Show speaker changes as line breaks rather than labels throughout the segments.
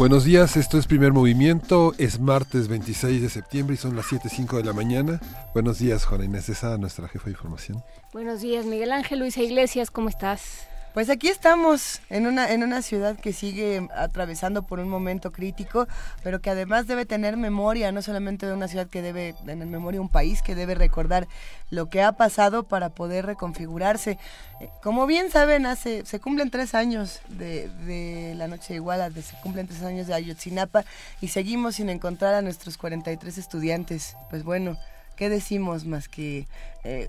Buenos días, esto es Primer Movimiento, es martes 26 de septiembre y son las 7.05 de la mañana. Buenos días, Juana Inés César, nuestra jefa de información.
Buenos días, Miguel Ángel, Luisa Iglesias, ¿cómo estás?
Pues aquí estamos en una, en una ciudad que sigue atravesando por un momento crítico, pero que además debe tener memoria, no solamente de una ciudad que debe tener memoria, un país que debe recordar lo que ha pasado para poder reconfigurarse. Eh, como bien saben, hace, se cumplen tres años de, de la noche de Iguala, se cumplen tres años de Ayotzinapa y seguimos sin encontrar a nuestros 43 estudiantes. Pues bueno, ¿qué decimos más que... Eh,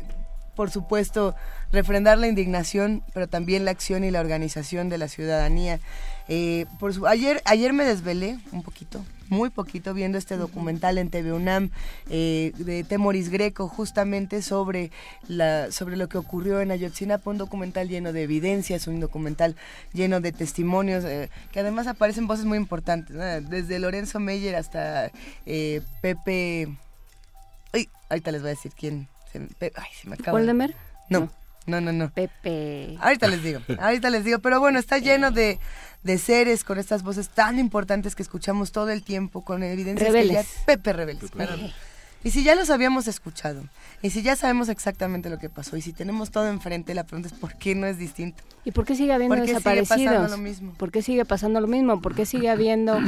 por supuesto, refrendar la indignación, pero también la acción y la organización de la ciudadanía. Eh, por su, ayer, ayer me desvelé un poquito, muy poquito, viendo este documental en TV UNAM eh, de Temoris Greco, justamente sobre, la, sobre lo que ocurrió en Ayotzinapa, un documental lleno de evidencias, un documental lleno de testimonios, eh, que además aparecen voces muy importantes, desde Lorenzo Meyer hasta Pepe... Uy, ahorita les voy a decir quién, ay, se me acaba.
¿Voldemer?
No. No, no, no.
Pepe.
Ahorita les digo, ahorita les digo. Pero bueno, está lleno de, de seres con estas voces tan importantes que escuchamos todo el tiempo, con evidencia
Rebeldes.
Pepe Rebeldes, perdón. Y si ya los habíamos escuchado, y si ya sabemos exactamente lo que pasó, y si tenemos todo enfrente, la pregunta es ¿por qué no es distinto?
¿Y por qué sigue habiendo
¿Por qué
desaparecidos?
sigue pasando lo mismo?
¿Por qué sigue pasando lo mismo? ¿Por qué sigue habiendo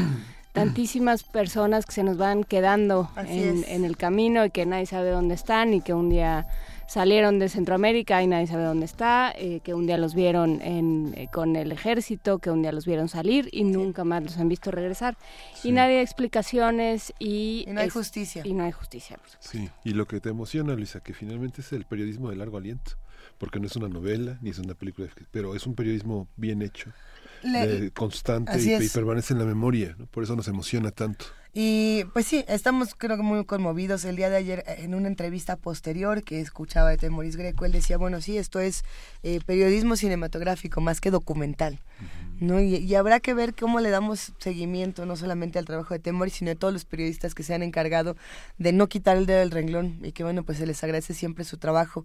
tantísimas personas que se nos van quedando en, el camino y que nadie sabe dónde están y que un día salieron de Centroamérica y nadie sabe dónde está, eh, que un día los vieron en, eh, con el ejército, que un día los vieron salir y nunca más los han visto regresar. Y nadie da explicaciones y,
Y no hay
es-
justicia.
Y no hay justicia. por supuesto.
Sí, y lo que te emociona, Luisa, que finalmente es el periodismo de largo aliento, porque no es una novela ni es una película, pero es un periodismo bien hecho,
Le-
constante y, permanece en la memoria, ¿no? por eso nos emociona tanto.
Y pues sí, estamos creo que muy conmovidos. El día de ayer, eh, en una entrevista posterior que escuchaba de Temoris Greco, él decía, bueno, sí, esto es eh, periodismo cinematográfico más que documental. ¿no? Y, y habrá que ver cómo le damos seguimiento, no solamente al trabajo de Temoris, sino de todos los periodistas que se han encargado de no quitar el dedo del renglón y que bueno, pues se les agradece siempre su trabajo.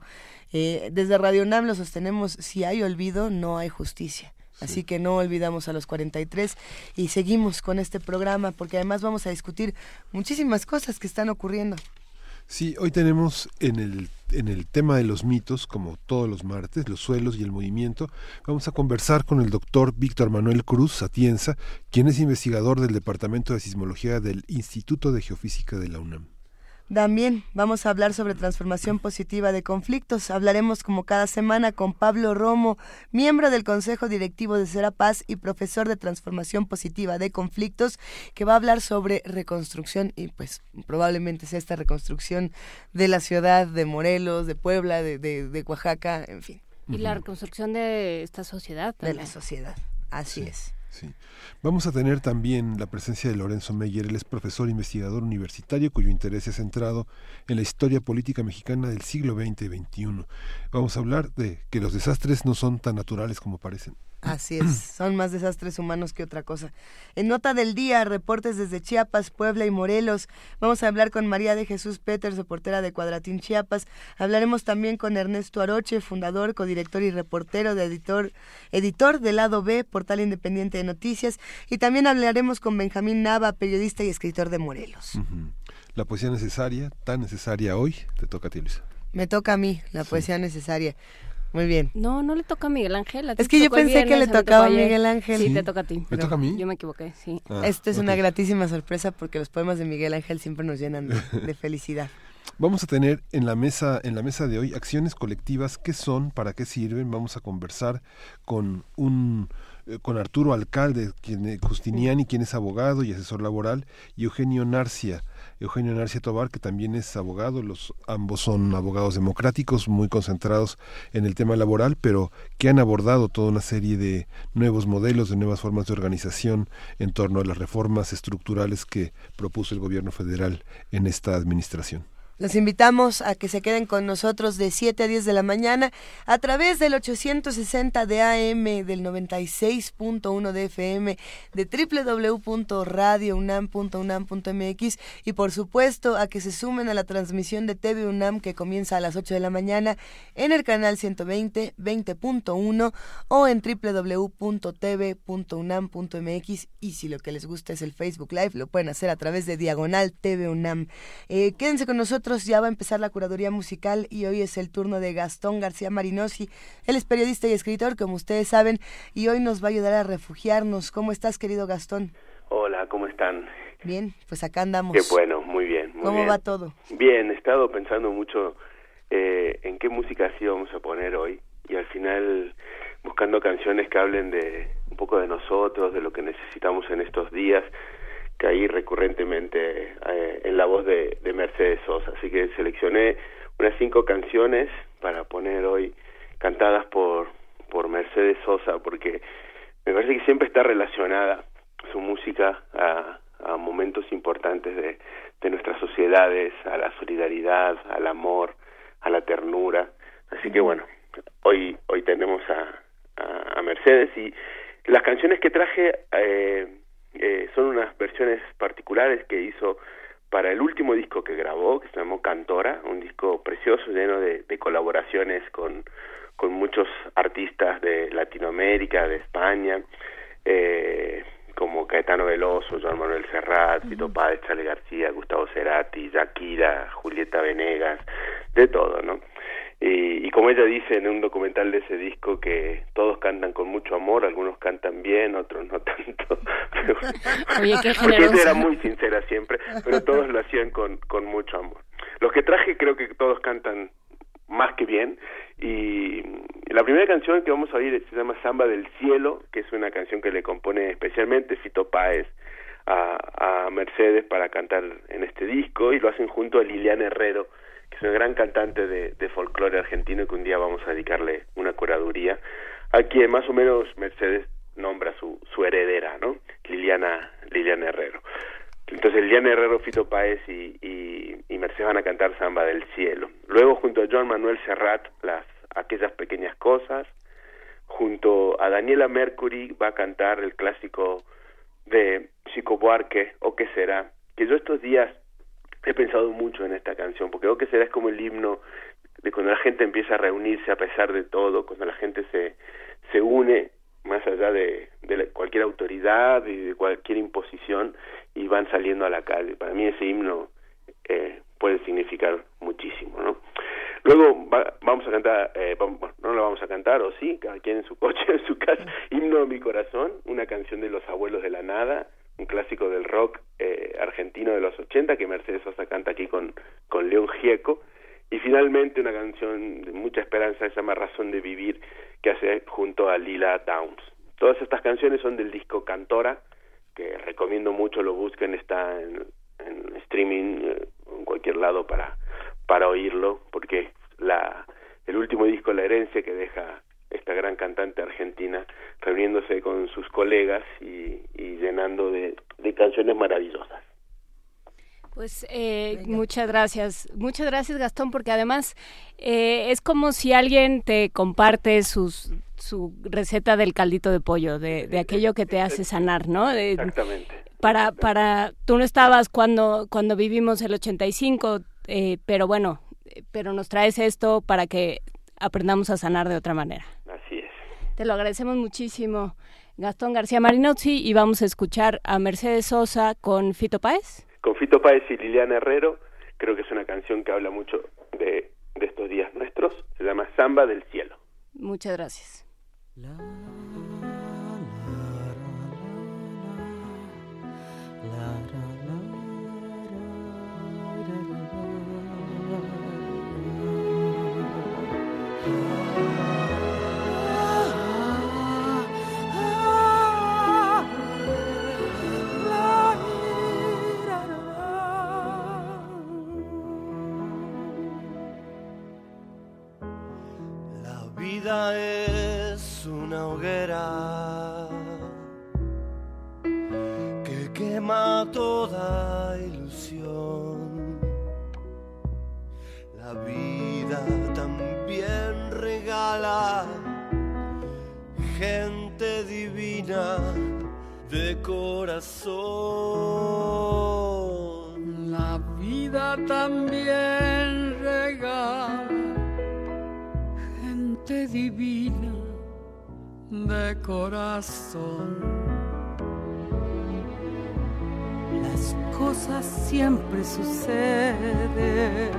Eh, desde Radio Nam lo sostenemos, si hay olvido, no hay justicia. Así que no olvidamos a los 43 y seguimos con este programa porque además vamos a discutir muchísimas cosas que están ocurriendo.
Sí, hoy tenemos en el, en el tema de los mitos, como todos los martes, los suelos y el movimiento, vamos a conversar con el doctor Víctor Manuel Cruz Satienza, quien es investigador del Departamento de Sismología del Instituto de Geofísica de la UNAM.
También vamos a hablar sobre transformación positiva de conflictos. Hablaremos como cada semana con Pablo Romo, miembro del Consejo Directivo de Serapaz y profesor de transformación positiva de conflictos, que va a hablar sobre reconstrucción y pues probablemente sea esta reconstrucción de la ciudad de Morelos, de Puebla, de, de- de Oaxaca, en fin,
Y la reconstrucción de esta sociedad.
de
también.
la sociedad. Así es.
Sí. Vamos a tener también la presencia de Lorenzo Meyer. Él es profesor investigador universitario cuyo interés es centrado en la historia política mexicana del siglo XX y XXI. Vamos a hablar de que los desastres no son tan naturales como parecen.
Así es, son más desastres humanos que otra cosa. En nota del día, reportes desde Chiapas, Puebla y Morelos. Vamos a hablar con María de Jesús Peters, reportera de Cuadratín Chiapas. Hablaremos también con Ernesto Aroche, fundador, codirector y reportero de editor, editor del lado B, portal independiente de noticias. Y también hablaremos con Benjamín Nava, periodista y escritor de Morelos.
La poesía necesaria, tan necesaria hoy, te toca a ti, Luisa.
Me toca a mí la poesía necesaria. Muy bien.
No, no le toca a Miguel Ángel. a ti
Es que yo pensé que le tocaba a. Miguel Ángel.
Sí,
Sí.
te toca a ti.
¿Me toca a mí?
Yo me equivoqué, sí.
Ah,
Esta es una gratísima sorpresa porque los poemas de Miguel Ángel siempre nos llenan de, de felicidad.
Vamos a tener en la mesa en la mesa de hoy acciones colectivas, qué son, para qué sirven. Vamos a conversar con un eh, con Arturo Alcalde, quien, Justiniani, quien es abogado y asesor laboral, y Eugenio Narcia, Eugenio Narcia Tobar, que también es abogado, los ambos son abogados democráticos muy concentrados en el tema laboral, pero que han abordado toda una serie de nuevos modelos, de nuevas formas de organización en torno a las reformas estructurales que propuso el gobierno federal en esta administración.
Los invitamos a que se queden con nosotros de 7 a 10 de la mañana a través del 860 de AM, del 96.1 de FM, de www.radiounam.unam.mx y por supuesto a que se sumen a la transmisión de TV UNAM que comienza a las 8 de la mañana en el canal 120, 20.1 o en www.tv.unam.mx y si lo que les gusta es el Facebook Live lo pueden hacer a través de Diagonal TV UNAM. Eh, quédense con nosotros ya va a empezar la curaduría musical y hoy es el turno de Gastón García Marinosi. Él es periodista y escritor, como ustedes saben, y hoy nos va a ayudar a refugiarnos. ¿Cómo estás, querido Gastón?
Hola, ¿cómo están?
Bien, pues acá andamos.
Qué bueno, muy bien.
¿Cómo va todo?
Bien, he estado pensando mucho eh, en qué música sí vamos a poner hoy y al final buscando canciones que hablen de un poco de nosotros, de lo que necesitamos en estos días caí recurrentemente eh, en la voz de, Mercedes Sosa, así que seleccioné unas cinco canciones para poner hoy cantadas por, por Mercedes Sosa, porque me parece que siempre está relacionada su música a, a momentos importantes de, de nuestras sociedades, a la solidaridad, al amor, a la ternura. Así que bueno, hoy, hoy tenemos a, a, a Mercedes y las canciones que traje eh, eh, son unas versiones particulares que hizo para el último disco que grabó, que se llamó Cantora, un disco precioso lleno de, colaboraciones con, con muchos artistas de Latinoamérica, de España, eh, como Caetano Veloso, Joan Manuel Serrat, Vito Páez, Charlie García, Gustavo Cerati, Shakira, Julieta Venegas, de todo, ¿no? Y, como ella dice en un documental de ese disco que todos cantan con mucho amor, algunos cantan bien, otros no tanto.
Oye, qué
Porque ella era muy sincera siempre, pero todos lo hacían con, con mucho amor. Los que traje creo que todos cantan más que bien y la primera canción que vamos a oír se llama Samba del Cielo, que es una canción que le compone especialmente Fito Páez a, a Mercedes para cantar en este disco y lo hacen junto a Liliana Herrero, que es una gran cantante de, de folclore argentino y que un día vamos a dedicarle una curaduría, a quien más o menos Mercedes nombra su, su heredera, ¿no? Liliana, Liliana Herrero. Entonces Liliana Herrero, Fito Paez y, y, Mercedes van a cantar Samba del Cielo. Luego junto a Joan Manuel Serrat, las aquellas pequeñas cosas. Junto a Daniela Mercury va a cantar el clásico de Chico Buarque, O qué será, que yo estos días he pensado mucho en esta canción, porque O que será es como el himno de cuando la gente empieza a reunirse a pesar de todo, cuando la gente se, se une más allá de, cualquier autoridad y de cualquier imposición y van saliendo a la calle. Para mí ese himno eh, puede significar muchísimo, ¿no? Luego vamos a cantar, eh, no lo vamos a cantar, o sí, cada quien en su coche, en su casa, Himno de mi corazón, una canción de los abuelos de la nada, un clásico del rock eh, argentino de los 80 que Mercedes Sosa canta aquí con, con León Gieco. Y finalmente una canción de mucha esperanza se llama Razón de Vivir que hace junto a Lila Downs. Todas estas canciones son del disco Cantora, que recomiendo mucho, lo busquen, está en, streaming eh, en cualquier lado para, para oírlo, porque la, el último disco, La Herencia, que deja esta gran cantante argentina reuniéndose con sus colegas y, llenando de, canciones maravillosas.
Pues eh, muchas gracias, muchas gracias Gastón, porque además eh, es como si alguien te comparte sus, su receta del caldito de pollo, de, de aquello que te hace sanar, ¿no?
Exactamente.
Para, para, tú no estabas cuando, cuando vivimos el 85, eh, pero bueno, pero nos traes esto para que aprendamos a sanar de otra manera. Te lo agradecemos muchísimo, Gastón García Marinozzi, y vamos a escuchar a Mercedes Sosa con Fito Páez.
Con Fito Páez y Liliana Herrero, creo que es una canción que habla mucho de, de estos días nuestros, se llama Samba del Cielo.
Muchas gracias.
Es una hoguera que quema toda ilusión. La vida también regala gente divina de corazón.
La vida también regala divina de corazón. Las cosas siempre suceden,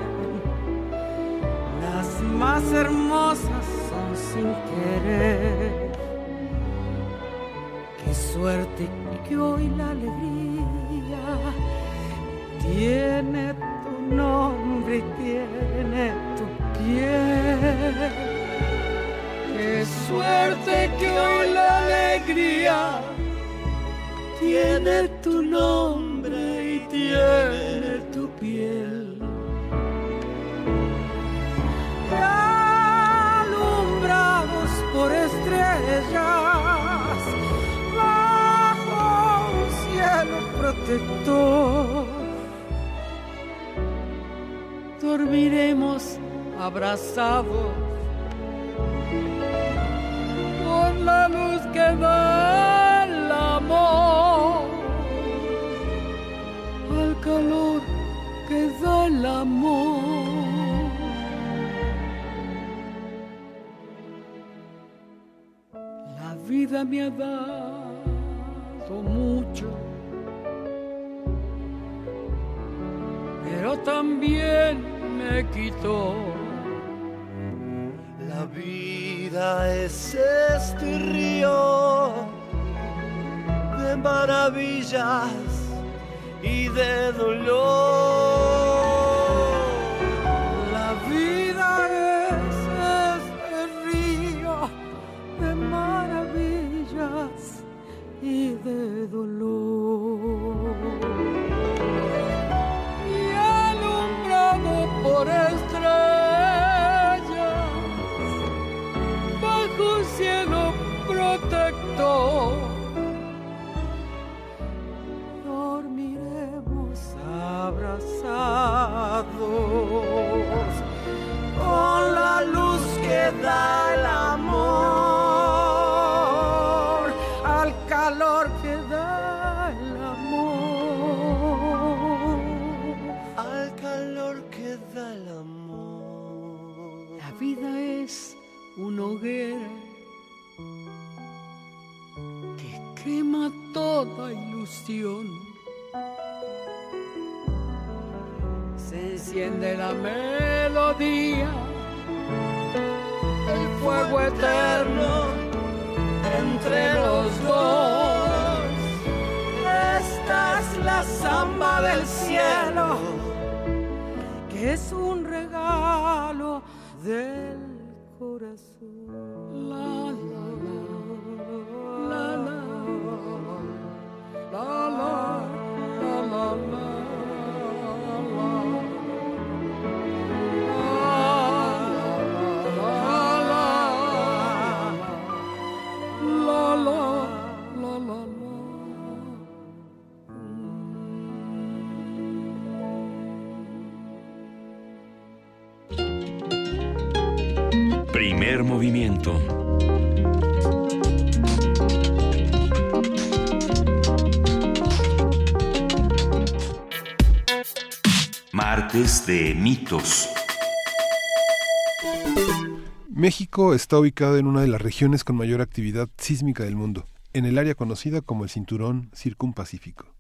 las más hermosas son sin querer Qué suerte que hoy la alegría tiene tu nombre y tiene suerte que hoy la alegría tiene tu nombre y tiene tu piel. Alumbrados por estrellas protector. Dormiremos abrazados la luz que da el amor, al calor que da el amor. La vida me ha dado mucho pero también me quitó.
Vida es este río de maravillas y de dolor.
La vida es este río de maravillas y de dolor. Da el amor al calor que da el amor
al calor que da el amor.
La vida es una hoguera que quema toda ilusión. Se enciende la melodía, el fuego eterno entre los dos. Esta es la samba del cielo, que es un regalo del corazón.
Martes de mitos.
México está ubicado en una de las regiones con mayor actividad sísmica del mundo, en el área conocida como el Cinturón Circumpacífico.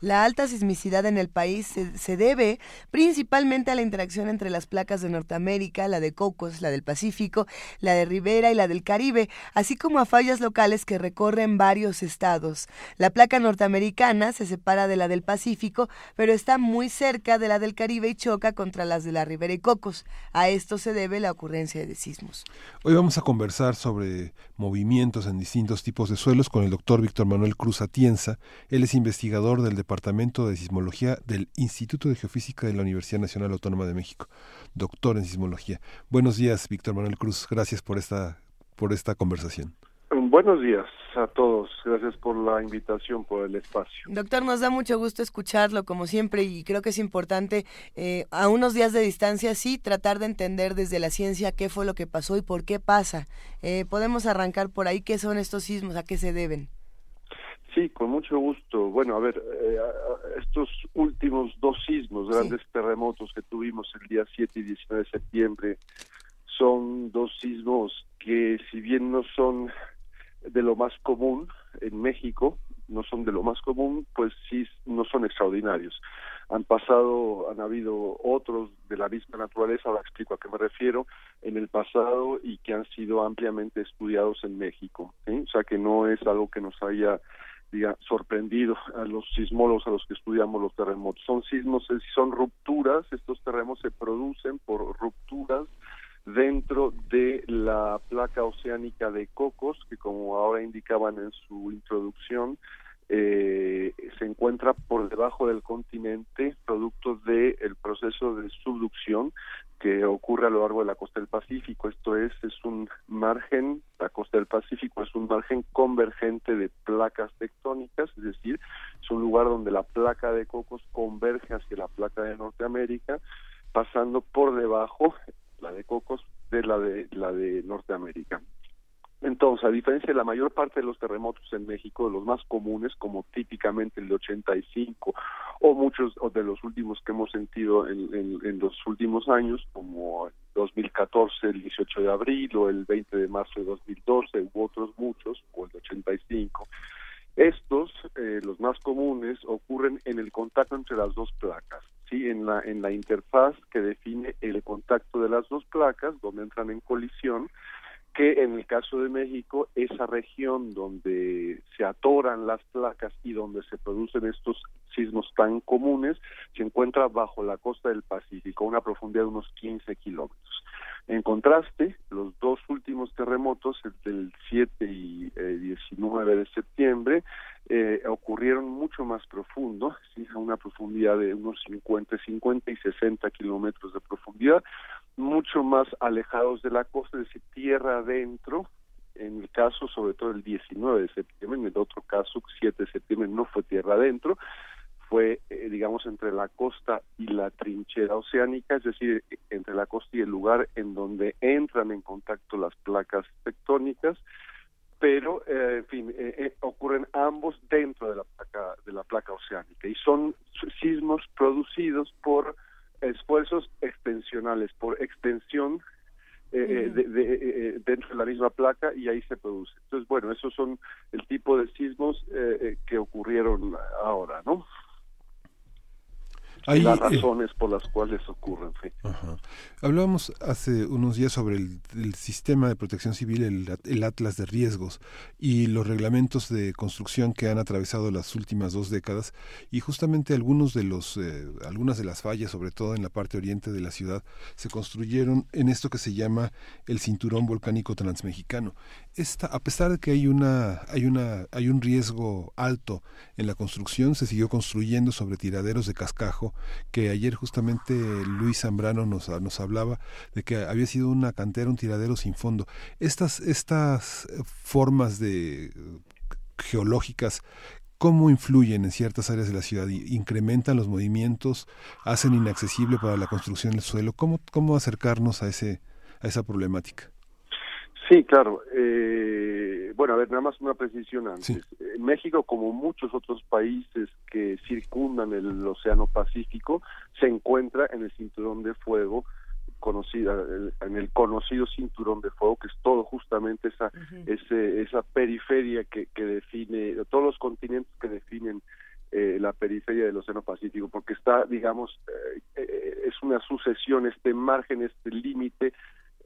La alta sismicidad en el país se, se, debe principalmente a la interacción entre las placas de Norteamérica, la de Cocos, la del Pacífico, la de Ribera y la del Caribe, así como a fallas locales que recorren varios estados. La placa norteamericana se separa de la del Pacífico, pero está muy cerca de la del Caribe y choca contra las de la Ribera y Cocos. A esto se debe la ocurrencia de sismos.
Hoy vamos a conversar sobre movimientos en distintos tipos de suelos con el doctor Víctor Manuel Cruz Atienza. Él es investigador del Departamento de Sismología del Instituto de Geofísica de la Universidad Nacional Autónoma de México, doctor en sismología. Buenos días, Víctor Manuel Cruz. Gracias por esta, por esta conversación.
Buenos días a todos. Gracias por la invitación, por el espacio.
Doctor, nos da mucho gusto escucharlo, como siempre, y creo que es importante, eh, a unos días de distancia, sí, tratar de entender desde la ciencia qué fue lo que pasó y por qué pasa. Eh, podemos arrancar por ahí qué son estos sismos, a qué se deben.
Sí, con mucho gusto. Bueno, a ver, eh, estos últimos dos sismos, grandes terremotos que tuvimos el día 7 y 19 de septiembre, son dos sismos que si bien no son de lo más común en México, no son de lo más común, pues sí no son extraordinarios. Han pasado, han habido otros de la misma naturaleza, ahora explico a qué me refiero, en el pasado y que han sido ampliamente estudiados en México. O sea que no es algo que nos haya diga, sorprendido a los sismólogos a los que estudiamos los terremotos. Son sismos, son rupturas, estos terremotos se producen por rupturas dentro de la placa oceánica de Cocos, que como ahora indicaban en su introducción, eh, se encuentra por debajo del continente, producto del el proceso de subducción que ocurre a lo largo de la costa del Pacífico. Esto es, es un margen, la costa del Pacífico es un margen convergente de placas tectónicas, es decir, es un lugar donde la placa de Cocos converge hacia la placa de Norteamérica, pasando por debajo de Cocos, de la de la de Norteamérica. Entonces, a diferencia de la mayor parte de los terremotos en México, de los más comunes, como típicamente el de 85, o muchos de los últimos que hemos sentido en, en, los últimos años, como el 2014, el 18 de abril, o el 20 de marzo de 2012, u otros muchos, o el de 85, estos, eh, los más comunes, ocurren en el contacto entre las dos placas, sí, en la en la interfaz que define el contacto de las dos placas, donde entran en colisión, que en el caso de México, esa región donde se atoran las placas y donde se producen estos sismos tan comunes, se encuentra bajo la costa del Pacífico, a una profundidad de unos 15 kilómetros. En contraste, los dos últimos terremotos, el del 7 y 19 eh, de septiembre, eh, ocurrieron mucho más profundo, ¿sí? a una profundidad de unos 50, 50 y 60 kilómetros de profundidad, mucho más alejados de la costa, es decir, tierra adentro, en el caso sobre todo el 19 de septiembre, en el otro caso 7 de septiembre no fue tierra adentro, fue, eh, digamos, entre la costa y la trinchera oceánica, es decir, entre la costa y el lugar en donde entran en contacto las placas tectónicas, pero, eh, en fin, eh, ocurren ambos dentro de la placa de la placa oceánica y son sismos producidos por esfuerzos extensionales, por extensión de, dentro de la misma placa y ahí se produce. Entonces, bueno, esos son el tipo de sismos que ocurrieron ahora, ¿no? Las eh, razones por las cuales ocurren.
Hablábamos hace unos días sobre el, sistema de protección civil, el, Atlas de Riesgos y los reglamentos de construcción que han atravesado las últimas dos décadas y justamente algunos de los, eh, algunas de las fallas, sobre todo en la parte oriente de la ciudad, se construyeron en esto que se llama el cinturón volcánico transmexicano. Esta, a pesar de que hay una, hay una, hay un riesgo alto en la construcción, se siguió construyendo sobre tiraderos de cascajo que ayer justamente Luis Zambrano nos, nos hablaba de que había sido una cantera, un tiradero sin fondo. Estas, estas formas de geológicas cómo influyen en ciertas áreas de la ciudad, incrementan los movimientos, hacen inaccesible para la construcción del suelo, cómo, cómo acercarnos a ese a esa problemática.
Sí, claro. Eh, bueno, a ver, nada más una precisión antes. En México, como muchos otros países que circundan el Océano Pacífico, se encuentra en el cinturón de fuego conocida en el conocido cinturón de fuego que es todo justamente esa ese, esa periferia que, que define todos los continentes que definen eh, la periferia del Océano Pacífico porque está digamos eh, es una sucesión este margen este límite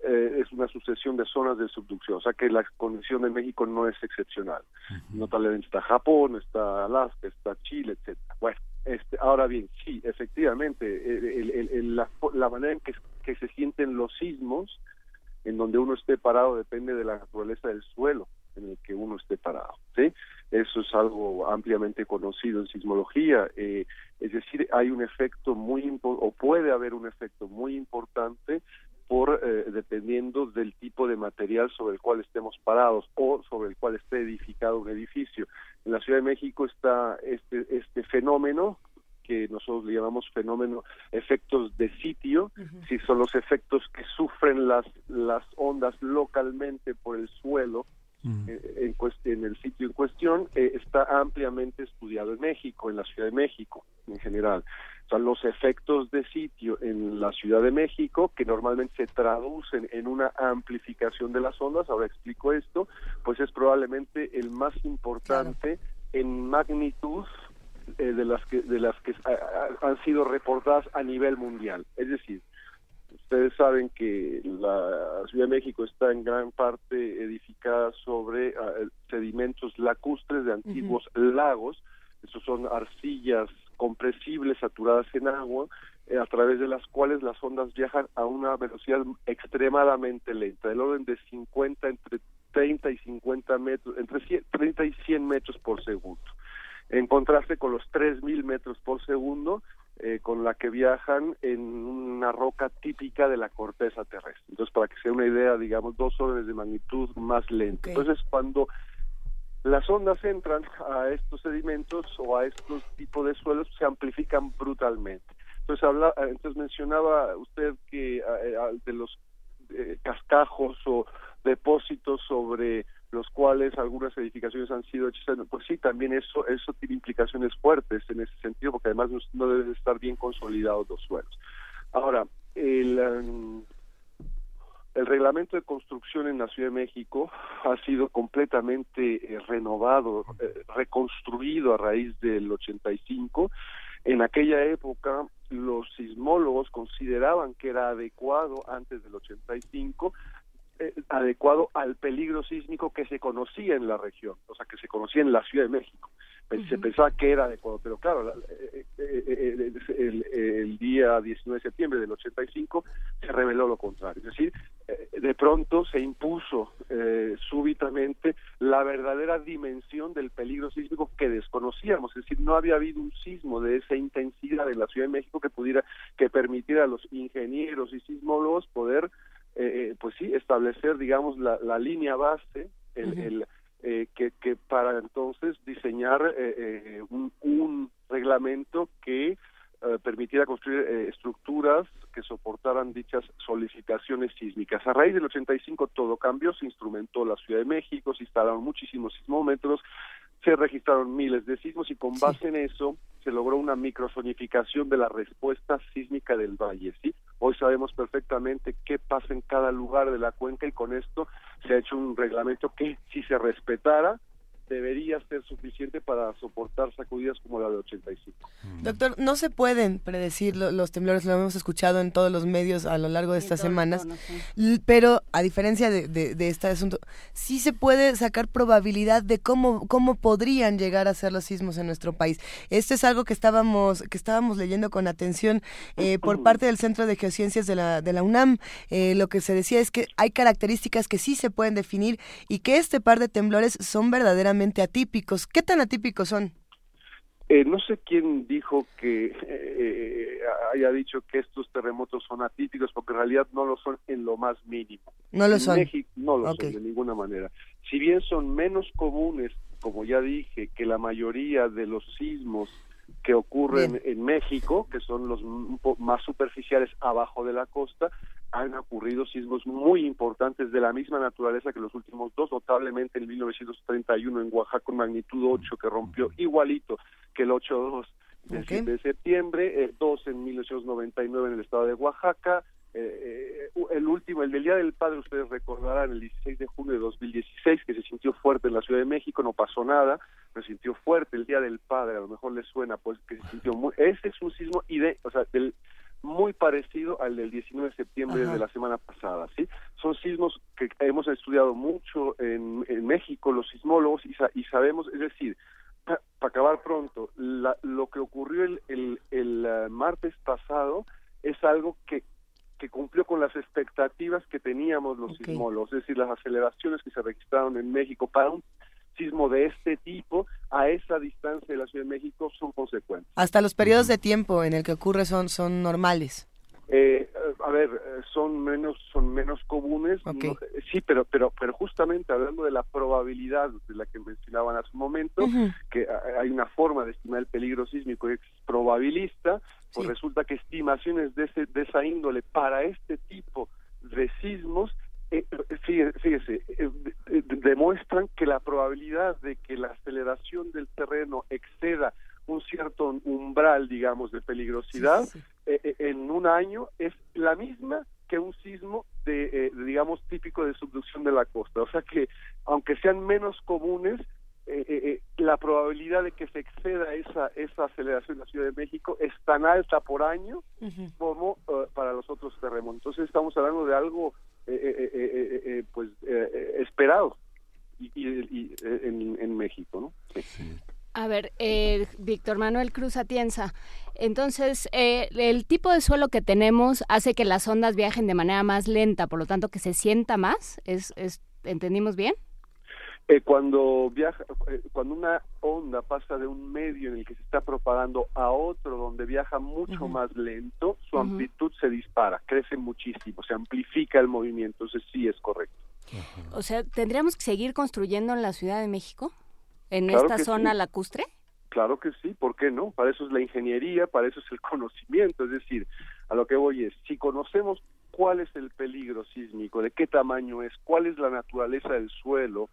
eh, es una sucesión de zonas de subducción, o sea que la condición de México no es excepcional. No tal vez está Japón, está Alaska, está Chile, etcétera. Bueno, este, ahora bien, sí, efectivamente, la, la, manera en que, se sienten los sismos, en donde uno esté parado, depende de la naturaleza del suelo. en el que uno esté parado. ¿sí? Eso es algo ampliamente conocido en sismología. Eh, es decir, hay un efecto muy o puede haber un efecto muy importante por eh, dependiendo del tipo de material sobre el cual estemos parados o sobre el cual esté edificado un edificio. En la Ciudad de México está este este fenómeno que nosotros le llamamos fenómeno efectos de sitio, si son los efectos que sufren las las ondas localmente por el suelo eh, en, cuest- en el sitio en cuestión eh, está ampliamente estudiado en México, en la Ciudad de México en general. O sea, los efectos de sitio en la Ciudad de México, que normalmente se traducen en una amplificación de las ondas, ahora explico esto, pues es probablemente el más importante en magnitud eh, de las que de las que ah, ah, han sido reportadas a nivel mundial. Es decir, ustedes saben que la Ciudad de México está en gran parte edificada sobre ah, sedimentos lacustres de antiguos lagos. Estos son arcillas compresibles saturadas en agua, eh, a través de las cuales las ondas viajan a una velocidad extremadamente lenta, del orden de 50 entre 30 y 50 metros, entre 100 30 y 100 metros por segundo en contraste con los 3.000 metros por segundo eh, con la que viajan en una roca típica de la corteza terrestre. Entonces, para que sea una idea, digamos, dos órdenes de magnitud más lenta. Entonces, cuando las ondas entran a estos sedimentos o a estos tipos de suelos, se amplifican brutalmente. Entonces, habla, eh, entonces mencionaba usted que eh, eh, de los eh, cascajos o depósitos sobre los cuales algunas edificaciones han sido hechas, pues sí, también eso eso tiene implicaciones fuertes en ese sentido, porque además no, no deben estar bien consolidados los suelos. Ahora, el, el reglamento de construcción en la Ciudad de México ha sido completamente eh, renovado, eh, reconstruido a raíz del 85. En aquella época los sismólogos consideraban que era adecuado antes del 85 eh, adecuado al peligro sísmico que se conocía en la región, o sea, que se conocía en la Ciudad de México. Se pensaba que era adecuado, pero claro, la- eh, eh, eh, el, el día 19 de septiembre del 85 se reveló lo contrario. Es decir, eh, de pronto se impuso eh, súbitamente la verdadera dimensión del peligro sísmico que desconocíamos. Es decir, no había habido un sismo de esa intensidad en la Ciudad de México que pudiera, que permitiera a los ingenieros y sismólogos poder eh, pues sí, establecer, digamos, la, la línea base, el, el, eh, que, que para entonces diseñar eh, eh, un, un reglamento que eh, permitiera construir eh, estructuras que soportaran dichas solicitaciones sísmicas. A raíz del 85 todo cambió, se instrumentó la Ciudad de México, se instalaron muchísimos sismómetros, se registraron miles de sismos y con base en eso se logró una microsonificación de la respuesta sísmica del valle. ¿sí? Hoy sabemos perfectamente qué pasa en cada lugar de la cuenca y con esto se ha hecho un reglamento que si se respetara debería ser suficiente para soportar sacudidas como la de 85.
Doctor, no se pueden predecir lo- los temblores, lo hemos escuchado en todos los medios a lo largo de estas semanas, pero a diferencia de, de- de este asunto, sí se puede sacar probabilidad de cómo, cómo podrían llegar a ser los sismos en nuestro país. Esto es algo que estábamos, que estábamos leyendo con atención eh, por parte del Centro de Geociencias de la, de la UNAM. Eh, lo que se decía es que hay características que sí se pueden definir y que este par de temblores son verdaderamente atípicos. ¿Qué tan atípicos son?
Eh, no sé quién dijo que eh, haya dicho que estos terremotos son atípicos, porque en realidad no lo son en lo más mínimo.
No lo
En
son.
México no lo
Ok.
son de ninguna manera. Si bien son menos comunes, como ya dije, que la mayoría de los sismos que ocurren en México, que son los más superficiales abajo de la costa, han ocurrido sismos muy importantes de la misma naturaleza que los últimos dos, notablemente en 1931 en Oaxaca con magnitud 8 que rompió igualito que el 8-2 del
Ok.
7 de septiembre, eh, dos en 1999 en el estado de Oaxaca, eh, eh, el último, el del Día del Padre, ustedes recordarán, el 16 de junio de 2016, que se sintió fuerte en la Ciudad de México, no pasó nada, pero se sintió fuerte el Día del Padre, a lo mejor les suena, pues que se sintió muy... Ese es un sismo ide- o sea, del, muy parecido al del 19 de septiembre
Ajá.
de la semana pasada, ¿sí? Son sismos que hemos estudiado mucho en, en México, los sismólogos, y, sa- y sabemos, es decir, para acabar pronto, la- lo que ocurrió el, el, el, eh, martes pasado es algo que que cumplió con las expectativas que teníamos los
Ok.
sismólogos, es decir, las aceleraciones que se registraron en México para un sismo de este tipo a esa distancia de la Ciudad de México son consecuentes.
Hasta los periodos de tiempo en el que ocurre son, son normales.
Eh, eh, a ver, eh, son menos son menos comunes,
Ok.
no- eh, sí, pero pero pero justamente hablando de la probabilidad de la que mencionaban hace un momento,
Ujú.
que a- hay una forma de estimar el peligro sísmico que es probabilista, pues
Sí.
resulta que estimaciones de, ese, de esa índole para este tipo de sismos, eh, fíjese, fíjese, eh, de- de- demuestran que la probabilidad de que la aceleración del terreno exceda un cierto umbral, digamos, de peligrosidad,
Sí, sí, sí.
eh, eh, en un año es la misma que un sismo de, eh, de, digamos típico de subducción de la costa o sea que aunque sean menos comunes eh, eh, eh, la probabilidad de que se exceda esa esa aceleración en la Ciudad de México es tan alta por año como eh, para los otros terremotos entonces estamos hablando de algo eh, eh, eh, eh, eh, pues eh, eh, esperado y, y- y, eh, en, en México no Sí.
A ver, eh, Víctor Manuel Cruz Atienza, entonces eh, el tipo de suelo que tenemos hace que las ondas viajen de manera más lenta, por lo tanto que se sienta más, ¿es, es ¿entendimos bien?
Eh, cuando viaja, eh, cuando una onda pasa de un medio en el que se está propagando a otro donde viaja mucho más lento, su amplitud se dispara, crece muchísimo, se amplifica el movimiento, entonces sí es correcto.
O sea, ¿tendríamos que seguir construyendo en la Ciudad de México? ¿En
Claro
esta zona
sí.
lacustre?
Claro que sí, ¿por qué no? Para eso es la ingeniería, para eso es el conocimiento, es decir, a lo que voy es, si conocemos cuál es el peligro sísmico, de qué tamaño es, cuál es la naturaleza del suelo,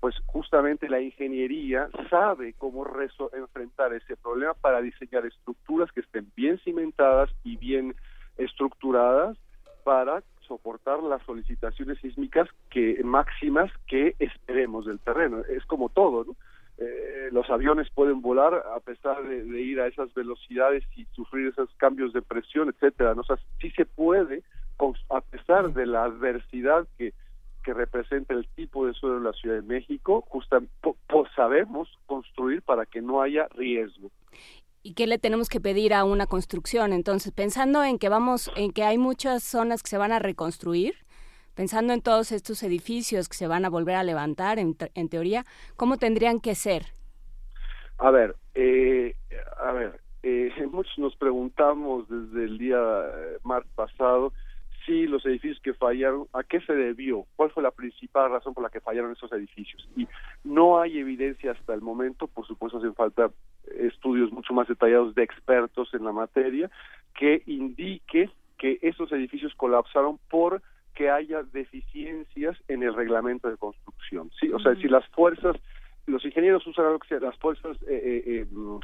pues justamente la ingeniería sabe cómo reso- enfrentar ese problema para diseñar estructuras que estén bien cimentadas y bien estructuradas para soportar las solicitaciones sísmicas que máximas que esperemos del terreno. Es como todo, ¿no? Eh, los aviones pueden volar a pesar de, de ir a esas velocidades y sufrir esos cambios de presión, etcétera. ¿no? O sea, sí se puede, a pesar de la adversidad que, que representa el tipo de suelo de la Ciudad de México, justamente sabemos construir para que no haya riesgo.
¿Y qué le tenemos que pedir a una construcción? Entonces, pensando en que vamos, en que hay muchas zonas que se van a reconstruir, pensando en todos estos edificios que se van a volver a levantar, en, en teoría, ¿cómo tendrían que ser?
A ver, eh, a ver, eh, muchos nos preguntamos desde el día eh, martes pasado si los edificios que fallaron, ¿a qué se debió? ¿Cuál fue la principal razón por la que fallaron esos edificios? Y no hay evidencia hasta el momento, por supuesto hacen falta estudios mucho más detallados de expertos en la materia, que indique que esos edificios colapsaron por que haya deficiencias en el reglamento de construcción. Sí, o sea, si las fuerzas, los ingenieros usan algo que se las fuerzas, eh, eh, eh, mm,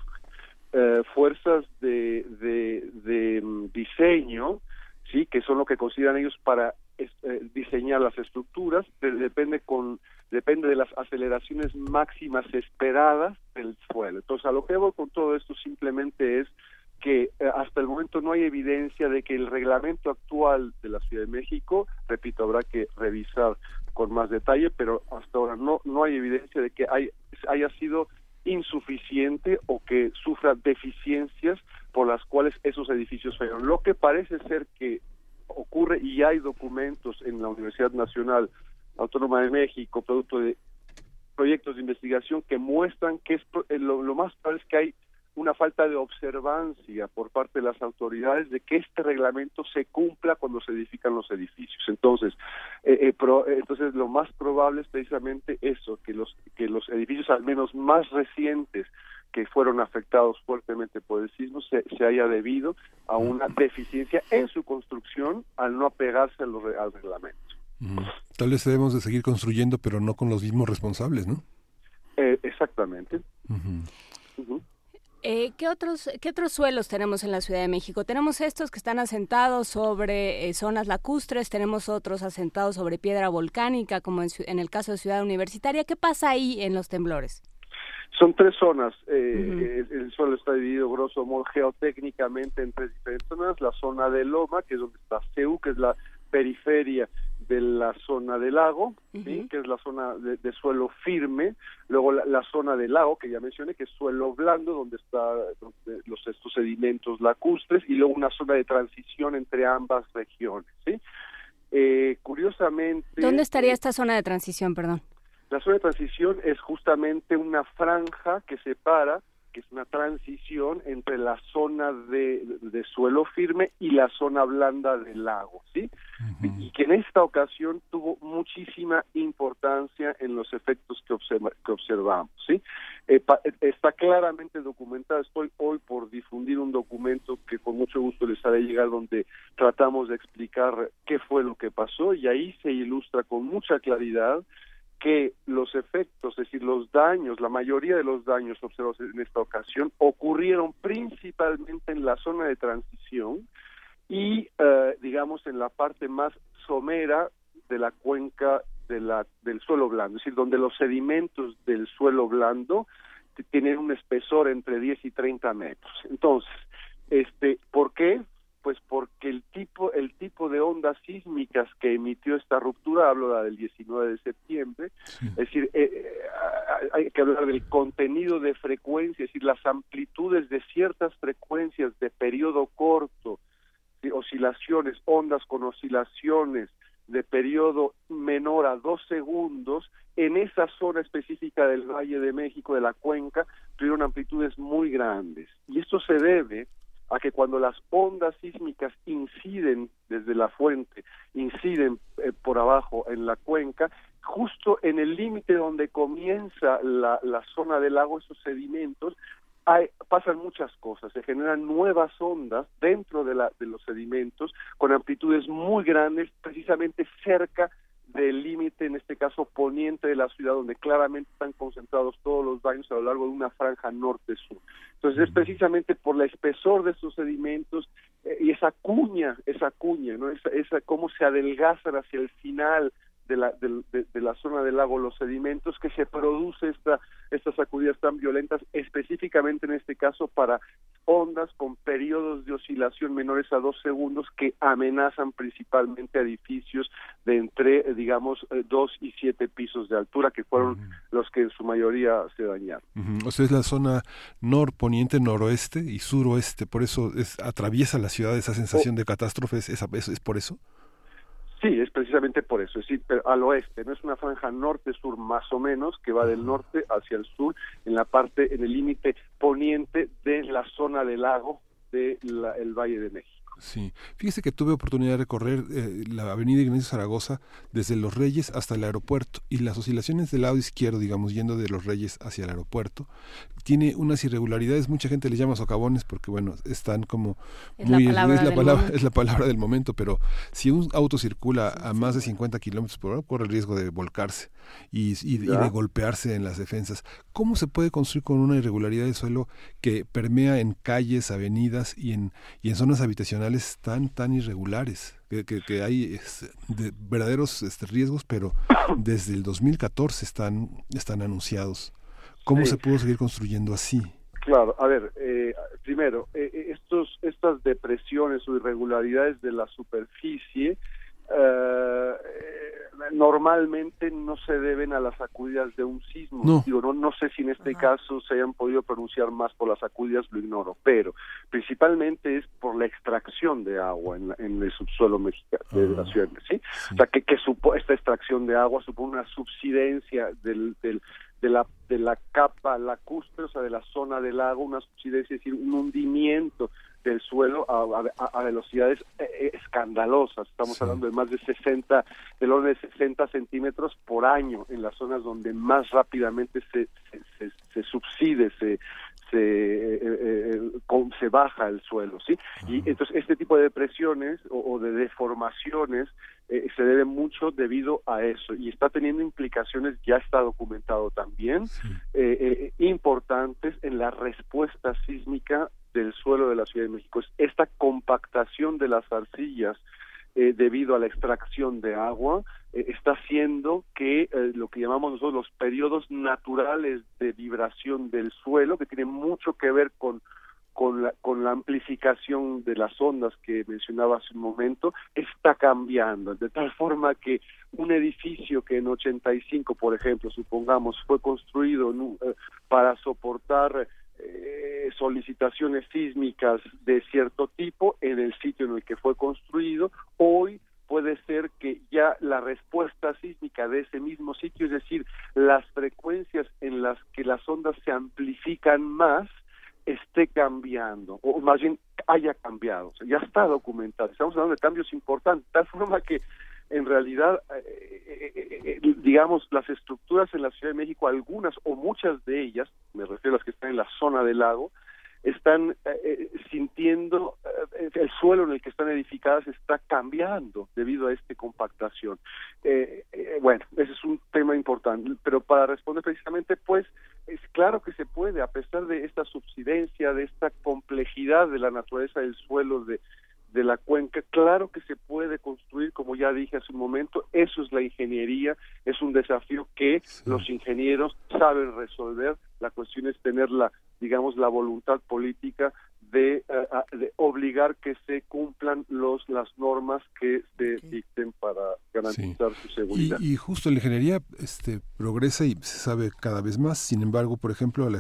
eh, fuerzas de, de, de mm, diseño, sí, que son lo que consideran ellos para eh, diseñar las estructuras, de- depende con depende de las aceleraciones máximas esperadas del suelo. Entonces, a lo que voy con todo esto simplemente es que eh, hasta el momento no hay evidencia de que el reglamento actual de la Ciudad de México, repito, habrá que revisar con más detalle, pero hasta ahora no no hay evidencia de que hay, haya sido insuficiente o que sufra deficiencias por las cuales esos edificios fallaron. Lo que parece ser que ocurre y hay documentos en la Universidad Nacional Autónoma de México, producto de proyectos de investigación que muestran que es eh, lo, lo más probable es que hay una falta de observancia por parte de las autoridades de que este reglamento se cumpla cuando se edifican los edificios. Entonces, eh, eh, pro- eh, entonces lo más probable es precisamente eso, que los que los edificios al menos más recientes que fueron afectados fuertemente por el sismo se, se haya debido a una deficiencia en su construcción al no apegarse a los re- al reglamento.
Mm. Tal vez debemos de seguir construyendo, pero no con los mismos responsables, ¿no?
Eh, exactamente.
Eh, ¿qué, otros, ¿Qué otros suelos tenemos en la Ciudad de México? Tenemos estos que están asentados sobre eh, zonas lacustres, tenemos otros asentados sobre piedra volcánica, como en, el caso de Ciudad Universitaria. ¿Qué pasa ahí en los temblores?
Son tres zonas. eh, eh, el suelo está dividido grosso modo geotécnicamente en tres diferentes zonas. La zona de Loma, que es donde está CEU, que es la periferia de la zona del lago, ¿sí? que es la zona de, de suelo firme, luego la, la, zona del lago, que ya mencioné, que es suelo blando, donde están los, estos sedimentos lacustres, y luego una zona de transición entre ambas regiones. ¿sí? Eh, curiosamente...
¿Dónde estaría esta zona de transición, perdón?
La zona de transición es justamente una franja que separa que es una transición entre la zona de, de, suelo firme y la zona blanda del lago, ¿sí? Y que en esta ocasión tuvo muchísima importancia en los efectos que, observa, que observamos, ¿sí? Eh, pa, está claramente documentado, estoy hoy por difundir un documento que con mucho gusto les haré llegar donde tratamos de explicar qué fue lo que pasó y ahí se ilustra con mucha claridad que los efectos, es decir, los daños, la mayoría de los daños observados en esta ocasión ocurrieron principalmente en la zona de transición y, eh, digamos, en la parte más somera de la cuenca del suelo blando, es decir, donde los sedimentos del suelo blando tienen un espesor entre 10 y 30 metros. Entonces, este, ¿por qué? Pues porque el tipo, el tipo de ondas sísmicas que emitió esta ruptura, hablo del 19 de septiembre, sí. es decir, eh, eh, hay que hablar del contenido de frecuencia, es decir, las amplitudes de ciertas frecuencias de periodo corto, de oscilaciones, ondas con oscilaciones de periodo menor a dos segundos, en esa zona específica del Valle de México, de la cuenca, tuvieron amplitudes muy grandes. Y esto se debe a que cuando las ondas sísmicas inciden desde la fuente, inciden eh, por abajo en la cuenca, justo en el límite donde comienza la, la, zona del lago, esos sedimentos, hay, pasan muchas cosas, se generan nuevas ondas dentro de, la, de los sedimentos con amplitudes muy grandes, precisamente cerca del límite, en este caso poniente de la ciudad, donde claramente están concentrados todos los daños a lo largo de una franja norte-sur. Entonces es precisamente por el espesor de esos sedimentos eh, y esa cuña, esa cuña, ¿no? Esa, esa cómo se adelgazan hacia el final de la, de, de, de, la zona del lago los sedimentos que se produce esta, estas sacudidas tan violentas específicamente en este caso para ondas con periodos de oscilación menores a dos segundos que amenazan principalmente edificios de entre digamos dos y siete pisos de altura que fueron uh -huh. los que en su mayoría se dañaron.
Uh -huh. O sea es la zona norponiente, noroeste y suroeste, por eso es, atraviesa la ciudad esa sensación oh. de catástrofes, ¿es, es, es por eso?
Sí, es precisamente por eso, es decir, pero al oeste, no es una franja norte-sur más o menos que va del norte hacia el sur, en la parte, en el límite poniente de la zona del lago del de Valle de México.
Sí, fíjese que tuve oportunidad de recorrer eh, la avenida Ignacio Zaragoza desde Los Reyes hasta el aeropuerto y las oscilaciones del lado izquierdo, digamos, yendo de Los Reyes hacia el aeropuerto, tiene unas irregularidades, mucha gente les llama socavones porque, bueno, están como
es
muy...
La
es, la palabra, es la palabra del momento, pero si un auto circula a más de 50 kilómetros por hora, corre el riesgo de volcarse y, y, y, de golpearse en las defensas. ¿Cómo se puede construir con una irregularidad de suelo que permea en calles, avenidas y en, y en zonas habitacionales tan tan irregulares que, que, que hay es, de, verdaderos este, riesgos pero desde el 2014 están están anunciados cómo sí. se pudo seguir construyendo así
claro a ver eh, primero eh, estos estas depresiones o irregularidades de la superficie eh, normalmente no se deben a las sacudidas de un sismo.
No.
Digo, no, no sé si en este Ajá. caso se hayan podido pronunciar más por las sacudidas, lo ignoro, pero principalmente es por la extracción de agua en, la, en el subsuelo mexicano de la ciudad, ¿sí? sí. O sea, que, que supo, esta extracción de agua supone una subsidencia del, del de la de la capa lacustre, o sea, de la zona del lago, una subsidencia, es decir, un hundimiento del suelo a, a, a velocidades eh, escandalosas. Estamos sí. hablando de más de 60, del orden de 60 centímetros por año en las zonas donde más rápidamente se, se, se, se subside, se, se, eh, eh, se baja el suelo, ¿sí? Y entonces este tipo de depresiones o, o de deformaciones eh, se debe mucho debido a eso y está teniendo implicaciones, ya está documentado también, sí. eh, importantes en la respuesta sísmica del suelo de la Ciudad de México. Es esta compactación de las arcillas eh, debido a la extracción de agua eh, está haciendo que eh, lo que llamamos nosotros los periodos naturales de vibración del suelo, que tiene mucho que ver con con la, amplificación de las ondas que mencionaba hace un momento, está cambiando, de tal forma que un edificio que en 85, por ejemplo, supongamos, fue construido eh, para soportar eh, solicitaciones sísmicas de cierto tipo en el sitio en el que fue construido, hoy puede ser que ya la respuesta sísmica de ese mismo sitio, es decir, las frecuencias en las que las ondas se amplifican más, esté cambiando, o más bien haya cambiado, ya está documentado, estamos hablando de cambios importantes, tal forma que en realidad, eh, eh, eh, digamos, las estructuras en la Ciudad de México, algunas o muchas de ellas, me refiero a las que están en la zona del lago, están sintiendo el suelo en el que están edificadas está cambiando debido a esta compactación. bueno, ese es un tema importante, pero para responder precisamente, pues es claro que se puede, a pesar de esta subsidencia, de esta complejidad de la naturaleza del suelo, de, de la cuenca, claro que se puede construir, como ya dije hace un momento, eso es la ingeniería, es un desafío que los ingenieros saben resolver, la cuestión es tener la digamos, la voluntad política de, eh, de, obligar que se cumplan los las normas que se dicten para garantizar su seguridad.
Y, justo la ingeniería este, progresa y se sabe cada vez más. Sin embargo, por ejemplo, la,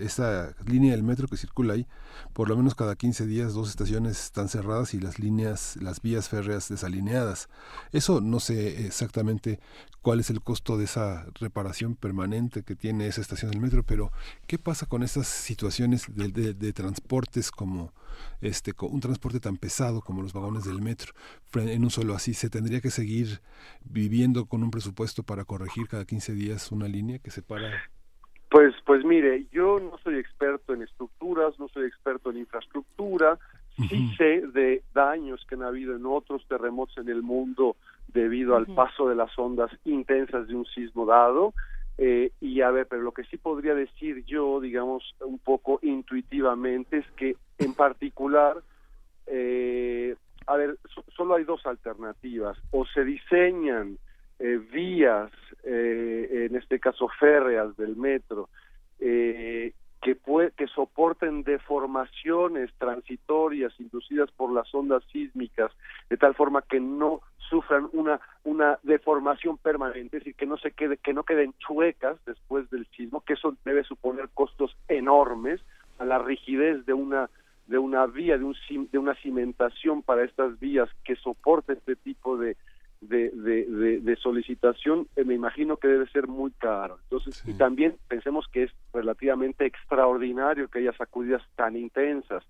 esa línea del metro que circula ahí, por lo menos cada 15 días dos estaciones están cerradas y las líneas, las vías férreas desalineadas. Eso no sé exactamente cuál es el costo de esa reparación permanente que tiene esa estación del metro, pero ¿qué pasa con esas situaciones de, transportes como este un transporte tan pesado como los vagones del metro? En un solo así, ¿se tendría que seguir viviendo con un presupuesto para corregir cada 15 días una línea que separa?
Pues, pues mire, yo no soy experto en estructuras, no soy experto en infraestructura, sí sé de daños que han habido en otros terremotos en el mundo debido al paso de las ondas intensas de un sismo dado. Eh, y a ver, pero lo que sí podría decir yo, digamos, un poco intuitivamente, es que en particular, eh, a ver, solo hay dos alternativas. O se diseñan eh, vías, en este caso férreas del metro, que, que soporten deformaciones transitorias inducidas por las ondas sísmicas, de tal forma que no sufran una una deformación permanente, es decir, que no se quede, que no queden chuecas después del sismo, que eso debe suponer costos enormes a la rigidez de una de una vía, de un de una cimentación para estas vías que soporte este tipo de de, de, solicitación, eh, me imagino que debe ser muy caro. Entonces, y también pensemos que es relativamente extraordinario que haya sacudidas tan intensas.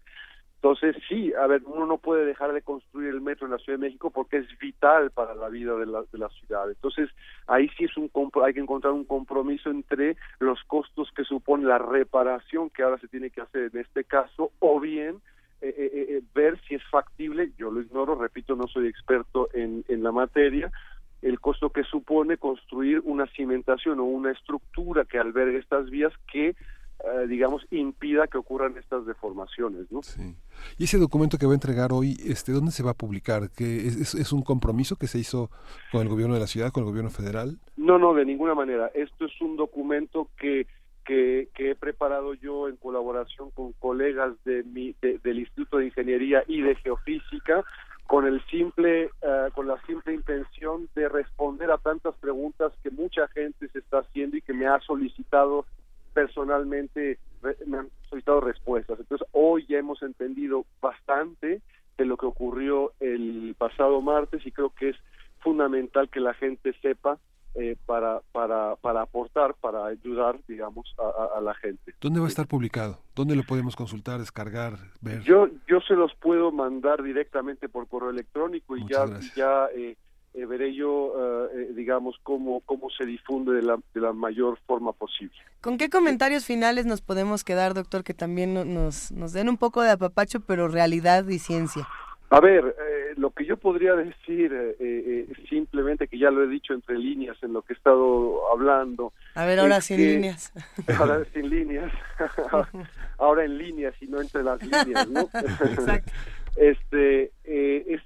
Entonces, sí, a ver, uno no puede dejar de construir el metro en la Ciudad de México porque es vital para la vida de la, de la ciudad. Entonces, ahí sí es un hay que encontrar un compromiso entre los costos que supone la reparación que ahora se tiene que hacer en este caso, o bien eh, eh, eh, ver si es factible, yo lo ignoro, repito, no soy experto en, en la materia, el costo que supone construir una cimentación o una estructura que albergue estas vías que eh, digamos, impida que ocurran estas deformaciones, ¿no?
Sí. Y ese documento que va a entregar hoy, este, ¿dónde se va a publicar? ¿Que es, es, un compromiso que se hizo con el gobierno de la ciudad, con el gobierno federal?
No, no, de ninguna manera. Esto es un documento que que, que, he preparado yo en colaboración con colegas de mi, del Instituto de Ingeniería y de Geofísica con el simple eh, con la simple intención de responder a tantas preguntas que mucha gente se está haciendo y que me ha solicitado personalmente me han solicitado respuestas. Entonces, hoy ya hemos entendido bastante de lo que ocurrió el pasado martes y creo que es fundamental que la gente sepa eh, para, para, para aportar, para ayudar, digamos, a, la gente.
¿Dónde va a estar publicado? ¿Dónde lo podemos consultar, descargar, ver?
Yo, yo se los puedo mandar directamente por correo electrónico y ya, ya eh, eh, veré yo, eh, eh, digamos, cómo, cómo se difunde de la, de la mayor forma posible.
¿Con qué comentarios finales nos podemos quedar, doctor, que también nos, nos den un poco de apapacho, pero realidad y ciencia?
A ver, lo que yo podría decir simplemente, que ya lo he dicho entre líneas en lo que he estado hablando.
A ver, ahora sin líneas.
Ahora sin líneas. ahora en líneas y no entre las líneas, ¿no? Exacto. este, es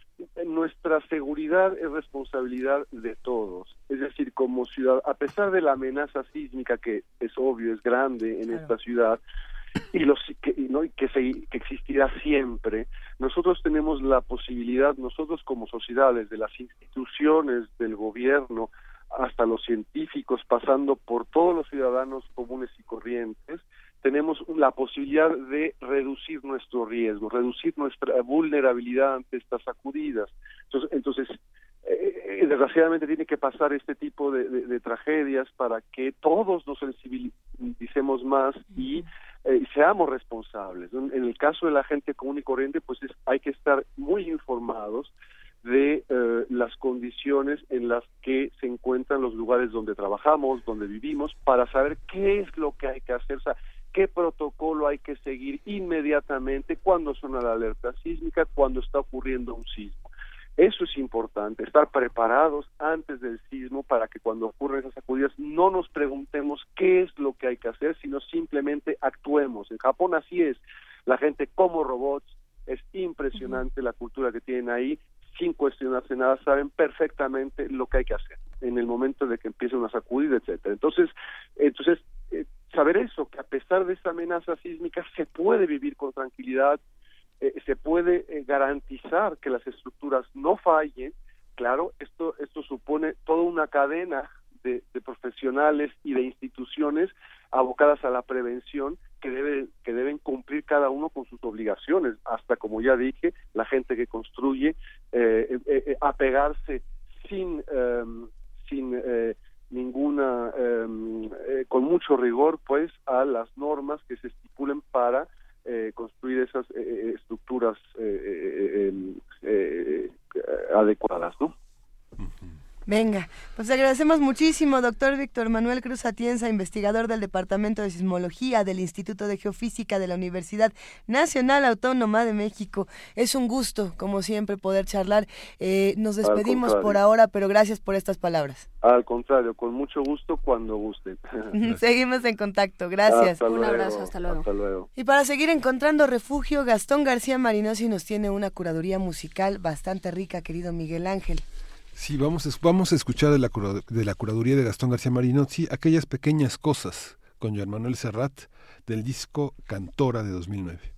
nuestra seguridad es responsabilidad de todos. Es decir, como ciudad, a pesar de la amenaza sísmica que es obvio, es grande en esta ciudad, y, los, que, ¿no? y que, se, que existirá siempre, nosotros tenemos la posibilidad, nosotros como sociedades, de las instituciones, del gobierno, hasta los científicos, pasando por todos los ciudadanos comunes y corrientes, tenemos la posibilidad de reducir nuestro riesgo, reducir nuestra vulnerabilidad ante estas sacudidas. Entonces, entonces eh, desgraciadamente tiene que pasar este tipo de, tragedias para que todos nos sensibilicemos más y eh, seamos responsables. En el caso de la gente común y corriente, pues hay que estar muy informados de eh, las condiciones en las que se encuentran los lugares donde trabajamos, donde vivimos, para saber qué es lo que hay que hacer, o sea, qué protocolo hay que seguir inmediatamente cuando suena la alerta sísmica, cuando está ocurriendo un sismo. Eso es importante, estar preparados antes del sismo para que cuando ocurren esas sacudidas no nos preguntemos qué es lo que hay que hacer, sino simplemente actuemos. En Japón así es, la gente como robots, es impresionante la cultura que tienen ahí, sin cuestionarse nada, saben perfectamente lo que hay que hacer en el momento de que empiece una sacudida, etcétera. Entonces, entonces eh, saber eso, que a pesar de esta amenaza sísmica se puede vivir con tranquilidad, eh, se puede eh, garantizar que las estructuras no fallen. Claro, esto, esto supone toda una cadena de, profesionales y de instituciones abocadas a la prevención que, debe, que deben cumplir cada uno con sus obligaciones, hasta como ya dije, la gente que construye, eh, apegarse sin, em, sin ninguna, em, con mucho rigor, pues, a las normas que se estipulen para eh, construir esas eh, eh, estructuras adecuadas, ¿no?
Venga, pues agradecemos muchísimo, doctor Víctor Manuel Cruz Atienza, investigador del Departamento de Sismología del Instituto de Geofísica de la Universidad Nacional Autónoma de México. Es un gusto, como siempre, poder charlar. Eh, nos despedimos por ahora, pero gracias por estas palabras.
Al contrario, con mucho gusto cuando guste.
Seguimos en contacto, gracias.
un abrazo, hasta luego.
hasta luego.
Y para seguir encontrando refugio, Gastón García Marinosi nos tiene una curaduría musical bastante rica, querido Miguel Ángel.
Sí, vamos, vamos a escuchar de la, de la curaduría de Gastón García Marinozzi aquellas pequeñas cosas con Joan Manuel Serrat del disco Cantora de 2009.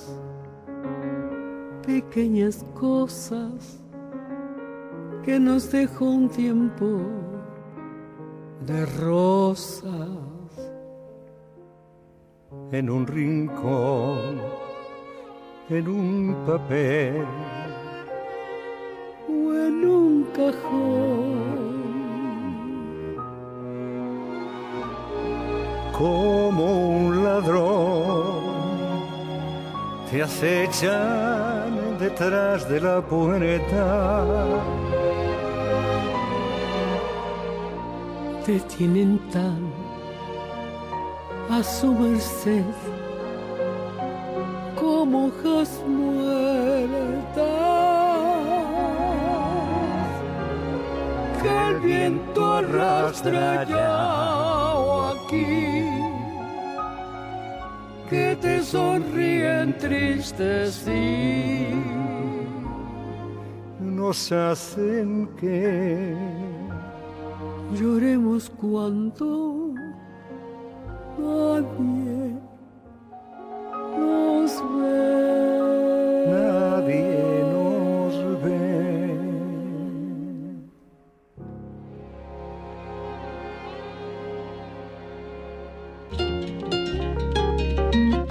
pequeñas cosas que nos dejó un tiempo de rosas
en un rincón, en un papel
o en un cajón.
Como un ladrón te acechan detrás de la puerta.
Te tienen tan a su merced como hojas muertas. Que el viento arrastra ya aquí. Que te sonríen tristes sí
nos hacen que
lloremos cuanto nadie nos ve.
Nadie nos ve.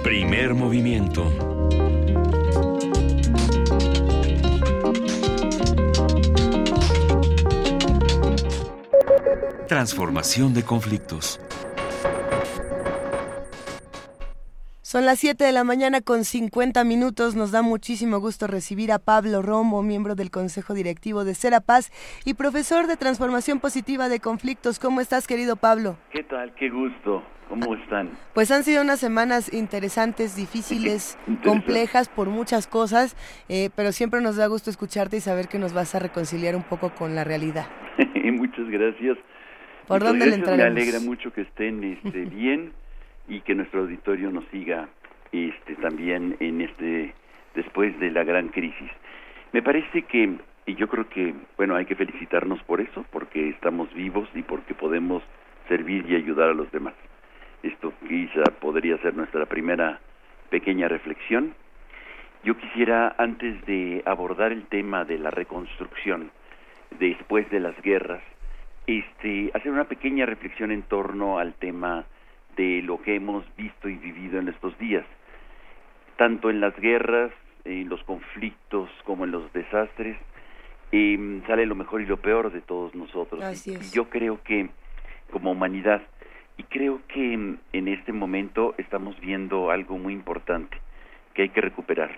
Primer movimiento Transformación de conflictos.
Son las 7 de la mañana con 50 minutos. Nos da muchísimo gusto recibir a Pablo Romo, miembro del Consejo Directivo de Serapaz y profesor de Transformación Positiva de Conflictos. ¿Cómo estás, querido Pablo?
¿Qué tal? Qué gusto. ¿Cómo están?
Pues han sido unas semanas interesantes, difíciles, complejas por muchas cosas, eh, pero siempre nos da gusto escucharte y saber que nos vas a reconciliar un poco con la realidad.
Muchas gracias.
¿Por dónde le
Me alegra mucho que estén este, bien y que nuestro auditorio nos siga este también en este después de la gran crisis. Me parece que y yo creo que bueno, hay que felicitarnos por eso, porque estamos vivos y porque podemos servir y ayudar a los demás. Esto quizá podría ser nuestra primera pequeña reflexión. Yo quisiera antes de abordar el tema de la reconstrucción después de las guerras, este hacer una pequeña reflexión en torno al tema de lo que hemos visto y vivido en estos días, tanto en las guerras, en los conflictos como en los desastres, eh, sale lo mejor y lo peor de todos nosotros.
Así
Y yo creo que como humanidad, y creo que en, en este momento estamos viendo algo muy importante que hay que recuperar.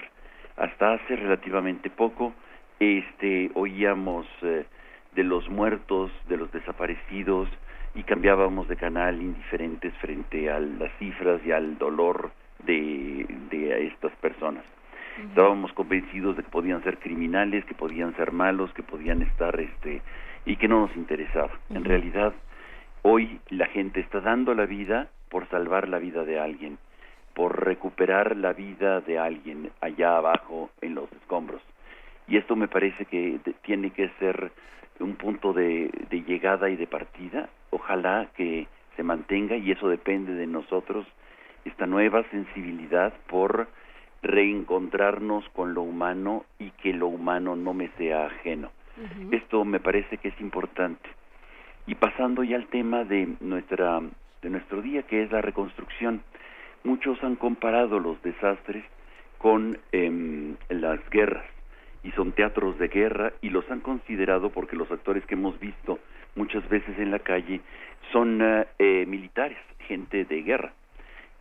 Hasta hace relativamente poco, este, oíamos eh, de los muertos, de los desaparecidos, y cambiábamos de canal indiferentes frente a las cifras y al dolor de, de estas personas. Estábamos convencidos de que podían ser criminales, que podían ser malos, que podían estar este y que no nos interesaba. En realidad, hoy la gente está dando la vida por salvar la vida de alguien, por recuperar la vida de alguien allá abajo en los escombros. Y esto me parece que tiene que ser un punto de, de llegada y de partida. Ojalá que se mantenga y eso depende de nosotros, esta nueva sensibilidad por reencontrarnos con lo humano y que lo humano no me sea ajeno. Esto me parece que es importante. Y pasando ya al tema de nuestra de nuestro día que es la reconstrucción, muchos han comparado los desastres con em, las guerras y son teatros de guerra y los han considerado porque los actores que hemos visto muchas veces en la calle son eh, eh, militares, gente de guerra.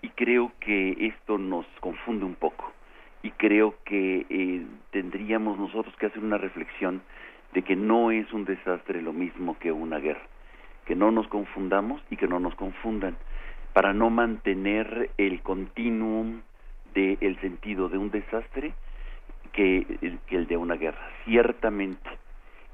Y creo que esto nos confunde un poco. Y creo que eh, tendríamos nosotros que hacer una reflexión de que no es un desastre lo mismo que una guerra. Que no nos confundamos y que no nos confundan para no mantener el continuum del sentido de un desastre que el, que el de una guerra. Ciertamente,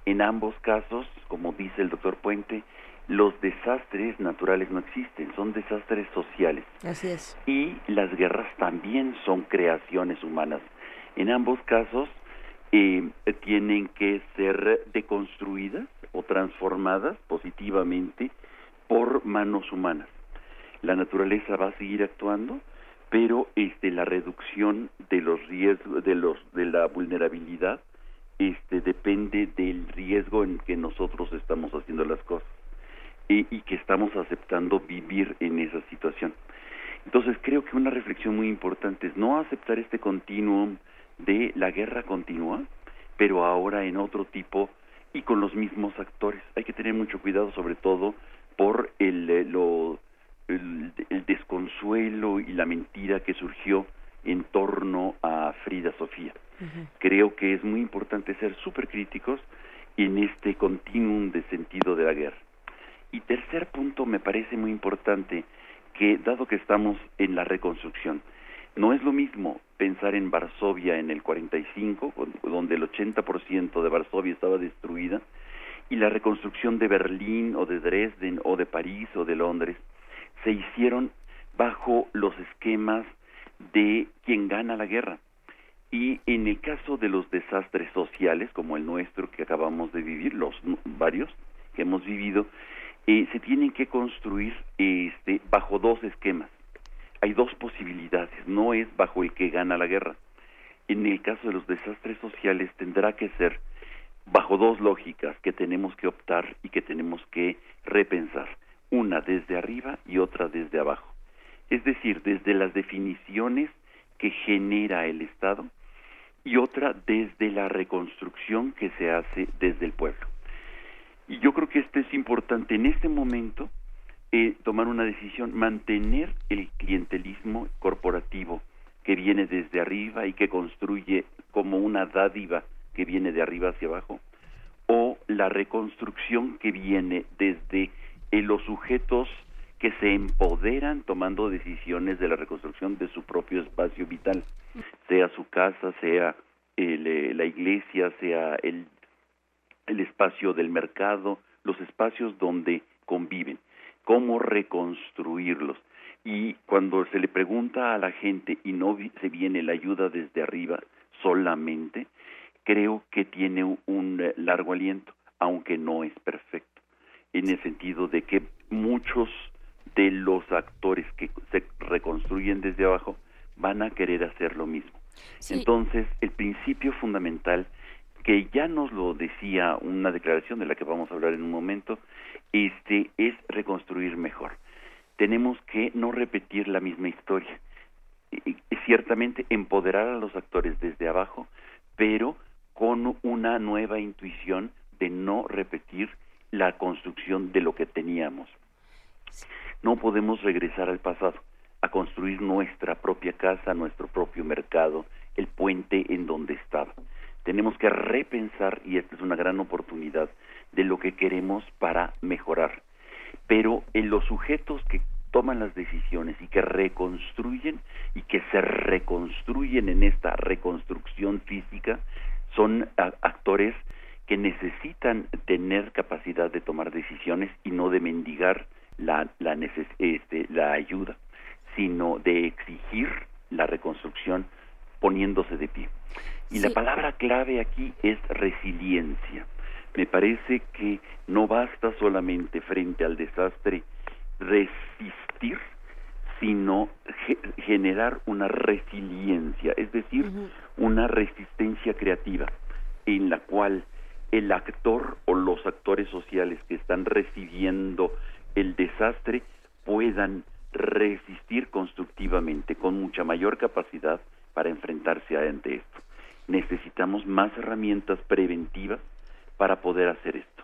en ambos casos, como dice el doctor Puente, los desastres naturales no existen, son desastres sociales.
Así es.
Y las guerras también son creaciones humanas. En ambos casos eh, tienen que ser deconstruidas o transformadas positivamente por manos humanas. La naturaleza va a seguir actuando, pero este la reducción de los riesgos de los de la vulnerabilidad este depende del riesgo en que nosotros estamos haciendo las cosas y, y que estamos aceptando vivir en esa situación. Entonces creo que una reflexión muy importante es no aceptar este continuum de la guerra continua, pero ahora en otro tipo y con los mismos actores. Hay que tener mucho cuidado sobre todo por el, eh, lo, el, el desconsuelo y la mentira que surgió en torno a Frida Sofía. Creo que es muy importante ser súper críticos en este continuum de sentido de la guerra. Y tercer punto, me parece muy importante que, dado que estamos en la reconstrucción, no es lo mismo pensar en Varsovia en el 45, con- donde el 80% de Varsovia estaba destruida, y la reconstrucción de Berlín o de Dresden o de París o de Londres, se hicieron bajo los esquemas de quien gana la guerra. Y en el caso de los desastres sociales, como el nuestro que acabamos de vivir, los varios que hemos vivido, eh, se tienen que construir este, bajo dos esquemas. Hay dos posibilidades, no es bajo el que gana la guerra. En el caso de los desastres sociales tendrá que ser bajo dos lógicas que tenemos que optar y que tenemos que repensar. Una desde arriba y otra desde abajo. Es decir, desde las definiciones que genera el Estado y otra desde la reconstrucción que se hace desde el pueblo. Y yo creo que esto es importante en este momento eh, tomar una decisión, mantener el clientelismo corporativo que viene desde arriba y que construye como una dádiva que viene de arriba hacia abajo, o la reconstrucción que viene desde eh, los sujetos que se empoderan tomando decisiones de la reconstrucción de su propio espacio vital, sea su casa, sea eh, la iglesia, sea el, el espacio del mercado, los espacios donde conviven, cómo reconstruirlos. Y cuando se le pregunta a la gente y no se viene la ayuda desde arriba solamente, creo que tiene un eh, largo aliento, aunque no es perfecto, en el sentido de que muchos de los actores que se reconstruyen desde abajo van a querer hacer lo mismo. Entonces, el principio fundamental, que ya nos lo decía una declaración de la que vamos a hablar en un momento, este es reconstruir mejor. Tenemos que no repetir la misma historia. ciertamente empoderar a los actores desde abajo, pero con una nueva intuición de no repetir la construcción de lo que teníamos. No podemos regresar al pasado, a construir nuestra propia casa, nuestro propio mercado, el puente en donde estaba. Tenemos que repensar, y esta es una gran oportunidad, de lo que queremos para mejorar. Pero en los sujetos que toman las decisiones y que reconstruyen y que se reconstruyen en esta reconstrucción física son actores que necesitan tener capacidad de tomar decisiones y no de mendigar la, la, este, la ayuda, sino de exigir la reconstrucción poniéndose de pie. Y la palabra clave aquí es resiliencia. Me parece que no basta solamente frente al desastre resistir, sino generar una resiliencia, es decir, una resistencia creativa en la cual el actor o los actores sociales que están recibiendo el desastre puedan resistir constructivamente con mucha mayor capacidad para enfrentarse ante esto. Necesitamos más herramientas preventivas para poder hacer esto.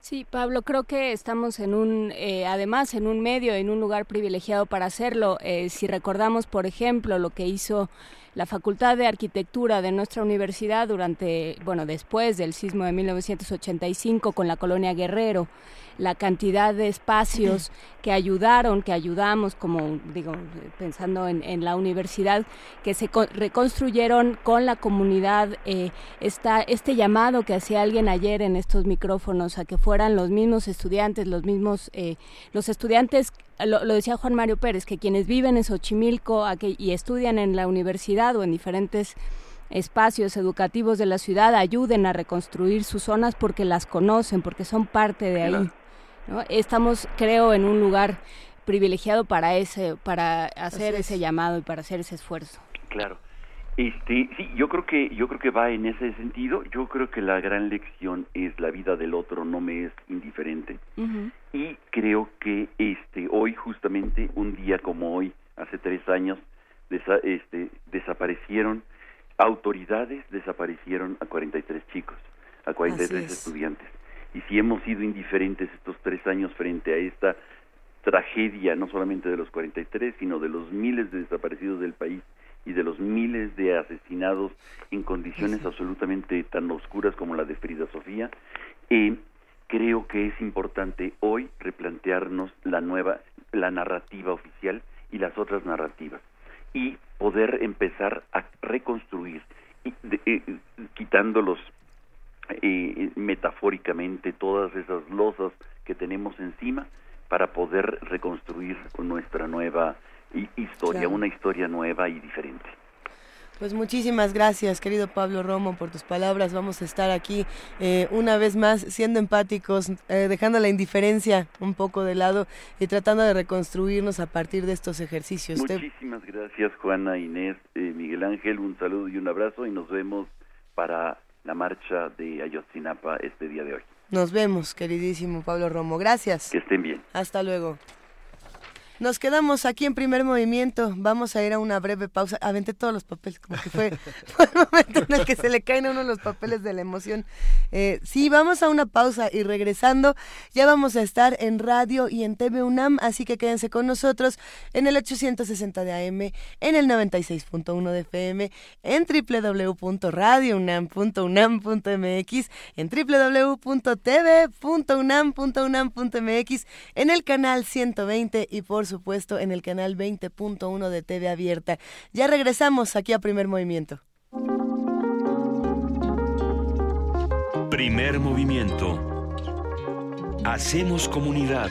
Sí, Pablo, creo que estamos en un, eh, además, en un medio, en un lugar privilegiado para hacerlo. Eh, si recordamos, por ejemplo, lo que hizo la Facultad de Arquitectura de nuestra universidad durante, bueno, después del sismo de 1985 con la colonia Guerrero, la cantidad de espacios que ayudaron, que ayudamos, como digo, pensando en, la universidad, que se reconstruyeron con la comunidad, eh, este llamado que hacía alguien ayer en estos micrófonos a que fueran los mismos estudiantes, los mismos, eh, los estudiantes lo, decía Juan Mario Pérez, que quienes viven en Xochimilco y estudian en la universidad o en diferentes espacios educativos de la ciudad ayuden a reconstruir sus zonas porque las conocen, porque son parte de ahí. Estamos, creo, en un lugar privilegiado para ese, para hacer ese llamado y para hacer ese esfuerzo.
Claro. Este, sí, yo creo que yo creo que va en ese sentido. Yo creo que la gran lección es la vida del otro no me es indiferente. Y creo que este hoy justamente un día como hoy, hace tres años, este, desaparecieron autoridades, desaparecieron a 43 chicos, a 43 estudiantes. Y si hemos sido indiferentes estos tres años frente a esta tragedia, no solamente de los 43, sino de los miles de desaparecidos del país y de los miles de asesinados en condiciones absolutamente tan oscuras como la de Frida Sofía, eh, creo que es importante hoy replantearnos la nueva, la narrativa oficial y las otras narrativas y poder empezar a reconstruir, eh, quitándolos eh, metafóricamente todas esas losas que tenemos encima para poder reconstruir nuestra nueva historia, una historia nueva y diferente.
Pues muchísimas gracias, querido Pablo Romo, por tus palabras. Vamos a estar aquí eh, una vez más siendo empáticos, eh, dejando la indiferencia un poco de lado y tratando de reconstruirnos a partir de estos ejercicios.
Muchísimas gracias, Juana, Inés, eh, Miguel Ángel. Un saludo y un abrazo y nos vemos para la marcha de Ayotzinapa este día de hoy.
Nos vemos, queridísimo Pablo Romo. Gracias.
Que estén bien.
Hasta luego. Nos quedamos aquí en primer movimiento. Vamos a ir a una breve pausa. Aventé todos los papeles, como que fue, fue el momento en el que se le caen a uno los papeles de la emoción. Eh, sí, vamos a una pausa y regresando, ya vamos a estar en radio y en TV UNAM, así que quédense con nosotros en el 860 de AM, en el 96.1 de FM, en www.radiounam.unam.mx, en www.tv.unam.unam.mx, en el canal 120 y por supuesto en el canal 20.1 de TV Abierta. Ya regresamos aquí a Primer Movimiento.
Primer movimiento. Hacemos comunidad.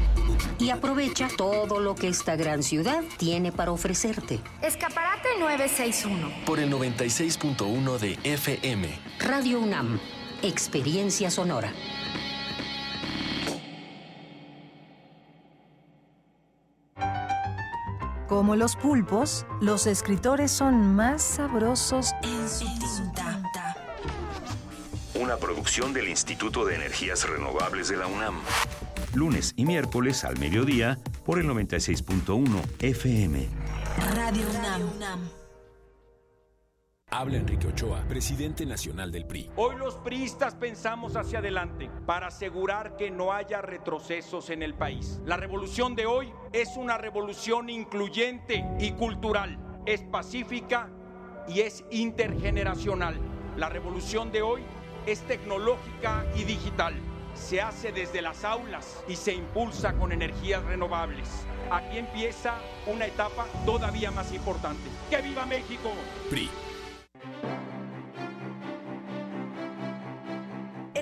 Y aprovecha todo lo que esta gran ciudad tiene para ofrecerte.
Escaparate 961.
Por el 96.1 de FM.
Radio UNAM. Experiencia sonora.
Como los pulpos, los escritores son más sabrosos en su tinta.
Una producción del Instituto de Energías Renovables de la UNAM.
Lunes y miércoles al mediodía por el 96.1 FM.
Radio UNAM.
Habla Enrique Ochoa, presidente nacional del PRI.
Hoy los priistas pensamos hacia adelante para asegurar que no haya retrocesos en el país. La revolución de hoy es una revolución incluyente y cultural, es pacífica y es intergeneracional. La revolución de hoy es tecnológica y digital. Se hace desde las aulas y se impulsa con energías renovables. Aquí empieza una etapa todavía más importante. ¡Que viva México!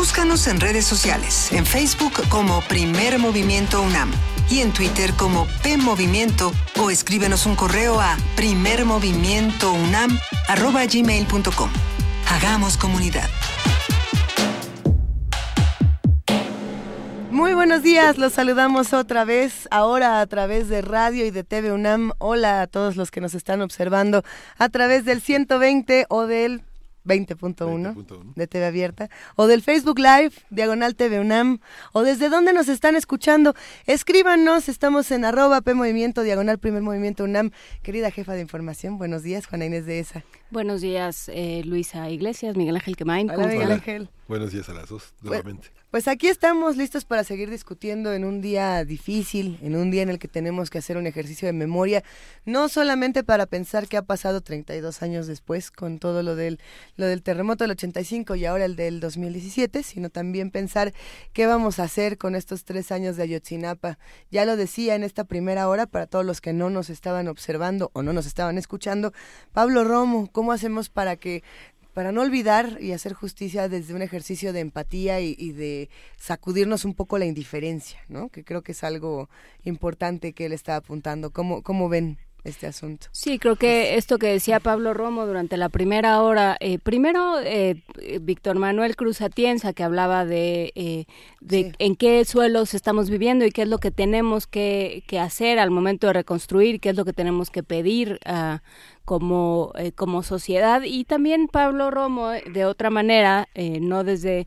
Búscanos en redes sociales, en Facebook como Primer Movimiento UNAM y en Twitter como P Movimiento o escríbenos un correo a primermovimientounam@gmail.com. Hagamos comunidad.
Muy buenos días, los saludamos otra vez, ahora a través de radio y de TV UNAM. Hola a todos los que nos están observando a través del 120 o del 20.1 de TV Abierta, o del Facebook Live, Diagonal TV UNAM, o desde dónde nos están escuchando. Escríbanos, estamos en arroba P Movimiento, Diagonal Primer Movimiento UNAM. Querida jefa de información, buenos días, Juana Inés de ESA.
Buenos días, eh, Luisa Iglesias, Miguel Ángel Quemain.
Hola, Miguel Ángel.
Buenos días a las dos, nuevamente.
Pues aquí estamos listos para seguir discutiendo en un día difícil, en un día en el que tenemos que hacer un ejercicio de memoria, no solamente para pensar qué ha pasado 32 años después con todo lo del, lo del terremoto del 85 y ahora el del 2017, sino también pensar qué vamos a hacer con estos tres años de Ayotzinapa. Ya lo decía en esta primera hora para todos los que no nos estaban observando o no nos estaban escuchando, Pablo Romo, ¿cómo hacemos para que para no olvidar y hacer justicia desde un ejercicio de empatía y, de sacudirnos un poco la indiferencia, ¿no? Que creo que es algo importante que él está apuntando. ¿Cómo, cómo ven este asunto.
Sí, creo que esto que decía Pablo Romo durante la primera hora, eh, primero eh, Víctor Manuel Cruz Atienza, que hablaba de, eh, de en qué suelos estamos viviendo y qué es lo que tenemos que, que hacer al momento de reconstruir, qué es lo que tenemos que pedir uh, como, como sociedad. Y también Pablo Romo, de otra manera, no desde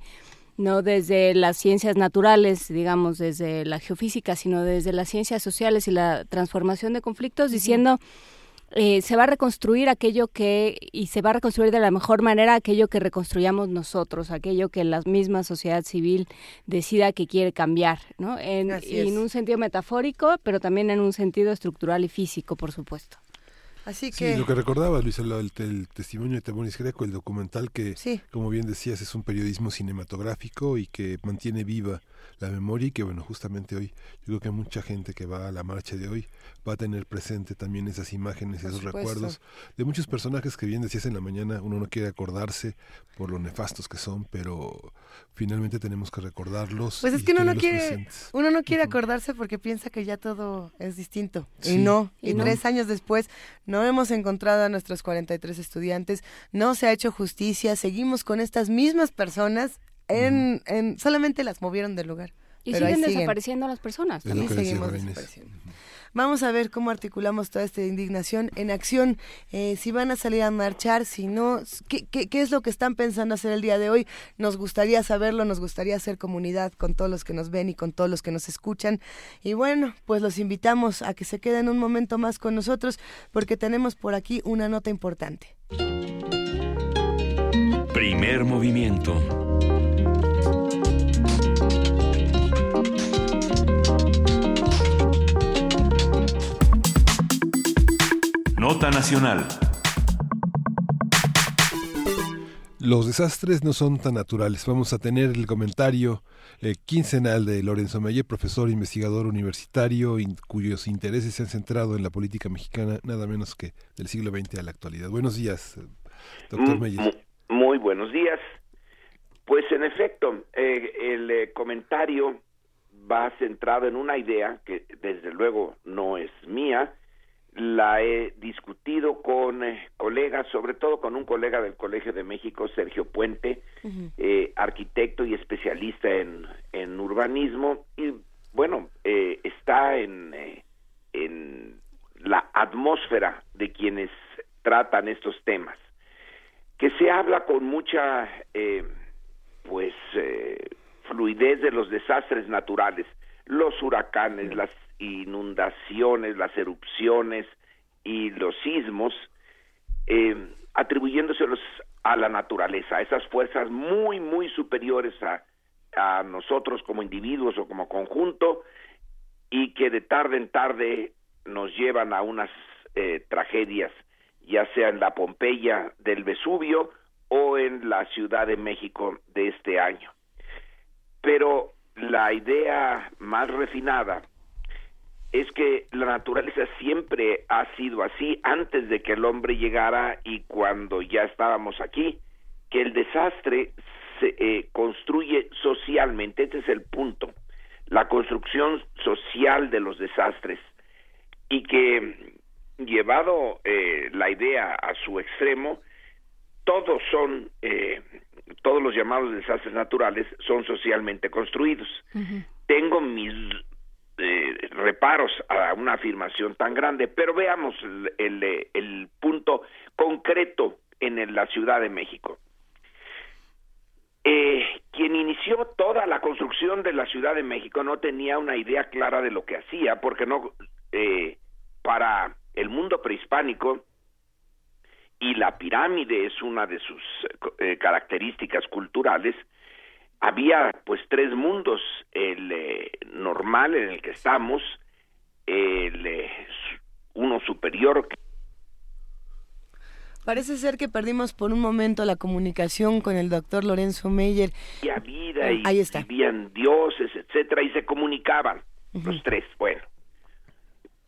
no desde las ciencias naturales, digamos, desde la geofísica, sino desde las ciencias sociales y la transformación de conflictos, diciendo eh, se va a reconstruir aquello que, y se va a reconstruir de la mejor manera aquello que reconstruyamos nosotros, aquello que la misma sociedad civil decida que quiere cambiar, ¿no? En, en un sentido metafórico, pero también en un sentido estructural y físico, por supuesto.
Así que...
Sí, lo que recordaba, Luis, el, el, el testimonio de Temoris Greco, el documental que,
sí.
como bien decías, es un periodismo cinematográfico y que mantiene viva la memoria y que, bueno, justamente hoy, yo creo que mucha gente que va a la marcha de hoy va a tener presente también esas imágenes,
por
esos
supuesto.
recuerdos de muchos personajes que bien decías en la mañana, uno no quiere acordarse por lo nefastos que son, pero finalmente tenemos que recordarlos.
Pues es que uno no quiere, presentes. uno no quiere acordarse porque piensa que ya todo es distinto. Sí. Y no, y, y no. tres años después no hemos encontrado a nuestros 43 estudiantes, no se ha hecho justicia, seguimos con estas mismas personas, en, en solamente las movieron del lugar.
Y
pero
siguen,
siguen
desapareciendo las personas.
Y seguimos desapareciendo. Vamos a ver cómo articulamos toda esta indignación en acción, eh, si van a salir a marchar, si no, ¿qué, ¿qué, qué, es lo que están pensando hacer el día de hoy. Nos gustaría saberlo, nos gustaría hacer comunidad con todos los que nos ven y con todos los que nos escuchan. Y bueno, pues los invitamos a que se queden un momento más con nosotros porque tenemos por aquí una nota importante.
Primer movimiento. Nota Nacional.
Los desastres no son tan naturales. Vamos a tener el comentario eh, quincenal de Lorenzo Meyer, profesor investigador universitario in, cuyos intereses se han centrado en la política mexicana nada menos que del siglo XX a la actualidad. Buenos días, doctor
Mm,
Meyer.
Muy buenos días. Pues en efecto, eh, el eh, comentario va centrado en una idea que desde luego no es mía, la he discutido con eh, colegas, sobre todo con un colega del Colegio de México, Sergio Puente, uh -huh. eh, arquitecto y especialista en, en urbanismo, y bueno, eh, está en, eh, en la atmósfera de quienes tratan estos temas, que se habla con mucha, eh, pues, eh, fluidez de los desastres naturales, los huracanes, uh -huh. las inundaciones, las erupciones y los sismos, eh, atribuyéndoselos a la naturaleza, a esas fuerzas muy, muy superiores a, a nosotros como individuos o como conjunto y que de tarde en tarde nos llevan a unas eh, tragedias, ya sea en la Pompeya del Vesubio o en la Ciudad de México de este año. Pero la idea más refinada es que la naturaleza siempre ha sido así antes de que el hombre llegara y cuando ya estábamos aquí, que el desastre se eh, construye socialmente, este es el punto, la construcción social de los desastres y que llevado eh, la idea a su extremo, todos son, eh, todos los llamados desastres naturales son socialmente construidos. Uh -huh. Tengo mis reparos a una afirmación tan grande, pero veamos el, punto concreto en la Ciudad de México. Eh, quien inició toda la construcción de la Ciudad de México no tenía una idea clara de lo que hacía, porque no eh, para el mundo prehispánico y la pirámide es una de sus eh, características culturales, había pues tres mundos, el eh, normal en el que estamos, el eh, uno superior.
Parece ser que perdimos por un momento la comunicación con el doctor Lorenzo Meyer.
Había vida y Ahí está. vivían dioses, etcétera, y se comunicaban uh -huh. los tres, bueno.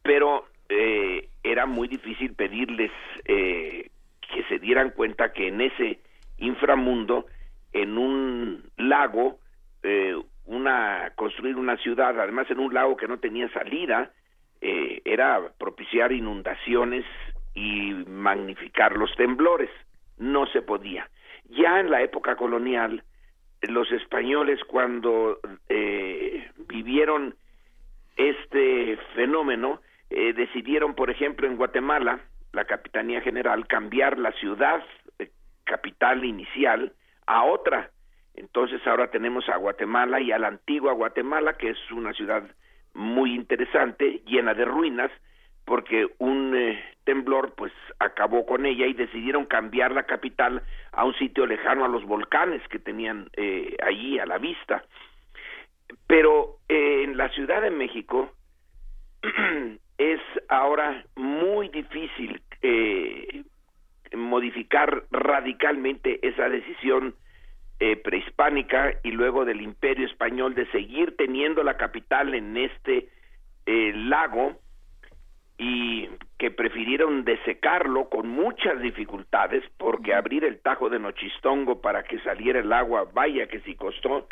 Pero eh, era muy difícil pedirles eh, que se dieran cuenta que en ese inframundo en un lago, eh, una construir una ciudad, además en un lago que no tenía salida, eh, era propiciar inundaciones y magnificar los temblores. No se podía. Ya en la época colonial, los españoles cuando eh, vivieron este fenómeno, eh, decidieron, por ejemplo, en Guatemala, la Capitanía General, cambiar la ciudad capital inicial a otra. Entonces ahora tenemos a Guatemala y a la antigua Guatemala, que es una ciudad muy interesante, llena de ruinas, porque un eh, temblor pues acabó con ella y decidieron cambiar la capital a un sitio lejano a los volcanes que tenían eh, allí a la vista. Pero eh, en la Ciudad de México es ahora muy difícil eh, modificar radicalmente esa decisión eh, prehispánica y luego del imperio español de seguir teniendo la capital en este eh, lago y que prefirieron desecarlo con muchas dificultades porque abrir el tajo de Nochistongo para que saliera el agua, vaya que sí costó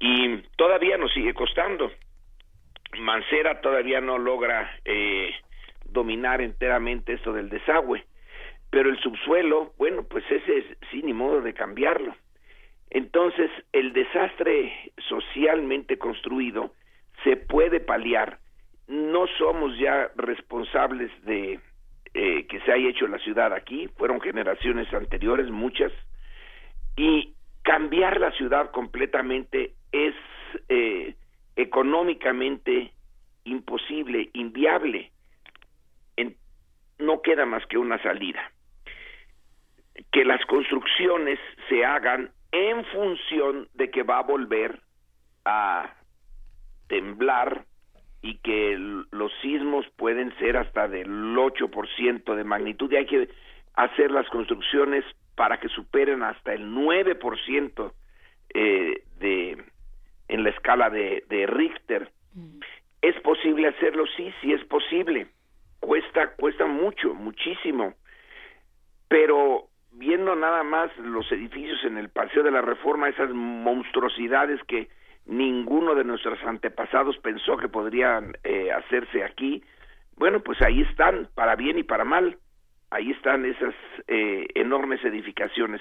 y todavía nos sigue costando. Mancera todavía no logra eh, dominar enteramente esto del desagüe, pero el subsuelo, bueno, pues ese es sí ni modo de cambiarlo. Entonces, el desastre socialmente construido se puede paliar. No somos ya responsables de eh, que se haya hecho la ciudad aquí, fueron generaciones anteriores, muchas, y cambiar la ciudad completamente es eh, económicamente imposible, inviable. En, no queda más que una salida. Que las construcciones se hagan en función de que va a volver a temblar y que los sismos pueden ser hasta del 8% de magnitud y hay que hacer las construcciones para que superen hasta el 9% eh, de en la escala de, de Richter. ¿Es posible hacerlo? Sí, sí es posible. Cuesta, cuesta mucho, muchísimo. Pero viendo nada más los edificios en el Paseo de la Reforma, esas monstruosidades que ninguno de nuestros antepasados pensó que podrían eh, hacerse aquí, bueno, pues ahí están, para bien y para mal, ahí están esas eh, enormes edificaciones.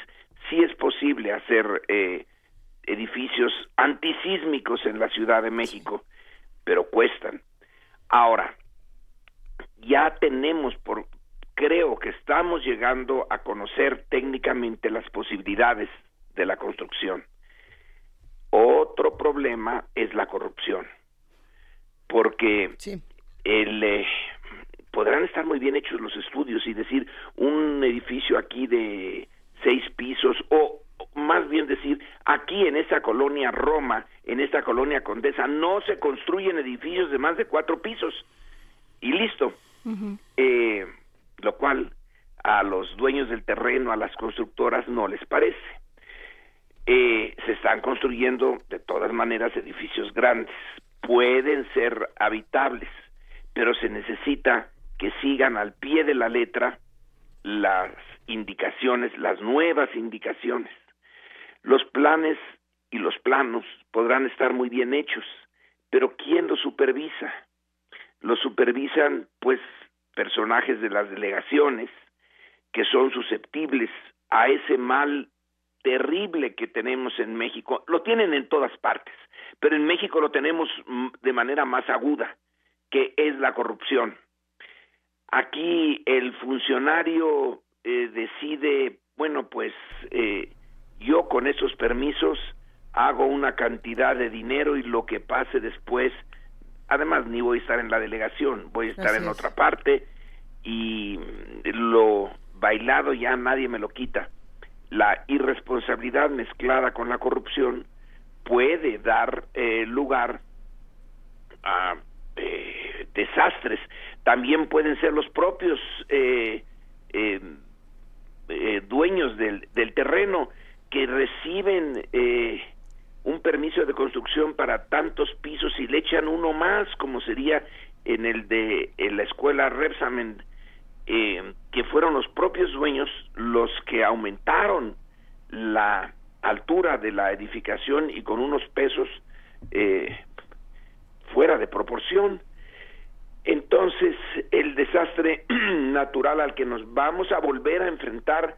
Sí es posible hacer eh, edificios antisísmicos en la Ciudad de México, pero cuestan. Ahora, ya tenemos por creo que estamos llegando a conocer técnicamente las posibilidades de la construcción. Otro problema es la corrupción, porque el, eh, podrán estar muy bien hechos los estudios y decir un edificio aquí de seis pisos o más bien decir, aquí en esta colonia Roma, en esta colonia Condesa, no se construyen edificios de más de cuatro pisos. Y listo. eh, lo cual a los dueños del terreno, a las constructoras, no les parece. Eh, se están construyendo de todas maneras edificios grandes, pueden ser habitables, pero se necesita que sigan al pie de la letra las indicaciones, las nuevas indicaciones. Los planes y los planos podrán estar muy bien hechos, pero ¿quién los supervisa? Los supervisan, pues, personajes de las delegaciones que son susceptibles a ese mal terrible que tenemos en México. Lo tienen en todas partes, pero en México lo tenemos de manera más aguda, que es la corrupción. Aquí el funcionario eh, decide, bueno, pues eh, yo con esos permisos hago una cantidad de dinero y lo que pase después además ni voy a estar en la delegación, voy a estar en otra parte y lo bailado ya nadie me lo quita. La irresponsabilidad mezclada con la corrupción puede dar eh, lugar a eh, desastres. También pueden ser los propios eh, dueños del, del, terreno que reciben un permiso de construcción para tantos pisos y le echan uno más, como sería en el de la escuela Repsamen, eh, que fueron los propios dueños los que aumentaron la altura de la edificación y con unos pesos eh, fuera de proporción. Entonces, el desastre natural al que nos vamos a volver a enfrentar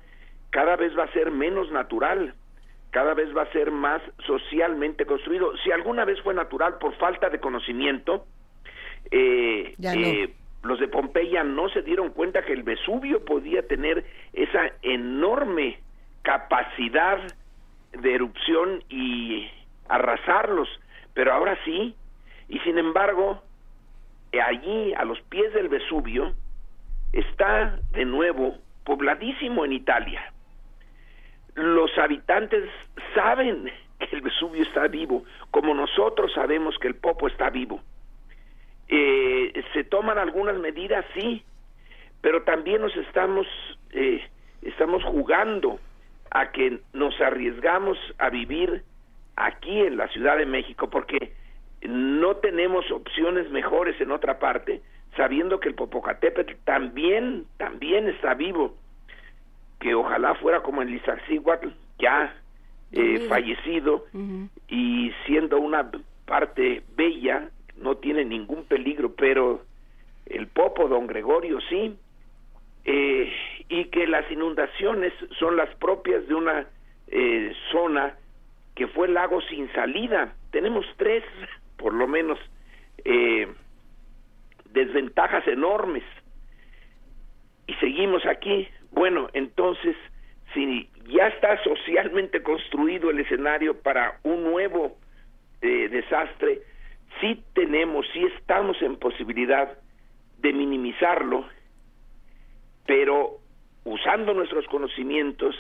cada vez va a ser menos natural, cada vez va a ser más socialmente construido. Si alguna vez fue natural por falta de conocimiento, eh, eh, los de Pompeya no se dieron cuenta que el Vesubio podía tener esa enorme capacidad de erupción y arrasarlos, pero ahora sí, y sin embargo, allí a los pies del Vesubio está de nuevo pobladísimo en Italia. Los habitantes saben que el Vesubio está vivo, como nosotros sabemos que el Popo está vivo. Eh, se toman algunas medidas, sí, pero también nos estamos, eh, estamos jugando a que nos arriesgamos a vivir aquí en la Ciudad de México, porque no tenemos opciones mejores en otra parte, sabiendo que el Popocatépetl también, también está vivo, que ojalá fuera como el Iztaccíhuatl, ya eh, fallecido, y siendo una parte bella, no tiene ningún peligro, pero el Popo, don Gregorio, sí, eh, y que las inundaciones son las propias de una eh, zona que fue lago sin salida. Tenemos tres, por lo menos, eh, desventajas enormes. Y seguimos aquí. Bueno, entonces, si ya está socialmente construido el escenario para un nuevo desastre, sí tenemos, sí estamos en posibilidad de minimizarlo, pero usando nuestros conocimientos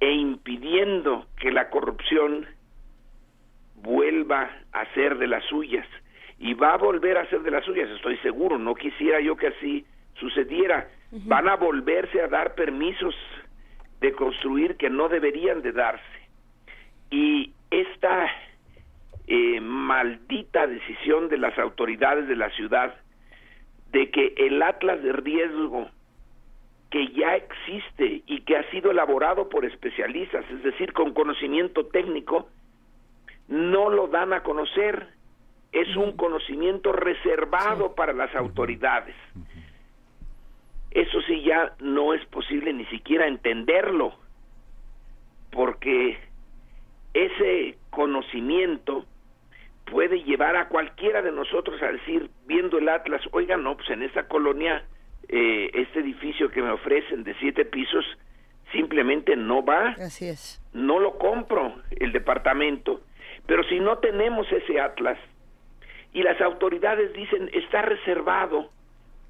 e impidiendo que la corrupción vuelva a ser de las suyas. Y va a volver a ser de las suyas, estoy seguro, no quisiera yo que así sucediera. Van a volverse a dar permisos de construir que no deberían de darse. Y esta eh, maldita decisión de las autoridades de la ciudad de que el atlas de riesgo que ya existe y que ha sido elaborado por especialistas, es decir, con conocimiento técnico, no lo dan a conocer. Es un conocimiento reservado para las autoridades. Eso sí ya no es posible ni siquiera entenderlo, porque ese conocimiento puede llevar a cualquiera de nosotros a decir, viendo el Atlas, oiga, no, pues en esta colonia, eh, este edificio que me ofrecen de siete pisos, simplemente no va.
Así es.
No lo compro, el departamento. Pero si no tenemos ese Atlas y las autoridades dicen, está reservado,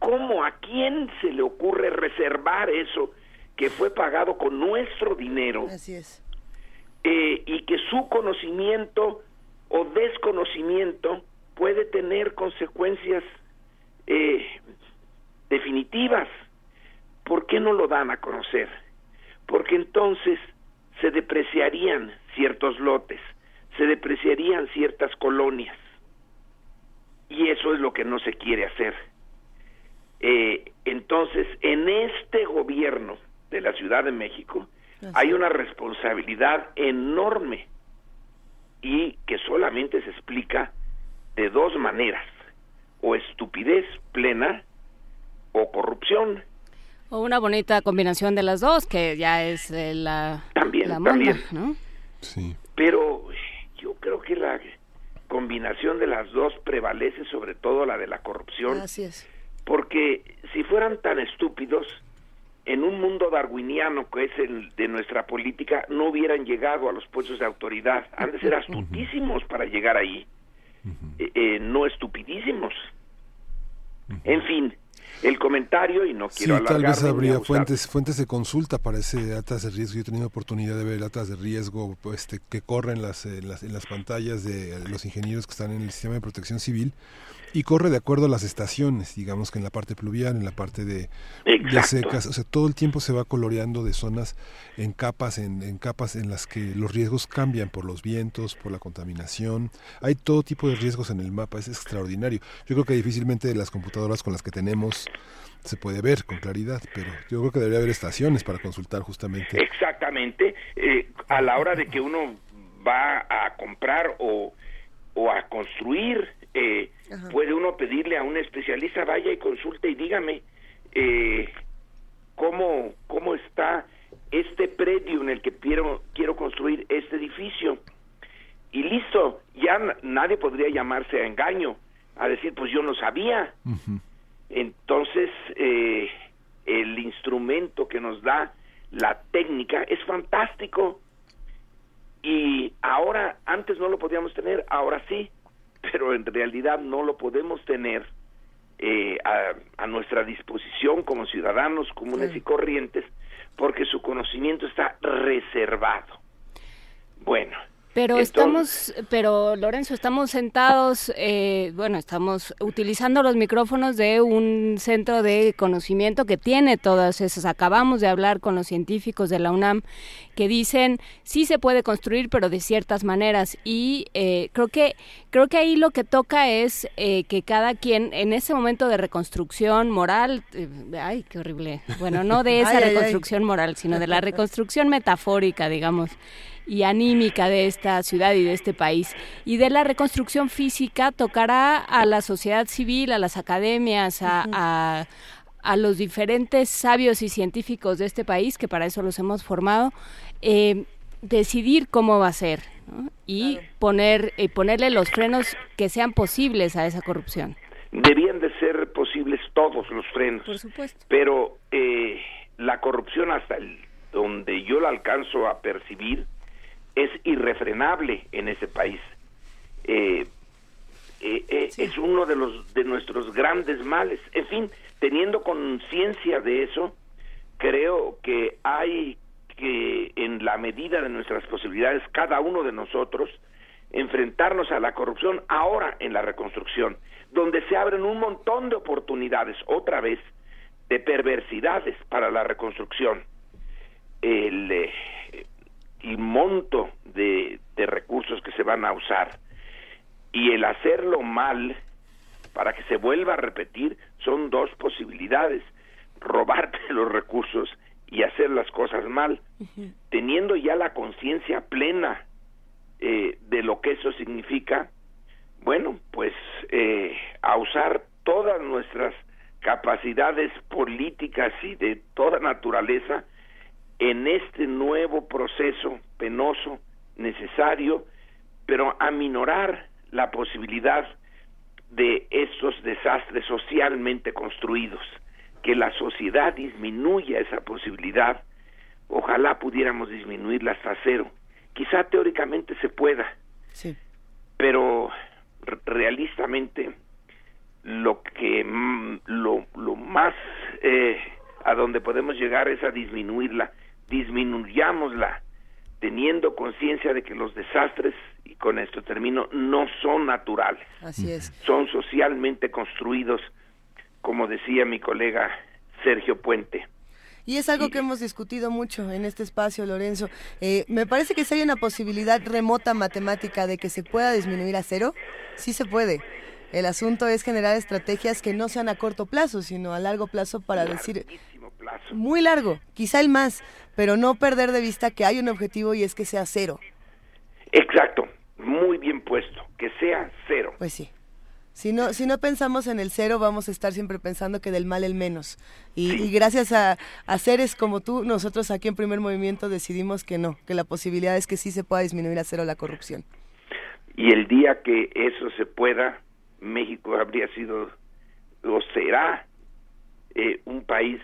¿cómo a quién se le ocurre reservar eso que fue pagado con nuestro dinero?
Así es.
Eh, y que su conocimiento o desconocimiento puede tener consecuencias eh, definitivas. ¿Por qué no lo dan a conocer? Porque entonces se depreciarían ciertos lotes, se depreciarían ciertas colonias. Y eso es lo que no se quiere hacer. Eh, entonces, en este gobierno de la Ciudad de México hay una responsabilidad enorme y que solamente se explica de dos maneras, o estupidez plena o corrupción.
O una bonita combinación de las dos, que ya es eh, la,
también,
la
también.
¿no?
Sí.
Pero yo creo que la combinación de las dos prevalece sobre todo la de la corrupción.
Así es.
Porque si fueran tan estúpidos, en un mundo darwiniano que es el de nuestra política, no hubieran llegado a los puestos de autoridad. Han de ser astutísimos para llegar ahí, eh, eh, no estupidísimos. En fin, el comentario, y no quiero
sí, tal vez habría fuentes fuentes de consulta para ese atas de riesgo. Yo he tenido oportunidad de ver atas de riesgo pues, este, que corren las, en las, en las pantallas de los ingenieros que están en el sistema de protección civil y corre de acuerdo a las estaciones, digamos que en la parte pluvial, en la parte de, secas, o sea, todo el tiempo se va coloreando de zonas en capas, en, en capas en las que los riesgos cambian por los vientos, por la contaminación, hay todo tipo de riesgos en el mapa, es extraordinario. Yo creo que difícilmente las computadoras con las que tenemos se puede ver con claridad, pero yo creo que debería haber estaciones para consultar justamente.
Exactamente, eh, a la hora de que uno va a comprar o, o a construir, eh, puede uno pedirle a un especialista, vaya y consulte y dígame eh, cómo, cómo está este predio en el que quiero, quiero construir este edificio. Y listo, ya nadie podría llamarse a engaño, a decir, pues yo no sabía. Entonces, eh, el instrumento que nos da la técnica es fantástico. Y ahora, antes no lo podíamos tener, ahora sí, pero en realidad no lo podemos tener eh, a, nuestra disposición como ciudadanos comunes y corrientes, porque su conocimiento está reservado. Bueno,
pero estamos, pero Lorenzo, estamos sentados, eh, bueno, estamos utilizando los micrófonos de un centro de conocimiento que tiene todas esas. Acabamos de hablar con los científicos de la UNAM que dicen sí se puede construir, pero de ciertas maneras. Y eh, creo que creo que ahí lo que toca es eh, que cada quien en ese momento de reconstrucción moral, ay, qué horrible. Bueno, no de esa reconstrucción moral, sino de la reconstrucción metafórica, digamos y anímica de esta ciudad y de este país. Y de la reconstrucción física tocará a la sociedad civil, a las academias, a, a, los diferentes sabios y científicos de este país, que para eso los hemos formado, eh, decidir cómo va a ser y poner, y ponerle los frenos que sean posibles a esa corrupción.
Debían de ser posibles todos los frenos.
Por supuesto.
Pero eh, la corrupción hasta el, donde yo la alcanzo a percibir, es irrefrenable en ese país. Eh, eh, eh, es uno de los de nuestros grandes males. En fin, teniendo conciencia de eso, creo que hay que, en la medida de nuestras posibilidades, cada uno de nosotros, enfrentarnos a la corrupción ahora en la reconstrucción, donde se abren un montón de oportunidades, otra vez, de perversidades para la reconstrucción. El, y monto de, recursos que se van a usar. Y el hacerlo mal, para que se vuelva a repetir, son dos posibilidades. Robarte los recursos y hacer las cosas mal, teniendo ya la conciencia plena eh, de lo que eso significa, bueno, pues eh, a usar todas nuestras capacidades políticas y de toda naturaleza en este nuevo proceso penoso, necesario, pero aminorar la posibilidad de estos desastres socialmente construidos, que la sociedad disminuya esa posibilidad, ojalá pudiéramos disminuirla hasta cero. Quizá teóricamente se pueda, sí. pero realistamente lo que lo, lo más eh, a donde podemos llegar es a disminuirla disminuyámosla, teniendo conciencia de que los desastres, y con esto termino, no son naturales.
Así es.
Son socialmente construidos, como decía mi colega Sergio Puente.
Y es algo que hemos discutido mucho en este espacio, Lorenzo. Eh, me parece que si hay una posibilidad remota matemática de que se pueda disminuir a cero, sí se puede. El asunto es generar estrategias que no sean a corto plazo, sino a largo plazo para decir, muy largo, quizá el más, pero no perder de vista que hay un objetivo y es que sea cero.
Exacto, muy bien puesto, que sea cero.
Pues sí. Si no, si no pensamos en el cero, vamos a estar siempre pensando que del mal el menos. Y, gracias a, a, seres como tú, nosotros aquí en Primer Movimiento decidimos que no, que la posibilidad es que sí se pueda disminuir a cero la corrupción.
Y el día que eso se pueda, México habría sido o será eh, un país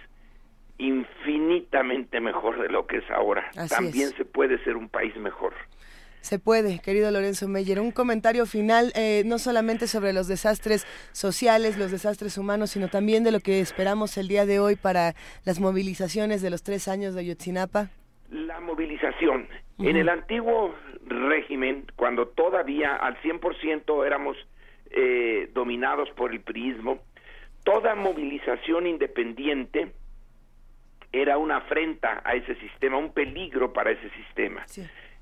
infinitamente mejor de lo que es ahora. También se puede ser un país mejor.
Se puede, querido Lorenzo Meyer. Un comentario final, eh, no solamente sobre los desastres sociales, los desastres humanos, sino también de lo que esperamos el día de hoy para las movilizaciones de los tres años de Yotzinapa.
La movilización. En el antiguo régimen, cuando todavía al 100% éramos eh, dominados por el priismo, toda movilización independiente era una afrenta a ese sistema, un peligro para ese sistema.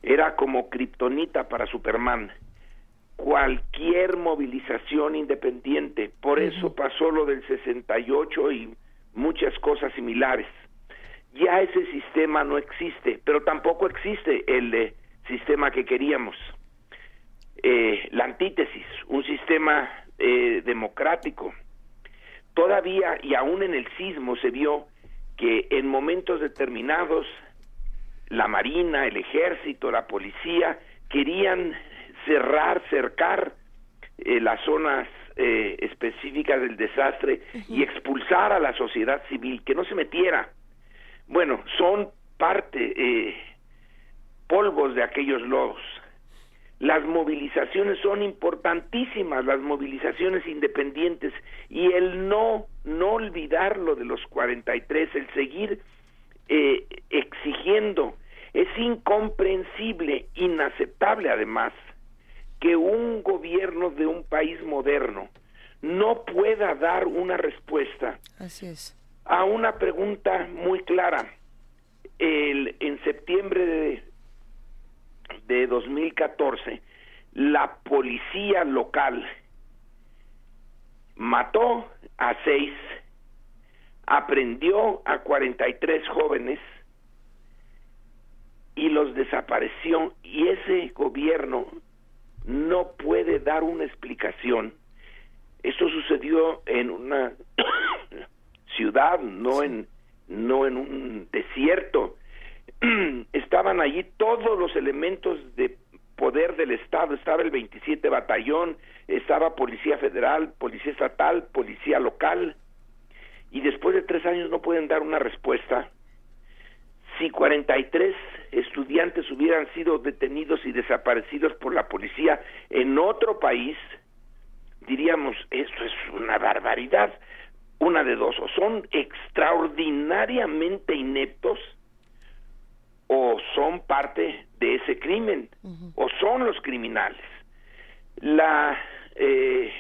Era como kriptonita para Superman. cualquier movilización independiente. Por eso pasó lo del 68 y muchas cosas similares. Ya ese sistema no existe, pero tampoco existe el eh, sistema que queríamos. Eh, la antítesis, un sistema eh, democrático. Todavía y aún en el sismo se vio que en momentos determinados la Marina, el Ejército, la Policía querían cerrar, cercar eh, las zonas eh, específicas del desastre y expulsar a la sociedad civil, que no se metiera. Bueno, son parte, eh, polvos de aquellos lodos. Las movilizaciones son importantísimas, las movilizaciones independientes, y el no, no olvidar lo de los 43, el seguir eh, exigiendo, es incomprensible, inaceptable además, que un gobierno de un país moderno no pueda dar una respuesta
Así es.
a una pregunta muy clara. El, en septiembre de, de 2014, la policía local mató a seis, aprendió a 43 jóvenes y los desapareció y ese gobierno no puede dar una explicación. Esto sucedió en una ciudad, no en no en un desierto. Estaban allí todos los elementos de poder del Estado, estaba el 27 batallón, estaba Policía Federal, Policía Estatal, Policía Local, y después de tres años no pueden dar una respuesta. Si 43 estudiantes hubieran sido detenidos y desaparecidos por la policía en otro país, diríamos, esto es una barbaridad. Una de dos, o son extraordinariamente ineptos, o son parte de ese crimen, o son los criminales. La eh,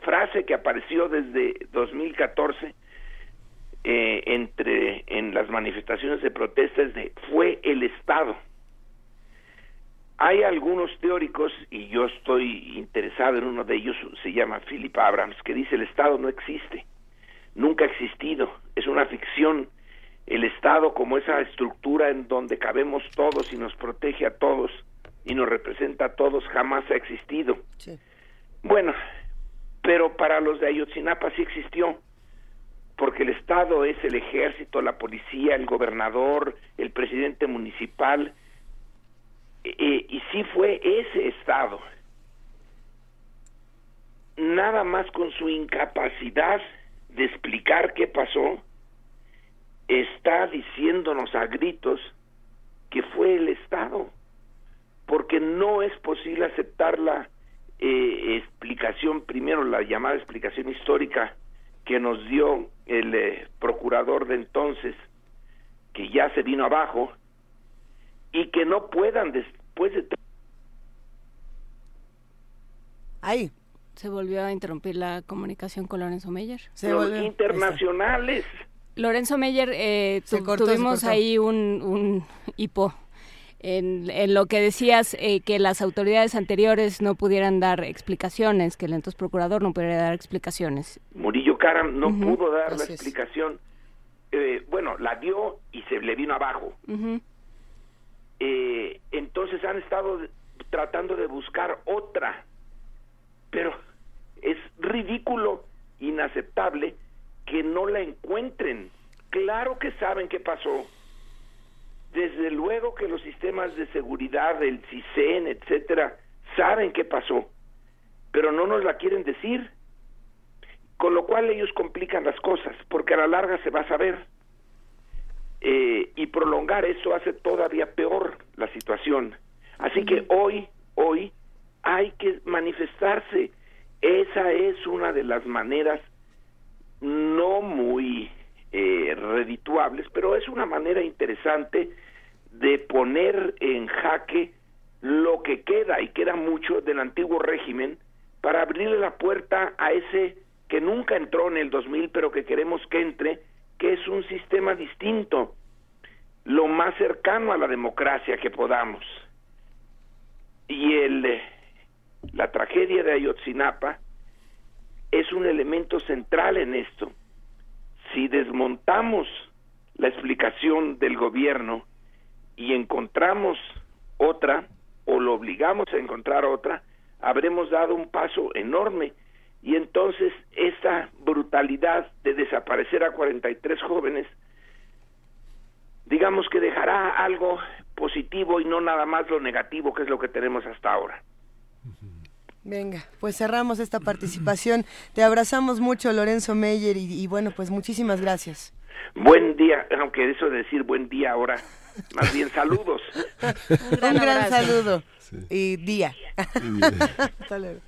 frase que apareció desde 2014 eh, entre en las manifestaciones de protesta es de fue el Estado. Hay algunos teóricos, y yo estoy interesado en uno de ellos, se llama Philip Abrams, que dice el Estado no existe, nunca ha existido, es una ficción. El Estado como esa estructura en donde cabemos todos y nos protege a todos y nos representa a todos jamás ha existido. Bueno, pero para los de Ayotzinapa sí existió, porque el Estado es el ejército, la policía, el gobernador, el presidente municipal, eh, y sí fue ese Estado. Nada más con su incapacidad de explicar qué pasó, está diciéndonos a gritos que fue el Estado, porque no es posible aceptar la eh, explicación, primero la llamada explicación histórica que nos dio el eh, procurador de entonces, que ya se vino abajo, y que no puedan después de...
Ahí.
Se volvió a interrumpir la comunicación con Lorenzo Meyer.
Se los internacionales.
Lorenzo Meyer, eh, tuvimos ahí un, un hipo en, en, lo que decías eh, que las autoridades anteriores no pudieran dar explicaciones, que el entonces procurador no pudiera dar explicaciones.
Murillo Karam no pudo dar la explicación. Eh, bueno, la dio y se le vino abajo. eh, entonces han estado tratando de buscar otra, pero es ridículo, inaceptable que no la encuentren. Claro que saben qué pasó. Desde luego que los sistemas de seguridad, el CISEN, etcétera, saben qué pasó, pero no nos la quieren decir. Con lo cual ellos complican las cosas, porque a la larga se va a saber. Eh, y prolongar eso hace todavía peor la situación. Así que hoy, hoy, hay que manifestarse. Esa es una de las maneras no muy eh, redituables, pero es una manera interesante de poner en jaque lo que queda, y queda mucho, del antiguo régimen, para abrirle la puerta a ese que nunca entró en el 2000, pero que queremos que entre, que es un sistema distinto, lo más cercano a la democracia que podamos. Y el La tragedia de Ayotzinapa es un elemento central en esto. Si desmontamos la explicación del gobierno y encontramos otra, o lo obligamos a encontrar otra, habremos dado un paso enorme y entonces esta brutalidad de desaparecer a 43 jóvenes, digamos que dejará algo positivo y no nada más lo negativo que es lo que tenemos hasta ahora.
Venga, pues cerramos esta participación. Te abrazamos mucho, Lorenzo Meyer, y, y bueno, pues muchísimas gracias.
Buen día, aunque eso de decir buen día ahora, más bien saludos.
Un gran, saludo y día. Hasta luego.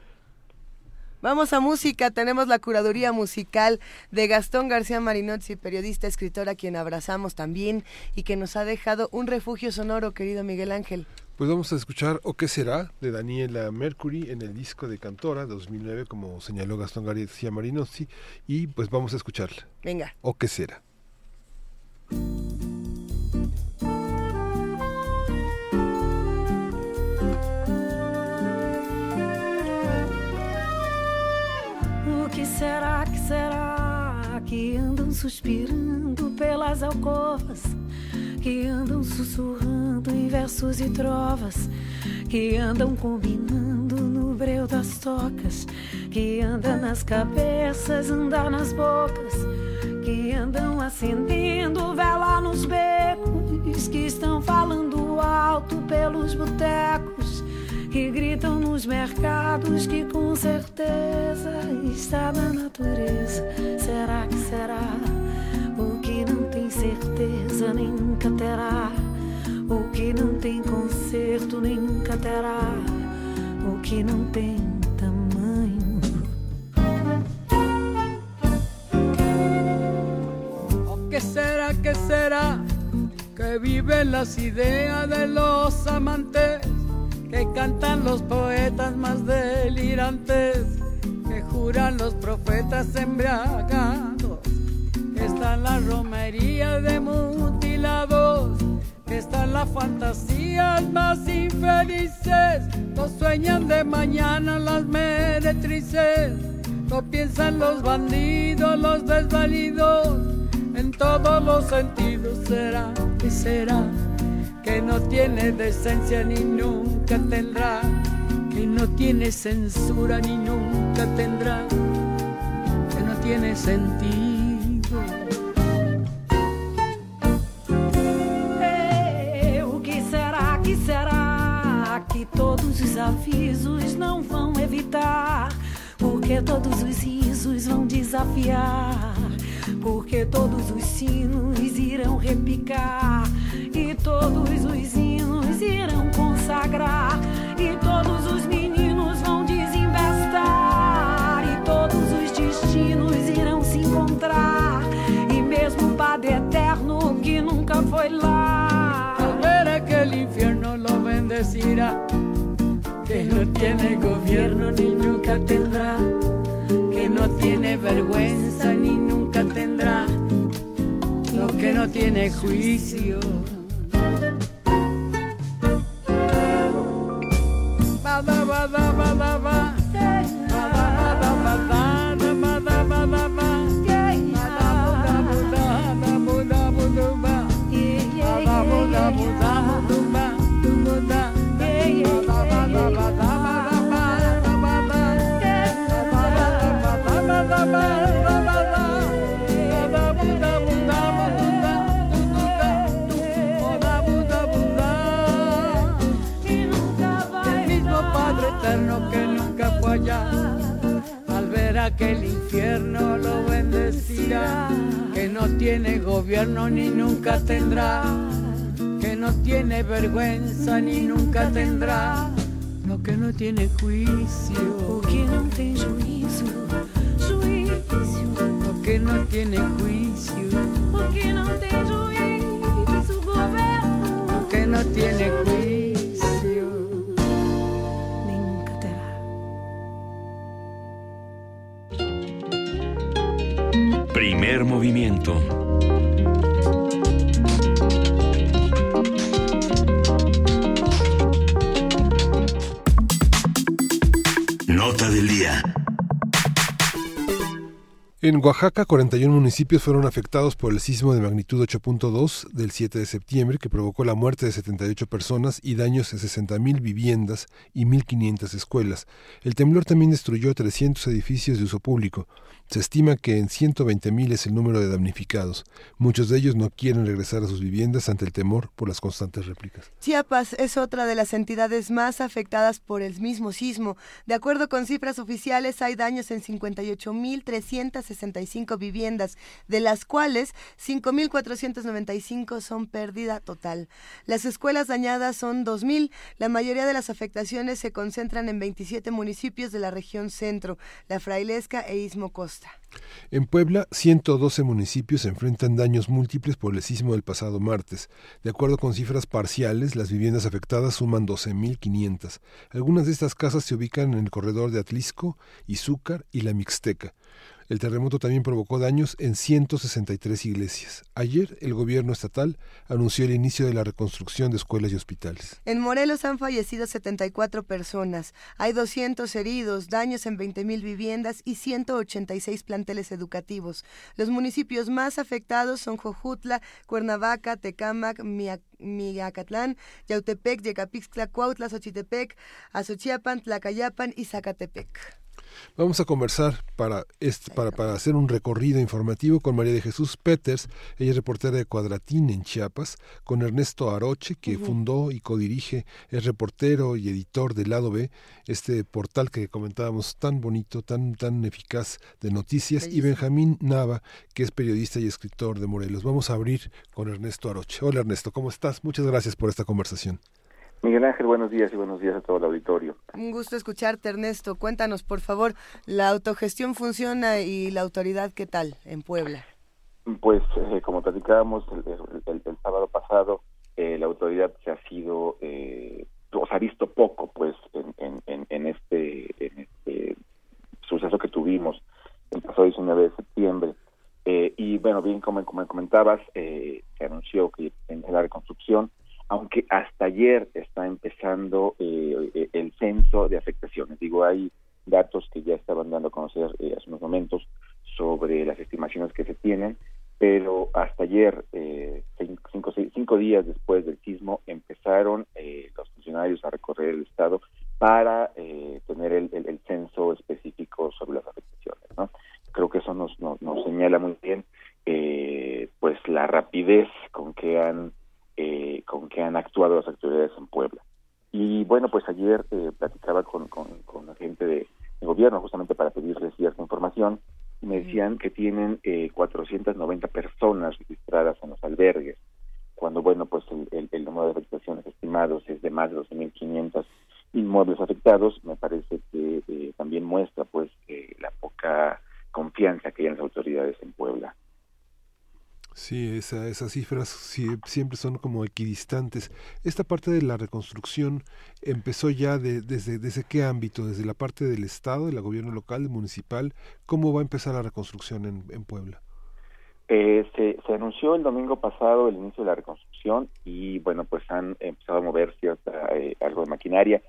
Vamos a música, tenemos la curaduría musical de Gastón García Marinozzi, periodista, escritor a quien abrazamos también y que nos ha dejado un refugio sonoro, querido Miguel Ángel.
Pues vamos a escuchar O qué será de Daniela Mercury en el disco de Cantora 2009, como señaló Gastón García Marinozzi, y pues vamos a escucharla.
Venga.
O qué será.
O que será, que será que andam suspirando pelas alcovas? Que andam sussurrando em versos e trovas? Que andam combinando no breu das tocas? Que anda nas cabeças, anda nas bocas? Que andam acendendo vela nos becos? Que estão falando alto pelos botecos? Que gritam nos mercados que com certeza está na natureza. Será que será? O que não tem certeza nem nunca terá. O que não tem conserto nem nunca terá. O que não tem tamanho.
¿O qué será, qué será? Que viven las ideas de los amantes que cantan los poetas más delirantes, que juran los profetas embriagados, que están las romerías de mutilados, están las fantasías más infelices, no sueñan de mañana las meretrices, no piensan los bandidos, los desvalidos, en todos los sentidos será y será que no tiene decencia ni nunca tendrá, que no tiene censura ni nunca tendrá, que no tiene sentido.
É, o que será, que será que todos os avisos não vão evitar? Porque todos os risos vão desafiar. Porque todos os sinos irão repicar. E todos os hinos irão consagrar. E todos os meninos vão desinvestar. E todos os destinos irão se encontrar. E mesmo o Padre Eterno que nunca foi lá.
Al ver aquel infierno lo bendecirá, que no tiene gobierno ni nunca tendrá, que no tiene vergüenza ni nunca lo que no tiene juicio. Bada, bada, bada, ba. Ver aquel infierno lo bendecirá, que no tiene gobierno ni nunca tendrá, que no tiene vergüenza ni nunca tendrá, lo que no tiene juicio,
que não tem juízo, juízo.
lo que no tiene juicio,
O que não tem juízo, governo.
lo que no tiene juicio.
Nota
del día.
En Oaxaca, 41 municipios fueron afectados por el sismo de magnitud 8.2 del 7 de septiembre, que provocó la muerte de 78 personas y daños en 60.000 viviendas y 1.500 escuelas. El temblor también destruyó 300 edificios de uso público. Se estima que en 120.000 es el número de damnificados. Muchos de ellos no quieren regresar a sus viviendas ante el temor por las constantes réplicas.
Chiapas es otra de las entidades más afectadas por el mismo sismo. De acuerdo con cifras oficiales, hay daños en 58.365 viviendas, de las cuales 5.495 son pérdida total. Las escuelas dañadas son 2.000. La mayoría de las afectaciones se concentran en 27 municipios de la región centro, La Frailesca e Istmo Costa.
En Puebla, 112 municipios enfrentan daños múltiples por el sismo del pasado martes. De acuerdo con cifras parciales, las viviendas afectadas suman 12.500. Algunas de estas casas se ubican en el corredor de Atlisco, Izúcar y la Mixteca. El terremoto también provocó daños en 163 iglesias. Ayer el gobierno estatal anunció el inicio de la reconstrucción de escuelas y hospitales.
En Morelos han fallecido 74 personas. Hay 200 heridos, daños en 20.000 viviendas y 186 planteles educativos. Los municipios más afectados son Jojutla, Cuernavaca, Tecámac, Miacatlán, Yautepec, Yecapixtla, Cuautla, Xochitepec, Azochiapan, Tlacayapan y Zacatepec.
Vamos a conversar para, este, para, para hacer un recorrido informativo con María de Jesús Peters, ella es reportera de Cuadratín en Chiapas, con Ernesto Aroche, que fundó y codirige, es reportero y editor del Lado B, este portal que comentábamos tan bonito, tan, tan eficaz de noticias, y Benjamín Nava, que es periodista y escritor de Morelos. Vamos a abrir con Ernesto Aroche. Hola Ernesto, ¿cómo estás? Muchas gracias por esta conversación.
Miguel Ángel, buenos días y buenos días a todo el auditorio.
Un gusto escucharte, Ernesto. Cuéntanos, por favor, ¿la autogestión funciona y la autoridad qué tal en Puebla?
Pues, eh, como platicábamos el, sábado pasado, eh, la autoridad se ha sido, eh, o se ha visto poco, pues, en, en, este, en este suceso que tuvimos el pasado 19 de septiembre. Y bueno, bien como, como comentabas, se anunció que en la reconstrucción aunque hasta ayer está empezando eh, el censo de afectaciones. Digo, hay datos que ya estaban dando a conocer eh, hace unos momentos sobre las estimaciones que se tienen, pero hasta ayer, eh, cinco, cinco, días después del sismo, empezaron los funcionarios a recorrer el estado para tener el, censo específico sobre las afectaciones. ¿no? Creo que eso nos, nos, nos señala muy bien pues la rapidez con que han eh, con que han actuado las autoridades en Puebla. Y bueno, pues ayer eh, platicaba con, con, la gente de, gobierno justamente para pedirles cierta información y me decían que tienen eh, 490 personas registradas en los albergues, cuando bueno, pues el, el, número de afectaciones estimados es de más de 12.500 inmuebles afectados, me parece que eh, también muestra pues la poca confianza que hay en las autoridades en Puebla.
Sí, esa, esas cifras siempre son como equidistantes. Esta parte de la reconstrucción empezó ya de, desde, desde qué ámbito, desde la parte del Estado, del gobierno local, municipal. ¿Cómo va a empezar la reconstrucción en, en Puebla?
Eh, se, se, anunció el domingo pasado el inicio de la reconstrucción y bueno, pues han empezado a mover cierta, eh, algo de maquinaria,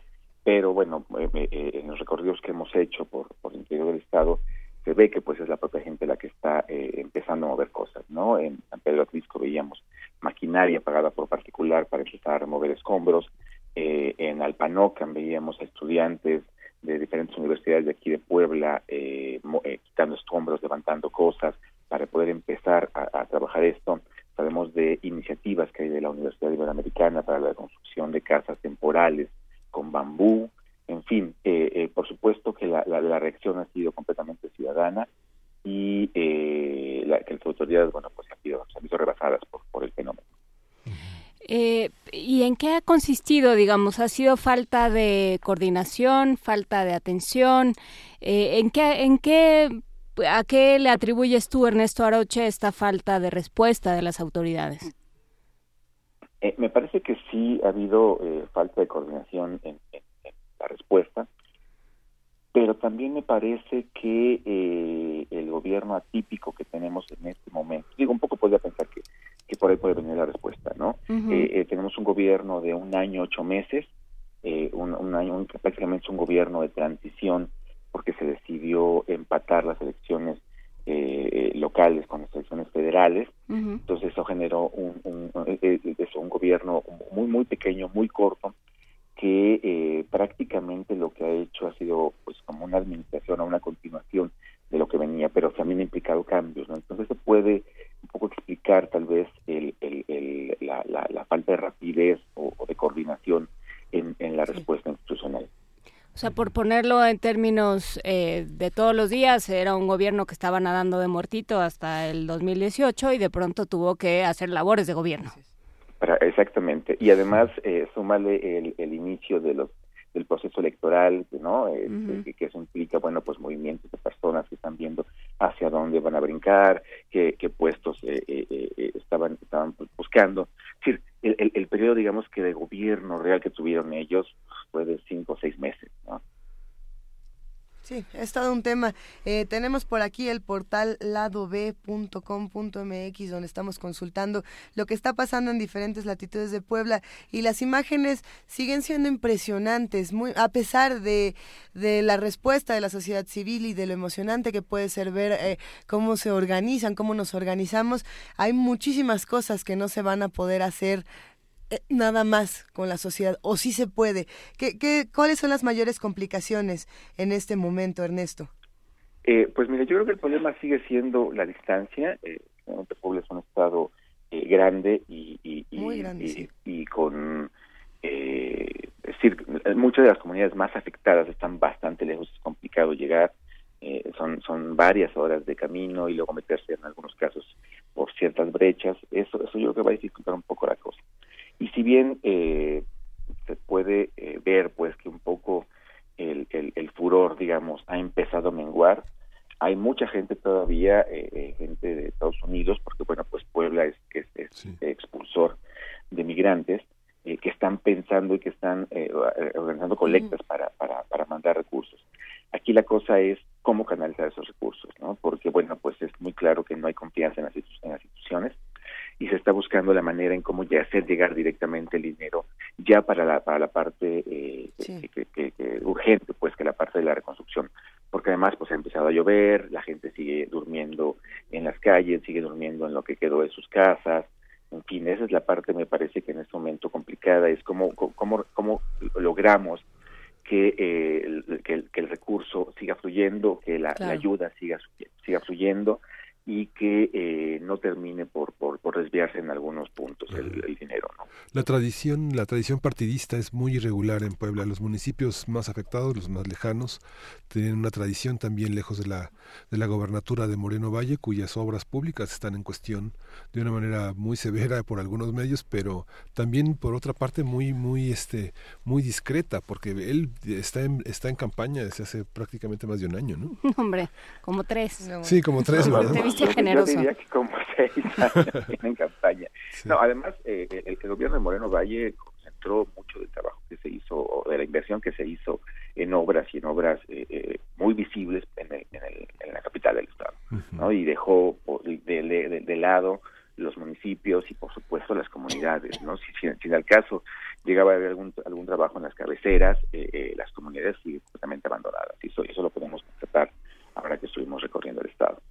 pero bueno, eh, en los recorridos que hemos hecho por, por el interior del Estado, se ve que pues es la propia gente la que está eh, empezando a mover cosas, ¿no? En San Pedro Atlisco veíamos maquinaria pagada por particular para empezar a remover escombros, eh, en Alpanocan veíamos a estudiantes de diferentes universidades de aquí de Puebla eh, quitando escombros, levantando cosas para poder empezar a, trabajar esto. Sabemos de iniciativas que hay de la Universidad Iberoamericana para la construcción de casas temporales con bambú, en fin, eh, eh, por supuesto que la, la, reacción ha sido completamente ciudadana y eh, la, que las autoridades, bueno, pues han sido, se han visto rebasadas por, por el fenómeno.
Eh, ¿Y en qué ha consistido, digamos? ¿Ha sido falta de coordinación, falta de atención? Eh, ¿En qué, en qué, a qué le atribuyes tú, Ernesto Aroche, esta falta de respuesta de las autoridades?
Eh, me parece que sí ha habido falta de coordinación en, la respuesta, pero también me parece que eh, el gobierno atípico que tenemos en este momento, digo, un poco podría pensar que, que por ahí puede venir la respuesta, ¿no? Eh, eh, tenemos un gobierno de un año, ocho meses, un, un, año, prácticamente es un gobierno de transición porque se decidió empatar las elecciones locales con las elecciones federales. Entonces eso generó un, un, eso, un gobierno muy, muy pequeño, muy corto, que eh, prácticamente lo que ha hecho ha sido pues como una administración o una continuación de lo que venía, pero también ha implicado cambios. ¿no? Entonces se puede un poco explicar tal vez el, el, el- la, la, la falta de rapidez o, o de coordinación en, en la respuesta institucional.
O sea, por ponerlo en términos eh, de todos los días, era un gobierno que estaba nadando de muertito hasta el 2018 y de pronto tuvo que hacer labores de gobierno.
Para, exactamente. Y además, eh, súmale el, el inicio de los del proceso electoral, ¿no? Este, que eso implica, bueno, pues movimientos de personas que están viendo hacia dónde van a brincar, qué, qué puestos eh, eh, eh, estaban estaban pues, buscando. Es decir, el, el, el periodo, digamos, que de gobierno real que tuvieron ellos fue de cinco o seis meses, ¿no?
Sí, es todo un tema. Eh, tenemos por aquí el portal ladob.com.mx donde estamos consultando lo que está pasando en diferentes latitudes de Puebla y las imágenes siguen siendo impresionantes, muy a pesar de, de la respuesta de la sociedad civil y de lo emocionante que puede ser ver eh, cómo se organizan, cómo nos organizamos. Hay muchísimas cosas que no se van a poder hacer nada más con la sociedad, o sí se puede. ¿Qué, qué, ¿Cuáles son las mayores complicaciones en este momento, Ernesto?
Eh, pues mira, yo creo que el problema sigue siendo la distancia. Eh, Puebla es un estado eh, grande y, y, y-
Muy grande,
y-
sí.
y con, eh, es decir, muchas de las comunidades más afectadas están bastante lejos, es complicado llegar. Eh, son son varias horas de camino y luego meterse en algunos casos por ciertas brechas. Eso eso yo creo que va a dificultar un poco la cosa. Y si bien eh, se puede eh, ver pues que un poco el, el, el furor, digamos, ha empezado a menguar, hay mucha gente todavía, eh, eh, gente de Estados Unidos, porque bueno, pues Puebla es, es, es expulsor de migrantes, eh, que están pensando y que están eh, organizando colectas para, para, para mandar recursos. Aquí la cosa es cómo canalizar esos recursos, ¿no? Porque bueno, pues es muy claro que no hay confianza en las, en las instituciones y se está buscando la manera en cómo ya hacer llegar directamente el dinero ya para la para la parte eh, que- que- que- que urgente pues que la parte de la reconstrucción. Porque además pues ha empezado a llover la gente sigue durmiendo en las calles sigue durmiendo en lo que quedó de sus casas. En fin esa es la parte me parece que en este momento complicada. Es cómo cómo cómo logramos que, eh, el, que, el, que el recurso siga fluyendo, que la,
Claro.
la ayuda siga, siga fluyendo y que eh, no termine por, por, por desviarse en algunos puntos el, el dinero. ¿no?
La tradición, la tradición partidista es muy irregular en Puebla. Los municipios más afectados, los más lejanos, tienen una tradición también lejos de la, de la gobernatura de Moreno Valle, cuyas obras públicas están en cuestión de una manera muy severa por algunos medios, pero también por otra parte muy, muy, este, muy discreta, porque él está en, está en campaña desde hace prácticamente más de un año, ¿no?
Hombre, como tres.
Sí, como tres, ¿verdad?
Yo- yo
generoso.
diría que como seis años en campaña. No, además, eh, el, el gobierno de Moreno Valle concentró mucho del trabajo que se hizo, o de la inversión que se hizo en obras y en obras eh, eh, muy visibles en, el- en, el- en la capital del estado, ¿no? Y dejó de, de- de- de lado los municipios y, por supuesto, las comunidades, ¿no? Si, si, si en el caso llegaba a haber algún, algún trabajo en las cabeceras, eh, eh, las comunidades siguen completamente abandonadas. Y eso, eso lo podemos constatar ahora que estuvimos recorriendo el estado.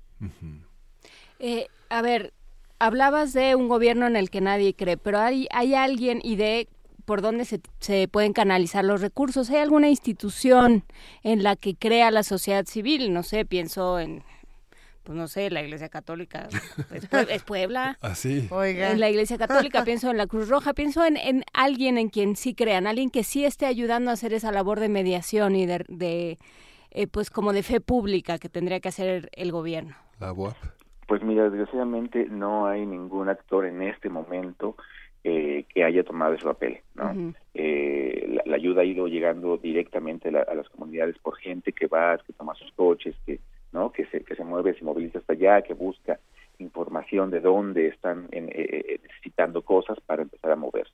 Eh, a ver, hablabas de un gobierno en el que nadie cree, pero hay, hay alguien y de por dónde se, se pueden canalizar los recursos. ¿Hay alguna institución en la que crea la sociedad civil? No sé, pienso en, pues no sé, la Iglesia Católica. ¿Es, Pue- es Puebla?
Así.
Oiga.
En la Iglesia Católica, pienso en la Cruz Roja, pienso en, en alguien en quien sí crean, alguien que sí esté ayudando a hacer esa labor de mediación y de, de, eh, pues como de fe pública que tendría que hacer el gobierno.
La UAP.
Pues mira, desgraciadamente no hay ningún actor en este momento eh, que haya tomado ese papel, ¿no? Eh, la, la ayuda ha ido llegando directamente a, la- a las comunidades por gente que va, que toma sus coches, que no, que se que se mueve, se moviliza hasta allá, que busca información de dónde están en- eh, eh, necesitando cosas para empezar a moverse.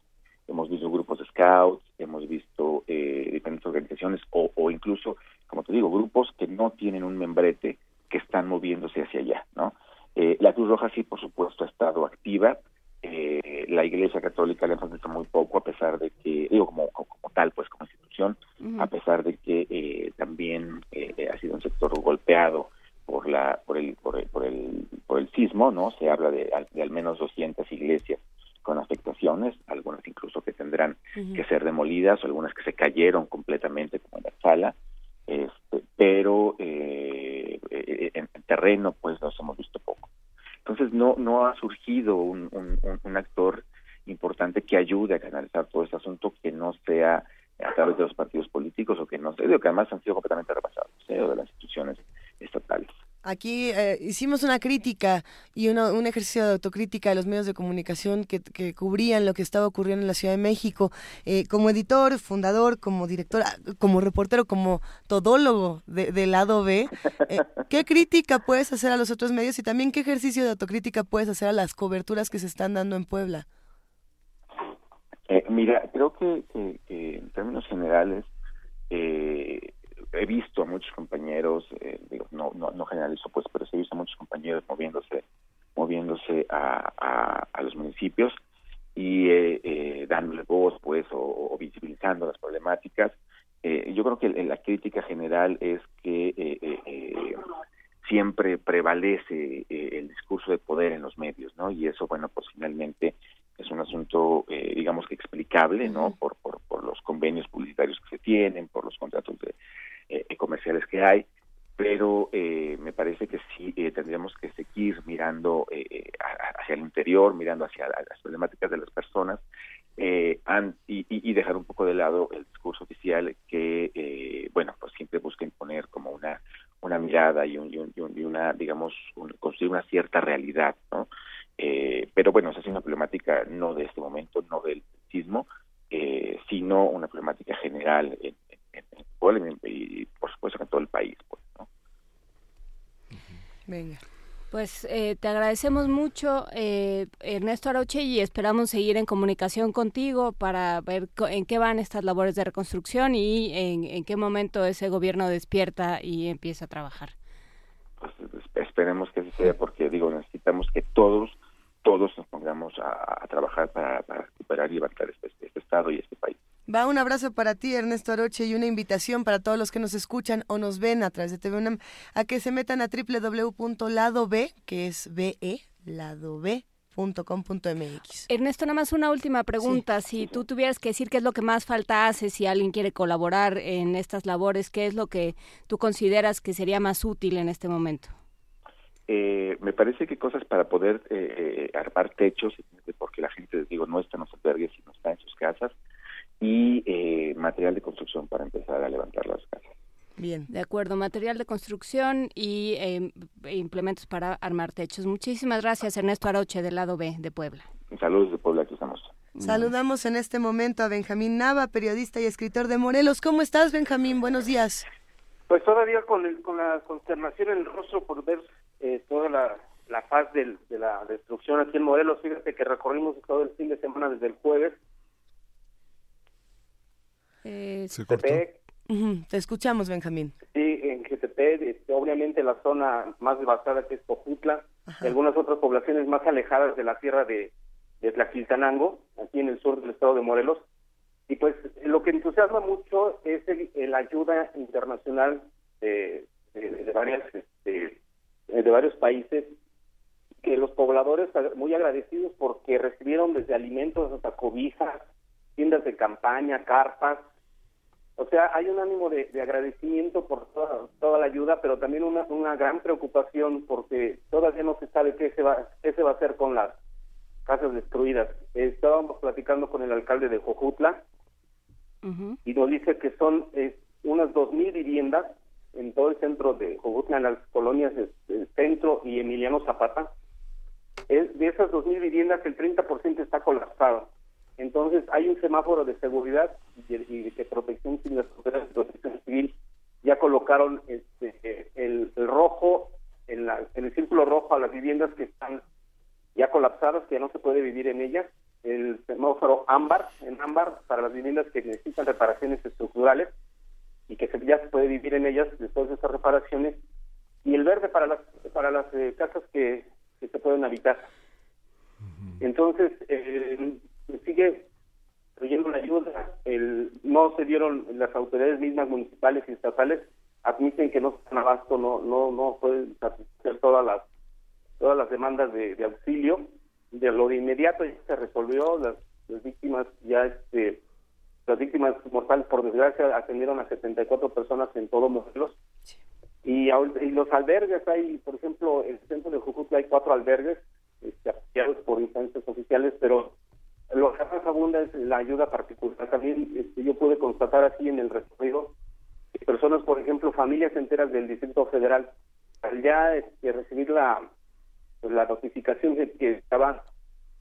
Hemos visto grupos de scouts, hemos visto eh, diferentes organizaciones o, o incluso, como te digo, grupos que no tienen un membrete que están moviéndose hacia allá, ¿no? Eh, la Cruz Roja sí, por supuesto, ha estado activa. Eh, la Iglesia Católica le hemos visto muy poco, a pesar de que, digo, como, como, como tal, pues como institución, a pesar de que eh, también eh, ha sido un sector golpeado por la por el por el por el, por el sismo no se habla de, de al menos 200 iglesias con afectaciones algunas incluso que tendrán que ser demolidas o algunas que se cayeron completamente como en la sala. Este, pero eh, eh, en, terreno pues los hemos visto poco entonces no ha surgido un, un, actor importante que ayude a canalizar todo este asunto que no sea a través de los partidos políticos o que no sé, que además han sido completamente repasados, ¿eh? o de las instituciones estatales.
Aquí eh, hicimos una crítica y un ejercicio de autocrítica de los medios de comunicación que, cubrían lo que estaba ocurriendo en la Ciudad de México. Eh, como editor, fundador, como director, ah, como reportero, como todólogo del lado B, eh, ¿qué crítica puedes hacer a los otros medios y también qué ejercicio de autocrítica puedes hacer a las coberturas que se están dando en Puebla?
Mira, creo que, en términos generales eh, he visto a muchos compañeros, eh, digo, no, no, no generalizo pues, pero he visto a muchos compañeros moviéndose, moviéndose a, a, los municipios y eh, dándole voz pues o, visibilizando las problemáticas. yo creo que la crítica general es que siempre prevalece el discurso de poder en los medios, ¿no? Y eso, bueno, pues finalmente es un asunto, eh, digamos que explicable, ¿no? Por, por, por, los convenios publicitarios que se tienen, por los contratos de, eh, comerciales que hay, pero eh, me parece que sí tendríamos que seguir mirando hacia el interior, mirando hacia las problemáticas de las personas y, y, dejar un poco de lado el discurso oficial que, bueno, pues siempre busca imponer como una una mirada y, un, y, una, digamos, construir una cierta realidad, ¿no? Eh, pero bueno, esa es una problemática no de este momento, no del sismo, eh, sino una problemática general en, y por supuesto en todo el país. Pues, ¿no?
Venga. Pues eh, te agradecemos mucho, eh, Ernesto Arauche, y esperamos seguir en comunicación contigo para ver en qué van estas labores de reconstrucción y en, en qué momento ese gobierno despierta y empieza a trabajar.
Pues esperemos que así sea, porque digo, necesitamos que todos todos nos pongamos a, trabajar para, recuperar y levantar este, este, estado y este país.
Va un abrazo para ti, Ernesto Aroche, y una invitación para todos los que nos escuchan o nos ven a través de TV a que se metan a www.ladob, que es BE, ladob.com.mx.
Ernesto, nada más una última pregunta. si tú tuvieras que decir qué es lo que más falta hace, si alguien quiere colaborar en estas labores, ¿qué es lo que tú consideras que sería más útil en este momento?
Eh, me parece que cosas para poder eh, eh, armar techos, porque la gente, digo, no está en los albergues, sino está en sus casas, y eh, material de construcción para empezar a levantar las casas.
Bien, de acuerdo, material de construcción y implementos para armar techos. Muchísimas gracias, Ernesto Aroche, del lado B de Puebla.
Saludos de Puebla, aquí estamos.
Saludamos en este momento a Benjamín Nava, periodista y escritor de Morelos. ¿Cómo estás, Benjamín? Buenos días.
Pues todavía con, con la consternación en el rostro por ver eh, toda la, la faz de la destrucción aquí en Morelos. Fíjate que recorrimos todo el fin de semana desde el jueves.
Eh,
Te escuchamos, Benjamín.
Sí, en Jetepec, este, obviamente la zona más devastada que es Cojutla, y algunas otras poblaciones más alejadas de la tierra de, de Tlaquiltanango, aquí en el sur del estado de Morelos. Y pues lo que entusiasma mucho es la ayuda internacional de, de varias este, eh, de varios países que los pobladores muy agradecidos porque recibieron desde alimentos hasta cobijas, tiendas de campaña, carpas. O sea, hay un ánimo de, agradecimiento por toda, la ayuda, pero también una, una gran preocupación porque todavía no se sabe qué se va, qué se va a hacer con las casas destruidas. estábamos platicando con el alcalde de Jojutla y nos dice que son eh, unas dos mil viviendas en todo el centro de Jojutla, en las colonias del centro y Emiliano Zapata, es, de esas 2.000 viviendas el 30% está colapsado. Entonces hay un semáforo de seguridad y, de protección civil, las autoridades de protección civil ya colocaron este, el, rojo, en, la, en el círculo rojo a las viviendas que están ya colapsadas, que ya no se puede vivir en ellas, el semáforo ámbar, en ámbar, para las viviendas que necesitan reparaciones estructurales, y que ya se puede vivir en ellas después de estas reparaciones y el verde para las para las eh, casas que, se pueden habitar. Entonces eh, sigue fluyendo la ayuda el, no se dieron las autoridades mismas municipales y estatales admiten que no están abasto, no, no, no pueden satisfacer todas las, todas las demandas de, de auxilio. De lo de inmediato ya se resolvió, las, las víctimas ya, este, las víctimas mortales por desgracia atendieron a 74 personas en todo Morelos. Y, ahor- y los albergues, hay, por ejemplo, en el centro de Jujutla hay cuatro albergues este, apoyados por instancias oficiales, pero lo que más abunda la ayuda particular. También este, yo pude constatar así en el recorrido que personas, por ejemplo, familias enteras del Distrito Federal, al ya este, recibir la, pues, la notificación de que estaba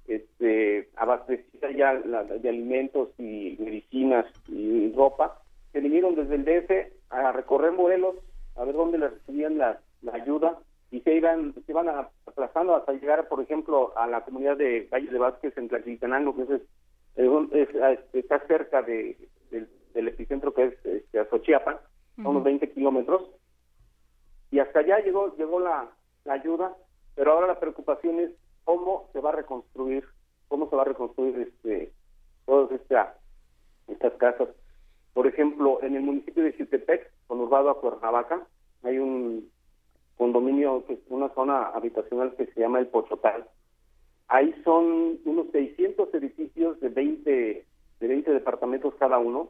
este, abastecida ya la- de alimentos y medicinas y ropa, se vinieron desde el DF a recorrer Morelos a ver dónde les recibían la, ayuda y se iban se iban aplazando hasta llegar, por ejemplo, a la comunidad de Valle de Vázquez en Tlaxiltenango, que es, es un- es- es- está cerca de, del, del epicentro que es este, Azochiapan, a unos 20 kilómetros, y hasta allá llegó llegó la, la ayuda, pero ahora la preocupación es cómo se va a reconstruir, cómo se va a reconstruir este todas esta- estas casas. Por ejemplo, en el municipio de Chiltepec, conurbado a Cuernavaca, hay un condominio, que es una zona habitacional que se llama El Pochotal. Ahí son unos 600 edificios de 20, de 20 departamentos cada uno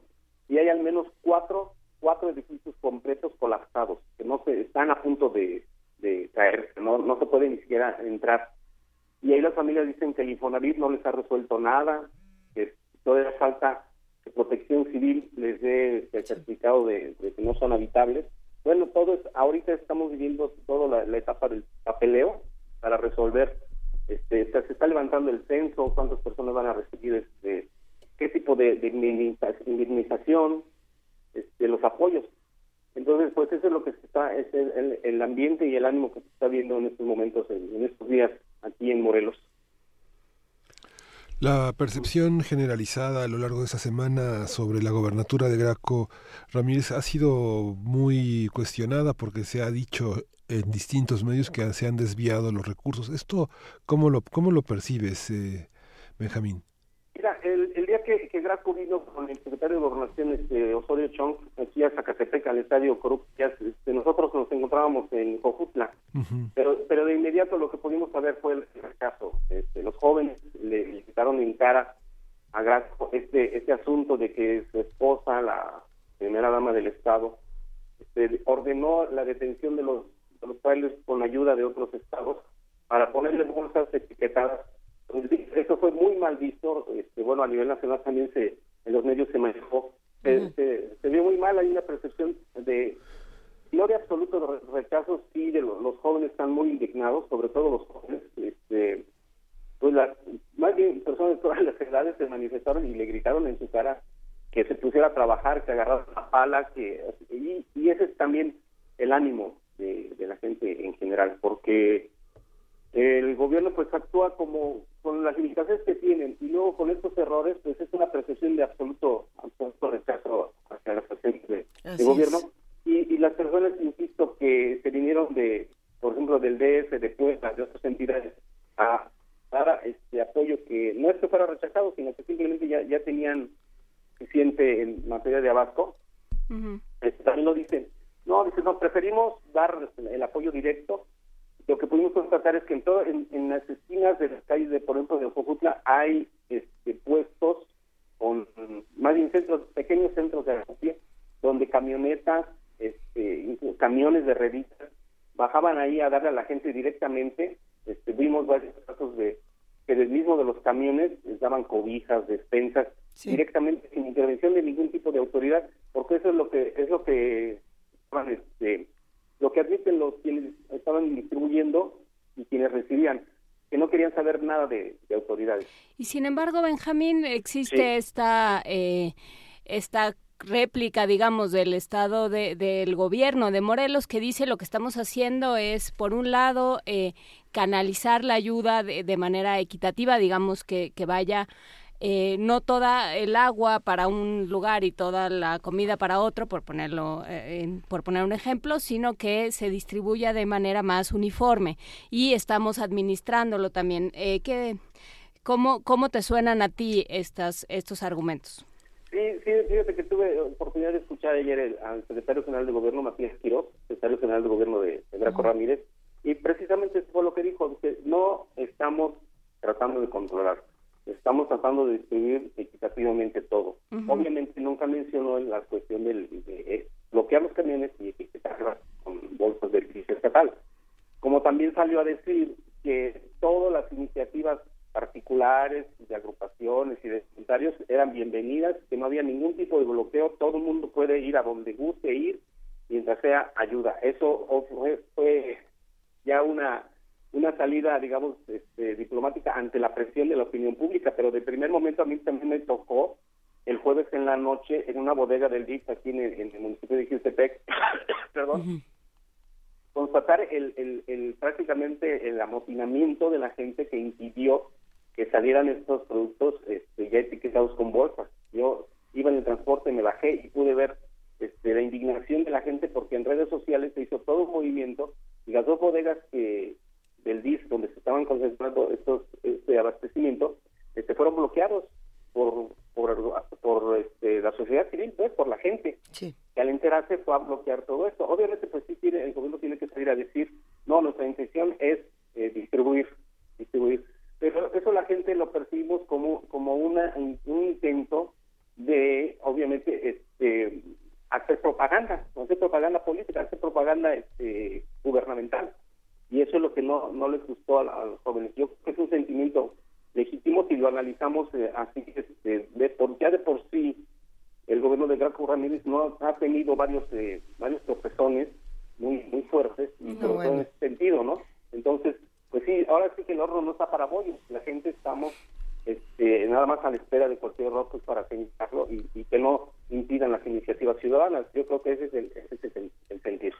y hay al menos cuatro, cuatro edificios completos colapsados que no se están a punto de, de caer, no, no se puede ni siquiera entrar. Y ahí las familias dicen que el Infonavit no les ha resuelto nada, que todavía falta que Protección Civil les dé el certificado de, de que no son habitables. Bueno, todo es, ahorita estamos viviendo toda la, la etapa del papeleo para resolver. Este, se está levantando el censo, cuántas personas van a recibir, este, qué tipo de, de indemniza- indemnización, este, los apoyos. Entonces, pues eso es lo que está, es el- el ambiente y el ánimo que se está viendo en estos momentos, en, en estos días aquí en Morelos.
La percepción generalizada a lo largo de esta semana sobre la gobernatura de Graco Ramírez ha sido muy cuestionada porque se ha dicho en distintos medios que se han desviado los recursos. ¿Esto cómo lo, cómo lo percibes, eh, Benjamín?
Mira, el, el día que, que Graco vino con el secretario de Gobernación, este, Osorio Chong, aquí a Zacatepec, al estadio Corup, ya, este, nosotros nos encontrábamos en Cojutla, pero, pero de inmediato lo que pudimos saber fue el rechazo. Este, los jóvenes le, le quitaron en cara a Graco este, este asunto de que su esposa, la primera dama del Estado, este, ordenó la detención de los, los trailers con ayuda de otros estados para ponerle bolsas etiquetadas. Eso fue muy mal visto. Este, bueno, a nivel nacional también se en los medios se manejó. Se, se- se vio muy mal, hay una percepción de no de absoluto re- rechazo, sí, de lo- los jóvenes están muy indignados, sobre todo los jóvenes. Este, pues las, más bien personas de todas las edades se manifestaron y le gritaron en su cara que se pusiera a trabajar, que agarrara la pala, que y, y ese es también el ánimo de, de la gente en general, porque el gobierno pues actúa como con las limitaciones que tienen y luego con estos errores pues es una percepción de absoluto, absoluto rechazo hacia la presencia de, gobierno. y, y las personas insisto que se vinieron de por ejemplo del DF de Puebla de otras entidades a dar este apoyo que no es que fuera rechazado sino que simplemente ya, ya tenían suficiente en materia de abasto este, también lo dicen. No, dicen, no, preferimos dar el apoyo directo. Lo que pudimos constatar es que en, todo, en, en las esquinas de las calles, de por ejemplo, de Ojojutla, hay este, puestos con más bien centros, pequeños centros de acopio, donde camionetas, este, camiones de revistas, bajaban ahí a darle a la gente directamente. Este, vimos varios casos de que del mismo de los camiones les daban cobijas, despensas, directamente sin intervención de ningún tipo de autoridad, porque eso es lo que es lo que estaban, este, lo que admiten los quienes estaban distribuyendo y quienes recibían, que no querían saber nada de, de autoridades.
Y sin embargo, Benjamín, existe
Sí.
esta, eh, esta réplica, digamos, del estado de, del gobierno de Morelos que dice lo que estamos haciendo es, por un lado, eh, canalizar la ayuda de, de manera equitativa, digamos, que, que vaya eh, no toda el agua para un lugar y toda la comida para otro, por ponerlo, eh, en- por poner un ejemplo, sino que se distribuya de manera más uniforme y estamos administrándolo también. Eh, ¿qué, cómo, ¿Cómo te suenan a ti estas, estos argumentos?
Sí, sí, fíjate que tuve oportunidad de escuchar ayer al secretario general de gobierno, Matías Quiroz, secretario general de gobierno de, Draco Ramírez, y precisamente eso fue lo que dijo, que no estamos tratando de controlar, estamos tratando de distribuir equitativamente todo. Obviamente nunca mencionó la cuestión del de, bloquear los camiones y etiquetarlas con bolsas del edificio estatal. Como también salió a decir que todas las iniciativas particulares, de agrupaciones y de voluntarios eran bienvenidas, que no había ningún tipo de bloqueo, todo el mundo puede ir a donde guste ir mientras sea ayuda. Eso fue, ya una una salida, digamos, este, diplomática ante la presión de la opinión pública, pero de primer momento a mí también me tocó el jueves en la noche en una bodega del DIF aquí en el, municipio de Jutepec, perdón, constatar el, el, el, prácticamente el amotinamiento de la gente que impidió que salieran estos productos este, ya etiquetados con bolsas. Yo iba en el transporte, me bajé y pude ver este, la indignación de la gente porque en redes sociales se hizo todo un movimiento y las dos bodegas que del DIS donde se estaban concentrando estos este abastecimiento este, fueron bloqueados por por, por este, la sociedad civil, pues, por la gente, que al enterarse fue a bloquear todo esto. Obviamente, pues sí, tiene, el gobierno tiene que salir a decir, no, nuestra intención es eh, distribuir, distribuir. Pero eso la gente lo percibimos como, como una, un intento de, obviamente, este, hacer propaganda, no hacer propaganda política, hacer propaganda este, gubernamental. Y eso es lo que no, no les gustó a, a los jóvenes. Yo creo que es un sentimiento legítimo si lo analizamos eh, así, este, de por, ya de por sí el gobierno de Graco Ramírez no ha tenido varios eh, varios tropezones muy muy fuertes y no, en ese sentido, ¿no? Entonces, pues sí, ahora sí que el horno no está para bollos, la gente estamos este, nada más a la espera de cualquier error pues, para señalarlo y, y, que no impidan las iniciativas ciudadanas. Yo creo que ese es el, ese es el, el sentir.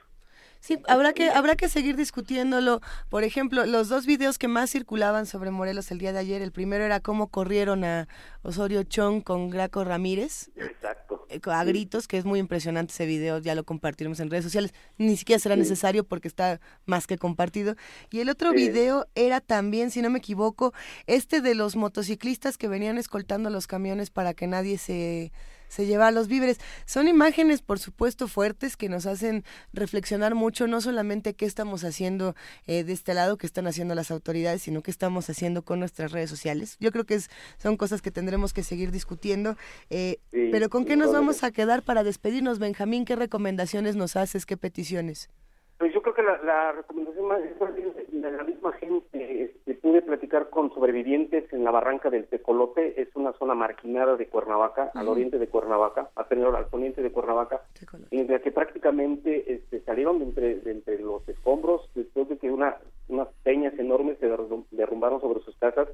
Sí, habrá que, habrá que seguir discutiéndolo. Por ejemplo, los dos videos que más circulaban sobre Morelos el día de ayer, el primero era cómo corrieron a Osorio Chong con Graco Ramírez.
Exacto.
Eh, a gritos, que es muy impresionante ese video, ya lo compartiremos en redes sociales. Ni siquiera será necesario porque está más que compartido. Y el otro video era también, si no me equivoco, este de los motociclistas que venían escoltando los camiones para que nadie se se lleva los víveres. Son imágenes, por supuesto, fuertes que nos hacen reflexionar mucho, no solamente qué estamos haciendo eh, de este lado, qué están haciendo las autoridades, sino qué estamos haciendo con nuestras redes sociales. Yo creo que es, son cosas que tendremos que seguir discutiendo. Eh, pero ¿con qué nos vamos a quedar para despedirnos, Benjamín? ¿Qué recomendaciones nos haces? ¿Qué peticiones?
Pues yo creo que la, recomendación más es de la misma gente. Este, pude platicar con sobrevivientes en la barranca del Tecolote, es una zona marginada de Cuernavaca, al oriente de Cuernavaca, al poniente de Cuernavaca, en la que prácticamente este, salieron de entre, de entre los escombros después de que una, unas peñas enormes se derrumbaron sobre sus casas.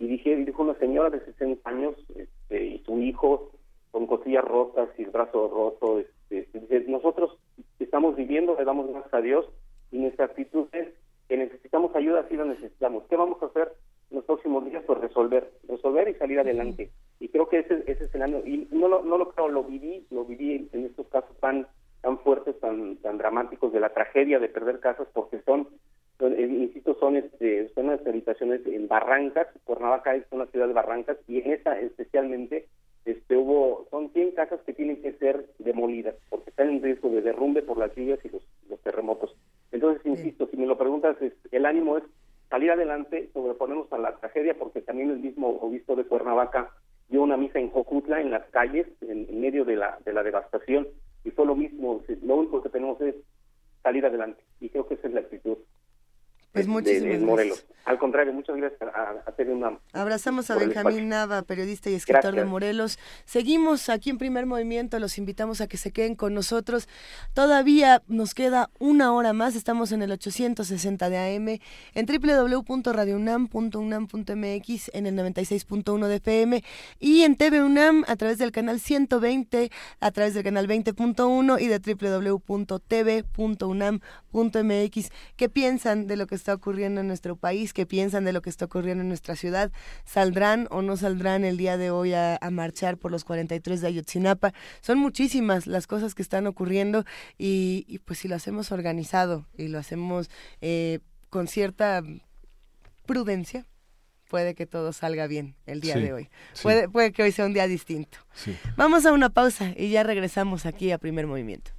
Y dije, dijo una señora de 60 años este, y su hijo con costillas rotas y el brazo roto. Este, dice, nosotros estamos viviendo, le damos gracias a Dios y nuestra actitud es que necesitamos ayuda, sí la necesitamos. ¿Qué vamos a hacer en los próximos días? Pues resolver, resolver y salir adelante. Y creo que ese, ese es el año, y no lo, no lo creo, lo viví, lo viví en, estos casos tan tan fuertes, tan tan dramáticos de la tragedia de perder casas, porque son, eh, insisto, son, este, son las habitaciones en Barrancas, Cuernavaca es una ciudad de Barrancas, y en esa especialmente este hubo son 100 casas que tienen que ser demolidas porque están en riesgo de derrumbe por las lluvias y los, terremotos. Entonces, insisto, si me lo preguntas, es, el ánimo es salir adelante, sobreponernos a la tragedia, porque también el mismo obispo de Cuernavaca dio una misa en Jocutla, en las calles, en, medio de la, de la devastación, y fue lo mismo, lo único que tenemos es salir adelante, y creo que esa es la actitud
pues muchísimas Morelos.
Al contrario, muchas gracias a, a una
Abrazamos a Benjamín Nava, periodista y escritor de Morelos. Seguimos aquí en Primer Movimiento, los invitamos a que se queden con nosotros. Todavía nos queda una hora más, estamos en el 860 de AM, en www.radiounam.unam.mx, en el 96.1 de FM y en TV UNAM a través del canal 120, a través del canal 20.1 y de www.tv.unam.mx. ¿Qué piensan de lo que está ocurriendo en nuestro país, qué piensan de lo que está ocurriendo en nuestra ciudad, saldrán o no saldrán el día de hoy a, marchar por los 43 de Ayotzinapa. Son muchísimas las cosas que están ocurriendo y, pues si lo hacemos organizado y lo hacemos eh, con cierta prudencia, puede que todo salga bien el día de hoy. Puede, puede que hoy sea un día distinto. Vamos a una pausa y ya regresamos aquí a primer movimiento.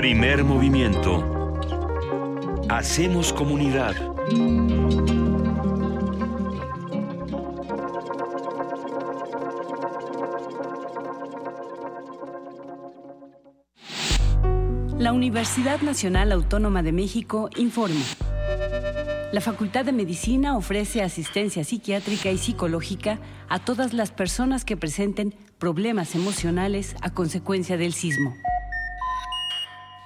Primer movimiento. Hacemos comunidad.
La Universidad Nacional Autónoma de México informa. La Facultad de Medicina ofrece asistencia psiquiátrica y psicológica a todas las personas que presenten problemas emocionales a consecuencia del sismo.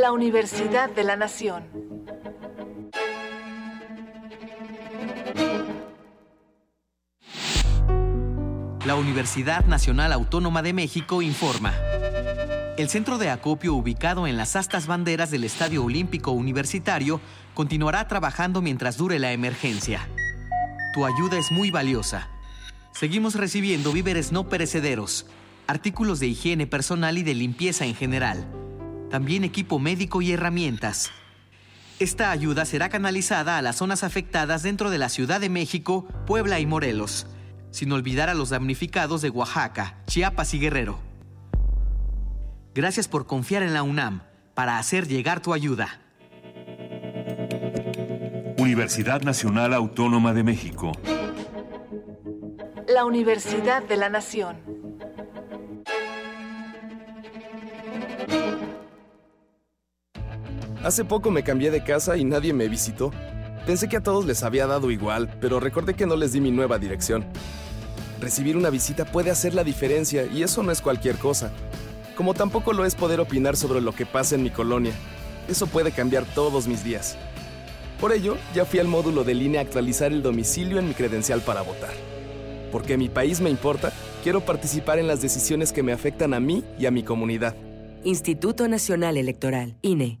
La Universidad de la Nación.
La Universidad Nacional Autónoma de México informa. El centro de acopio ubicado en las astas banderas del Estadio Olímpico Universitario continuará trabajando mientras dure la emergencia. Tu ayuda es muy valiosa. Seguimos recibiendo víveres no perecederos, artículos de higiene personal y de limpieza en general, también equipo médico y herramientas. Esta ayuda será canalizada a las zonas afectadas dentro de la Ciudad de México, Puebla y Morelos sin olvidar a los damnificados de Oaxaca, Chiapas y Guerrero. Gracias por confiar en la UNAM para hacer llegar tu ayuda.
Universidad Nacional Autónoma de México.
La Universidad de la Nación.
Hace poco me cambié de casa y nadie me visitó. Pensé que a todos les había dado igual, pero recordé que no les di mi nueva dirección. Recibir una visita puede hacer la diferencia y eso no es cualquier cosa. Como tampoco lo es poder opinar sobre lo que pasa en mi colonia. Eso puede cambiar todos mis días. Por ello, ya fui al módulo de línea a actualizar el domicilio en mi credencial para votar. Porque mi país me importa, quiero participar en las decisiones que me afectan a mí y a mi comunidad.
Instituto Nacional Electoral, INE.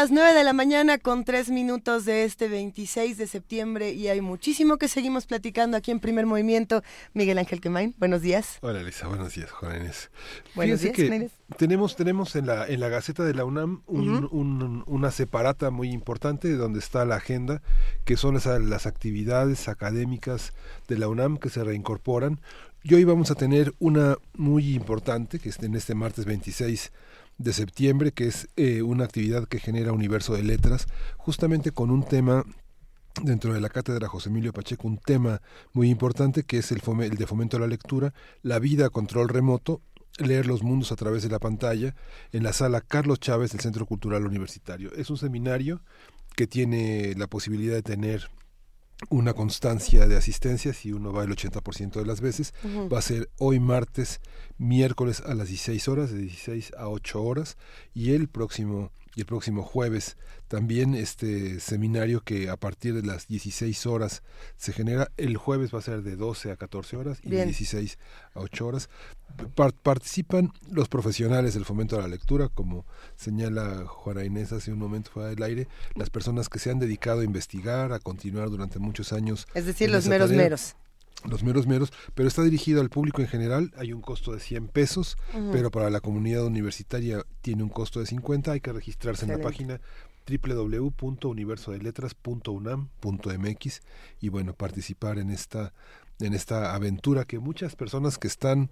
las 9 de la mañana con 3 minutos de este 26 de septiembre y hay muchísimo que seguimos platicando aquí en Primer Movimiento. Miguel Ángel Quemain, buenos días.
Hola Elisa, buenos días, jóvenes.
Buenos días,
que tenemos tenemos en la en la Gaceta de la UNAM un, un, una separata muy importante donde está la agenda, que son las, las actividades académicas de la UNAM que se reincorporan. Y hoy vamos a tener una muy importante, que es en este martes 26 de septiembre, que es eh, una actividad que genera Universo de Letras, justamente con un tema dentro de la cátedra José Emilio Pacheco un tema muy importante que es el, el de fomento a la lectura, la vida a control remoto, leer los mundos a través de la pantalla, en la sala Carlos Chávez del Centro Cultural Universitario. Es un seminario que tiene la posibilidad de tener una constancia de asistencia, si uno va el 80% de las veces, va a ser hoy martes, miércoles a las 16 horas, de 16 a 8 horas, y el próximo y el próximo jueves. También este seminario que a partir de las 16 horas se genera, el jueves va a ser de 12 a 14 horas y de 16 a 8 horas. Participan los profesionales del fomento de la lectura, como señala Juana Inés hace un momento fuera del aire, las personas que se han dedicado a investigar, a continuar durante muchos años.
Es decir, los meros meros.
Los meros meros, pero está dirigido al público en general, hay un costo de 100 pesos, pero para la comunidad universitaria tiene un costo de 50, hay que registrarse en la página www.universodeletras.unam.mx y bueno, participar en esta en esta aventura que muchas personas que están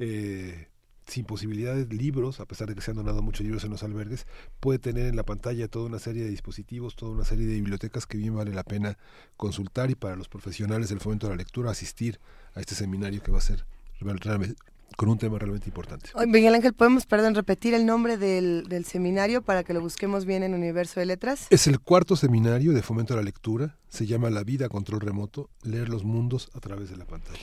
eh, sin posibilidades de libros, a pesar de que se han donado muchos libros en los albergues, puede tener en la pantalla toda una serie de dispositivos, toda una serie de bibliotecas que bien vale la pena consultar y para los profesionales del fomento de la lectura asistir a este seminario que va a ser con un tema realmente importante.
Miguel Ángel, ¿podemos, perdón, repetir el nombre del, del, seminario para que lo busquemos bien en Universo de Letras?
Es el cuarto seminario de fomento a la lectura, se llama La vida a control remoto, leer los mundos a través de la pantalla.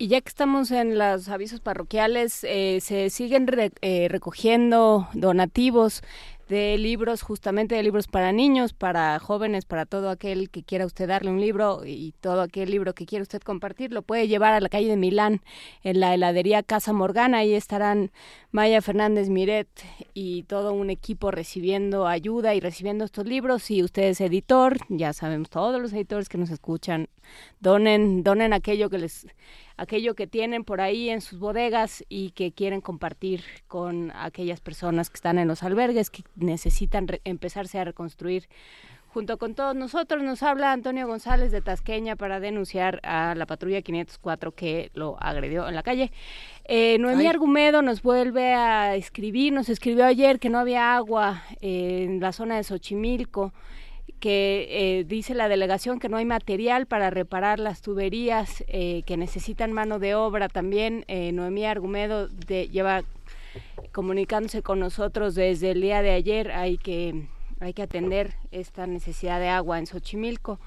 Y ya que estamos en los avisos parroquiales, eh, se siguen eh, recogiendo donativos de libros, justamente de libros para niños, para jóvenes, para todo aquel que quiera usted darle un libro y todo aquel libro que quiera usted compartir, lo puede llevar a la calle de Milán, en la heladería Casa Morgana. Ahí estarán Maya Fernández Miret y todo un equipo recibiendo ayuda y recibiendo estos libros. Si usted es editor, ya sabemos todos los editores que nos escuchan, donen, donen aquello que les aquello que tienen por ahí en sus bodegas y que quieren compartir con aquellas personas que están en los albergues, que necesitan empezarse a reconstruir junto con todos nosotros. Nos habla Antonio González de Tasqueña para denunciar a la patrulla 504 que lo agredió en la calle. Eh, Noemí Argumedo nos vuelve a escribir, nos escribió ayer que no había agua en la zona de Xochimilco que eh, dice la delegación que no hay material para reparar las tuberías, eh, que necesitan mano de obra también. Eh, Noemí Argumedo de, lleva comunicándose con nosotros desde el día de ayer. Hay que, hay que atender esta necesidad de agua en Xochimilco.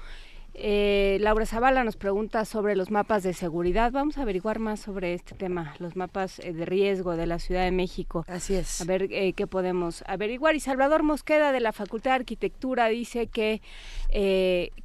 Eh, Laura Zavala nos pregunta sobre los mapas de seguridad. Vamos a averiguar más sobre este tema, los mapas eh, de riesgo de la Ciudad de México.
Así es.
A ver eh, qué podemos averiguar. Y Salvador Mosqueda de la Facultad de Arquitectura dice que,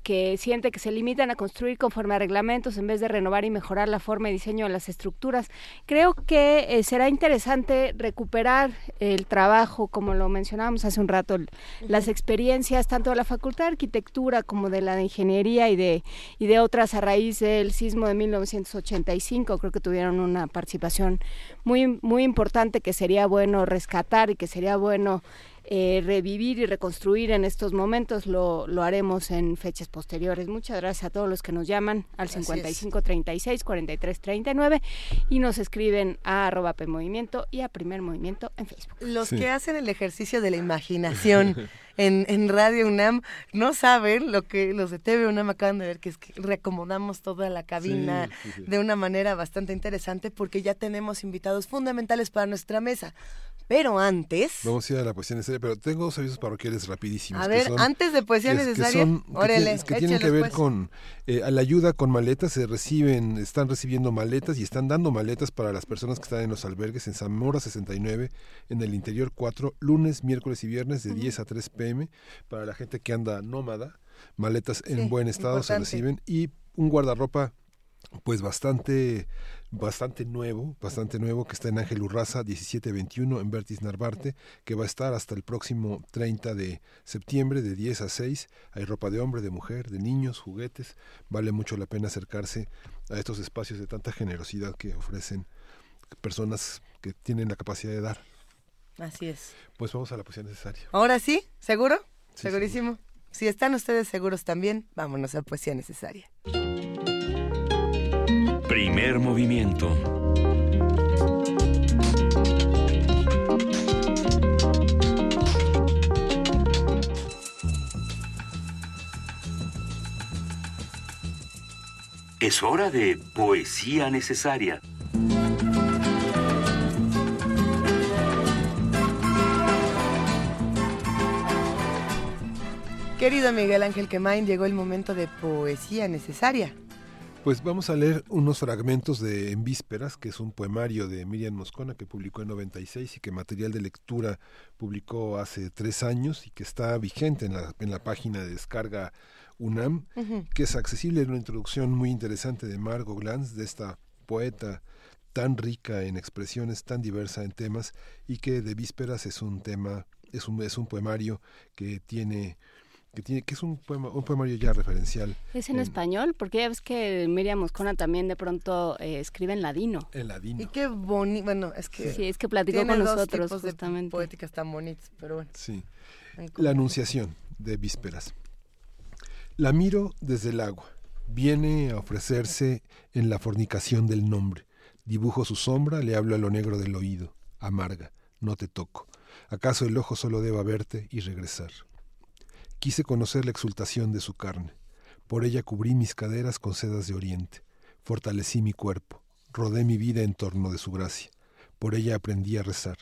que siente que se limitan a construir conforme a reglamentos en vez de renovar y mejorar la forma y diseño de las estructuras. Creo que será interesante recuperar el trabajo, como lo mencionábamos hace un rato, las experiencias tanto de la Facultad de Arquitectura como de la de Ingeniería y de, y de otras a raíz del sismo de 1985. Creo que tuvieron una participación muy, muy importante que sería bueno rescatar y que sería bueno eh, revivir y reconstruir en estos momentos lo, lo haremos en fechas posteriores. Muchas gracias a todos los que nos llaman al 5536 4339 y nos escriben a arroba PMovimiento y a Primer Movimiento en Facebook.
Los que hacen el ejercicio de la imaginación en, en Radio UNAM no saben lo que los de TV UNAM acaban de ver, que es que reacomodamos toda la cabina de una manera bastante interesante porque ya tenemos invitados fundamentales para nuestra mesa. Pero antes...
Vamos a ir a la poesía necesaria, pero tengo dos avisos parroquiales rapidísimos.
A ver, antes de poesía necesaria,
que, que, tienen que ver pues. con eh, la ayuda con maletas. Se reciben, están recibiendo maletas y están dando maletas para las personas que están en los albergues en Zamora 69, en el interior 4, lunes, miércoles y viernes de 10 a 3 pm. Para la gente que anda nómada, maletas en buen estado se reciben y un guardarropa pues bastante bastante nuevo, bastante nuevo, que está en Ángel Urraza 1721 en Vertis Narvarte, que va a estar hasta el próximo 30 de septiembre de 10 a 6. Hay ropa de hombre, de mujer, de niños, juguetes. Vale mucho la pena acercarse a estos espacios de tanta generosidad que ofrecen personas que tienen la capacidad de dar.
Así es.
Pues vamos a la poesía necesaria.
Ahora sí, ¿seguro? Segurísimo. Si están ustedes seguros también, vámonos a poesía necesaria.
Primer movimiento. Es hora de poesía necesaria.
Querido Miguel Ángel Quemain, llegó el momento de poesía necesaria.
Pues vamos a leer unos fragmentos de En Vísperas, que es un poemario de Miriam Moscona que publicó en 96 y que Material de Lectura publicó hace tres años y que está vigente en la, en la página de descarga UNAM, que es accesible. En una introducción muy interesante de Margot Glantz, de esta poeta tan rica en expresiones, tan diversa en temas y que de Vísperas es un tema, es un, es un poemario que tiene que tiene que es un poema, un poemario ya referencial.
¿Es en, español? Porque ya ves que Miriam Moscona también de pronto eh, escribe en ladino.
En ladino.
Y qué bonito, bueno, es que...
Sí, es que platicó con nosotros
tipos
justamente.
De poéticas tan bonitas, pero bueno.
Sí. La Anunciación de Vísperas. La miro desde el agua. Viene a ofrecerse en la fornicación del nombre. Dibujo su sombra, le hablo a lo negro del oído. Amarga, no te toco. ¿Acaso el ojo solo deba verte y regresar? Quise conocer la exultación de su carne. Por ella cubrí mis caderas con sedas de oriente. Fortalecí mi cuerpo. Rodé mi vida en torno de su gracia. Por ella aprendí a rezar.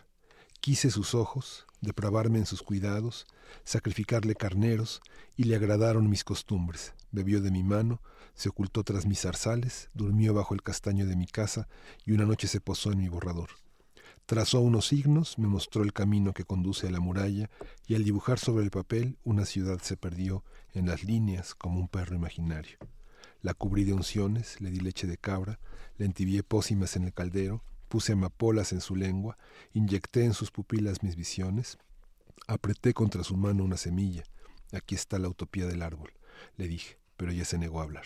Quise sus ojos, depravarme en sus cuidados, sacrificarle carneros, y le agradaron mis costumbres. Bebió de mi mano, se ocultó tras mis zarzales, durmió bajo el castaño de mi casa, y una noche se posó en mi borrador. Trazó unos signos, me mostró el camino que conduce a la muralla, y al dibujar sobre el papel una ciudad se perdió en las líneas como un perro imaginario. La cubrí de unciones, le di leche de cabra, le entibié pócimas en el caldero, puse amapolas en su lengua, inyecté en sus pupilas mis visiones, apreté contra su mano una semilla. Aquí está la utopía del árbol, le dije, pero ella se negó a hablar.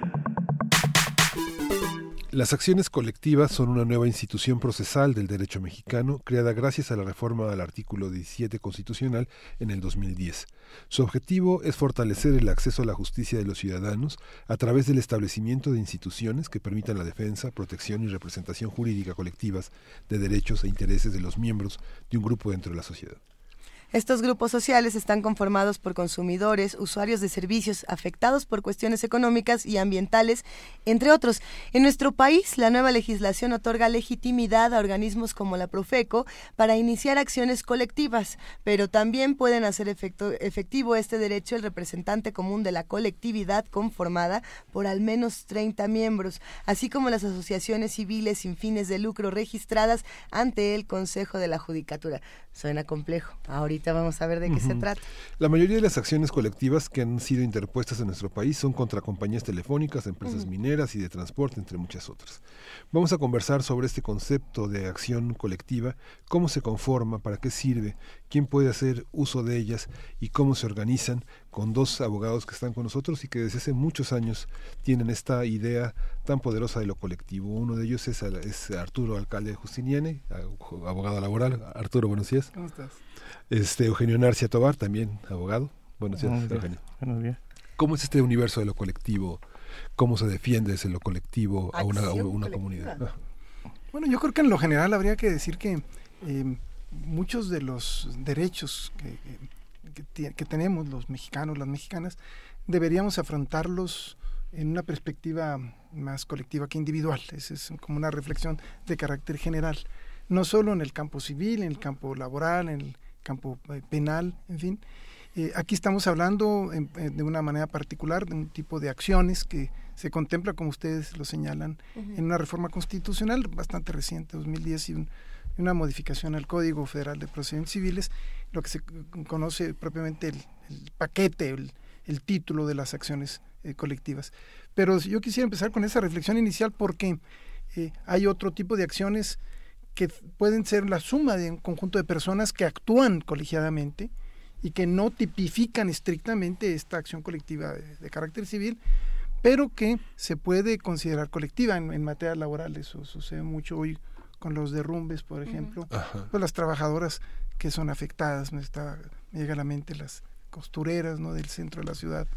Las acciones colectivas son una nueva institución procesal del derecho mexicano creada gracias a la reforma al artículo 17 constitucional en el 2010. Su objetivo es fortalecer el acceso a la justicia de los ciudadanos a través del establecimiento de instituciones que permitan la defensa, protección y representación jurídica colectivas de derechos e intereses de los miembros de un grupo dentro de la sociedad.
Estos grupos sociales están conformados por consumidores, usuarios de servicios afectados por cuestiones económicas y ambientales, entre otros. En nuestro país, la nueva legislación otorga legitimidad a organismos como la Profeco para iniciar acciones colectivas, pero también pueden hacer efecto, efectivo este derecho el representante común de la colectividad conformada por al menos 30 miembros, así como las asociaciones civiles sin fines de lucro registradas ante el Consejo de la Judicatura. Suena complejo. Ahorita vamos a ver de qué se trata.
La mayoría de las acciones colectivas que han sido interpuestas en nuestro país son contra compañías telefónicas, empresas mineras y de transporte, entre muchas otras. Vamos a conversar sobre este concepto de acción colectiva, cómo se conforma, para qué sirve, quién puede hacer uso de ellas y cómo se organizan con dos abogados que están con nosotros y que desde hace muchos años tienen esta idea tan poderosa de lo colectivo. Uno de ellos es, es Arturo, alcalde de Justiniane, abogado laboral. Arturo, buenos días.
¿Cómo estás?
Este, Eugenio Narcia Tobar, también abogado. Buenos días,
Buenos días.
Eugenio.
Buenos días.
¿Cómo es este universo de lo colectivo? ¿Cómo se defiende desde lo colectivo a una, a una comunidad? Ah.
Bueno, yo creo que en lo general habría que decir que eh, muchos de los derechos que, que, que, que tenemos los mexicanos, las mexicanas, deberíamos afrontarlos en una perspectiva más colectiva que individual. Esa es como una reflexión de carácter general, no solo en el campo civil, en el campo laboral, en el campo eh, penal, en fin. Eh, aquí estamos hablando en, en, de una manera particular de un tipo de acciones que se contempla, como ustedes lo señalan, uh -huh. en una reforma constitucional bastante reciente, 2010, y un, una modificación al Código Federal de Procedimientos Civiles, lo que se conoce propiamente el, paquete, el, título de las acciones eh, colectivas. Pero yo quisiera empezar con esa reflexión inicial porque eh, hay otro tipo de acciones que pueden ser la suma de un conjunto de personas que actúan colegiadamente y que no tipifican estrictamente esta acción colectiva de, de carácter civil, pero que se puede considerar colectiva en, en materia laboral. Eso sucede mucho hoy con los derrumbes, por ejemplo, uh -huh. pues las trabajadoras que son afectadas, me, está, me llega a la mente las costureras ¿no? del centro de la ciudad,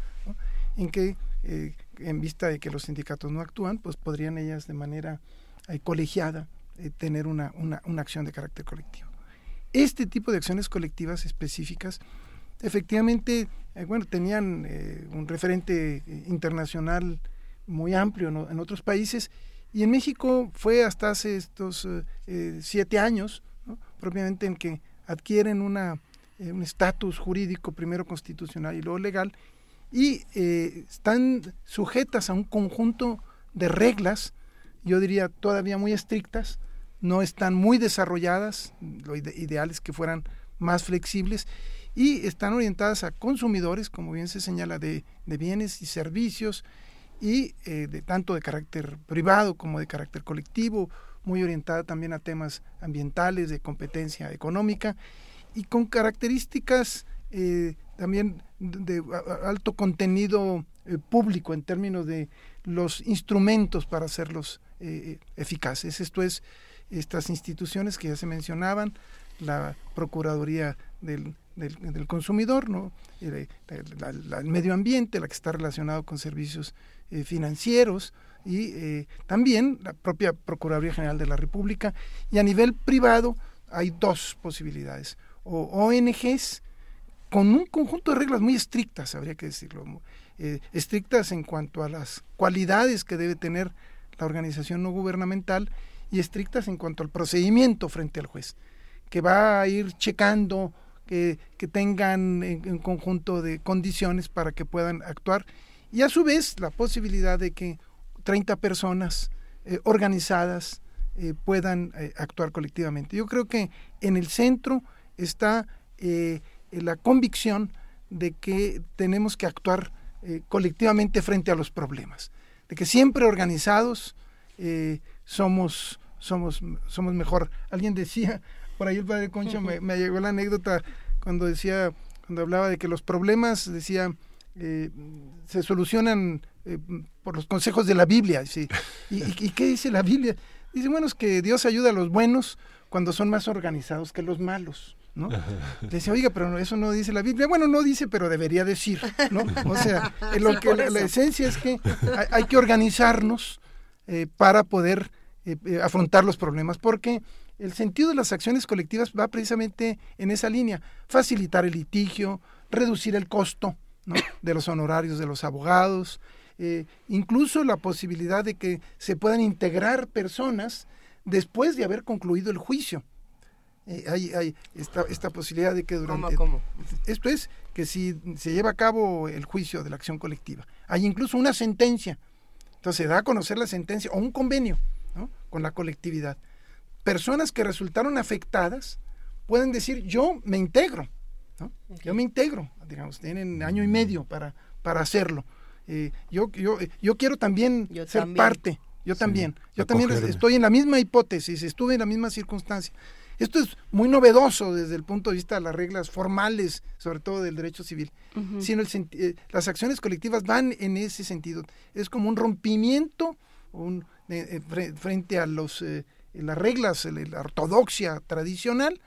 en que eh, en vista de que los sindicatos no actúan, pues podrían ellas de manera eh, colegiada eh, tener una, una, una, acción de carácter colectivo. Este tipo de acciones colectivas específicas, efectivamente, bueno, tenían un referente internacional muy amplio en otros países y en México fue hasta hace estos siete años, propiamente en que adquieren una, un estatus jurídico, primero constitucional y luego legal, y eh, están sujetas a un conjunto de reglas, yo diría todavía muy estrictas, no están muy desarrolladas, lo ideal es que fueran más flexibles y están orientadas a consumidores, como bien se señala, de, bienes y servicios y eh, de tanto de carácter privado como de carácter colectivo, muy orientada también a temas ambientales, de competencia económica y con características eh, también de, alto contenido eh, público en términos de los instrumentos para hacerlos eficaces. Esto es, estas instituciones que ya se mencionaban, la Procuraduría del, del, Consumidor, ¿no? el, medio ambiente, la que está relacionado con servicios financieros, y también la propia Procuraduría General de la República. Y a nivel privado hay dos posibilidades, o ONGs, con un conjunto de reglas muy estrictas, habría que decirlo, eh, estrictas en cuanto a las cualidades que debe tener la organización no gubernamental y estrictas en cuanto al procedimiento frente al juez, que va a ir checando que, que tengan un conjunto de condiciones para que puedan actuar y a su vez la posibilidad de que 30 personas eh, organizadas eh, puedan actuar colectivamente. Yo creo que en el centro está eh, la convicción de que tenemos que actuar eh, colectivamente frente a los problemas, de que siempre organizados eh, somos, somos, somos mejor. Alguien decía, por ahí el padre Concha me, llegó la anécdota cuando decía, cuando hablaba de que los problemas, decía, se solucionan por los consejos de la Biblia. ¿Y, ¿Y qué dice la Biblia? Dice, bueno, es que Dios ayuda a los buenos cuando son más organizados que los malos. ¿no? decía, oiga, pero eso no dice la Biblia. Bueno, no dice, pero debería decir, ¿no? O sea, lo que, la, esencia es que hay, que organizarnos eh, para poder eh, eh, afrontar los problemas, porque el sentido de las acciones colectivas va precisamente en esa línea, facilitar el litigio, reducir el costo de los honorarios de los abogados, incluso la posibilidad de que se puedan integrar personas después de haber concluido el juicio. Eh, hay, hay esta, esta, posibilidad de que durante...
¿Cómo,
Esto es que si se lleva a cabo el juicio de la acción colectiva, hay incluso una sentencia, entonces se da a conocer la sentencia o un convenio con la colectividad. Personas que resultaron afectadas pueden decir, yo me integro, yo me integro, digamos, tienen año y medio para, para hacerlo. Eh, yo, yo, yo quiero también ser parte, yo también, yo también estoy en la misma hipótesis, estuve en la misma circunstancia. Esto es muy novedoso desde el punto de vista de las reglas formales, sobre todo del derecho civil. Sino eh, las acciones colectivas van en ese sentido. Es como un rompimiento un, eh, eh, frente a los, las reglas, la ortodoxia tradicional,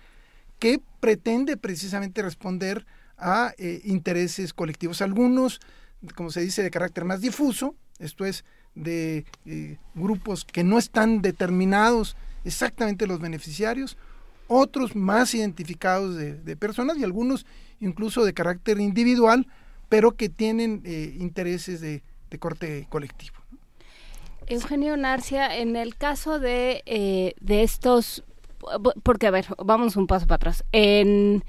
que pretende precisamente responder a intereses colectivos. Algunos, como se dice, de carácter más difuso, esto es, de grupos que no están determinados exactamente los beneficiarios, otros más identificados de, personas y algunos incluso de carácter individual, pero que tienen eh, intereses de, corte colectivo.
Eugenio Narcia, en el caso de, eh, de estos, porque a ver, vamos un paso para atrás. En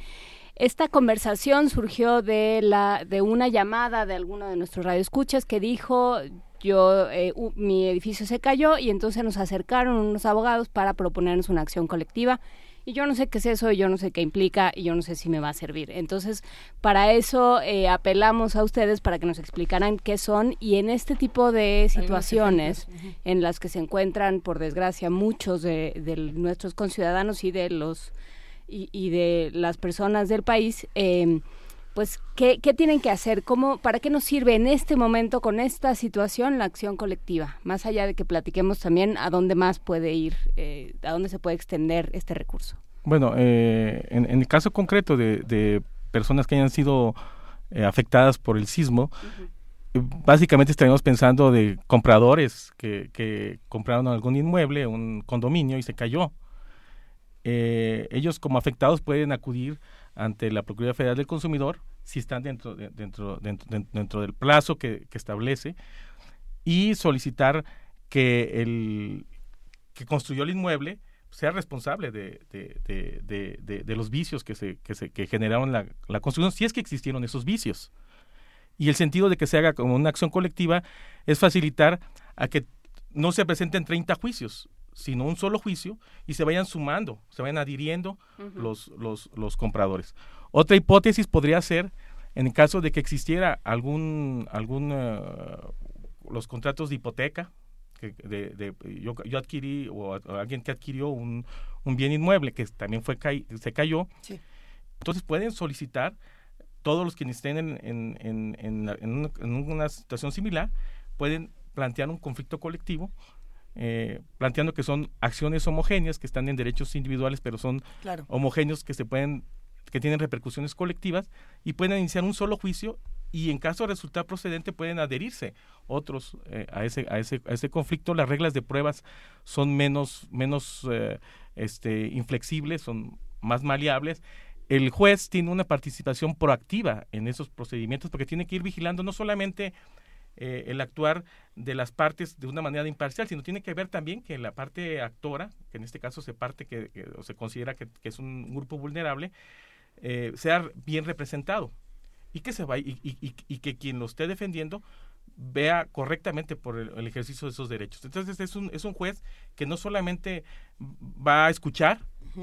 esta conversación surgió de la de una llamada de alguno de nuestros radioescuchas que dijo yo eh, mi edificio se cayó y entonces nos acercaron unos abogados para proponernos una acción colectiva y yo no sé qué es eso, y yo no sé qué implica, y yo no sé si me va a servir. Entonces, para eso eh, apelamos a ustedes para que nos explicaran qué son y en este tipo de situaciones en las que se encuentran, por desgracia, muchos de, nuestros conciudadanos y de los y, de las personas del país, eh, pues, ¿qué, ¿qué, tienen que hacer? ¿Cómo, ¿Para qué nos sirve en este momento, con esta situación, la acción colectiva? Más allá de que platiquemos también a dónde más puede ir, eh, a dónde se puede extender este recurso.
Bueno, eh, en, el caso concreto de, personas que hayan sido eh, afectadas por el sismo. Básicamente estaríamos pensando de compradores que, que compraron algún inmueble, un condominio y se cayó. Ellos como afectados pueden acudir ante la Procuraduría Federal del Consumidor si están dentro, de, dentro, dentro, dentro, del plazo que, establece y solicitar que el que construyó el inmueble sea responsable de, de, de los vicios que, se, que, se, que generaron la, la, construcción, si es que existieron esos vicios. Y el sentido de que se haga como una acción colectiva es facilitar a que no se presenten 30 juicios, sino un solo juicio y se vayan sumando, se vayan adhiriendo uh -huh. los, los, los compradores. Otra hipótesis podría ser en el caso de que existiera algún, algún uh, los contratos de hipoteca, que de, de, yo, yo, adquirí o, o, alguien que adquirió un, un, bien inmueble que también fue se cayó, sí. entonces pueden solicitar todos los que estén en, en, en una situación similar, pueden plantear un conflicto colectivo eh, planteando que son acciones homogéneas que están en derechos individuales pero son claro. homogéneos que se pueden que tienen repercusiones colectivas y pueden iniciar un solo juicio y en caso de resultar procedente pueden adherirse otros eh, a, ese, a, ese, a ese conflicto. Las reglas de pruebas son menos, menos eh, este, inflexibles, son más maleables. El juez tiene una participación proactiva en esos procedimientos porque tiene que ir vigilando no solamente eh, el actuar de las partes de una manera imparcial, sino tiene que ver también que la parte actora, que en este caso se parte que, que o se considera que, que, es un grupo vulnerable, eh, sea bien representado y que se va y, y, y, que quien lo esté defendiendo vea correctamente por el, el, ejercicio de esos derechos. Entonces es un, es un juez que no solamente va a escuchar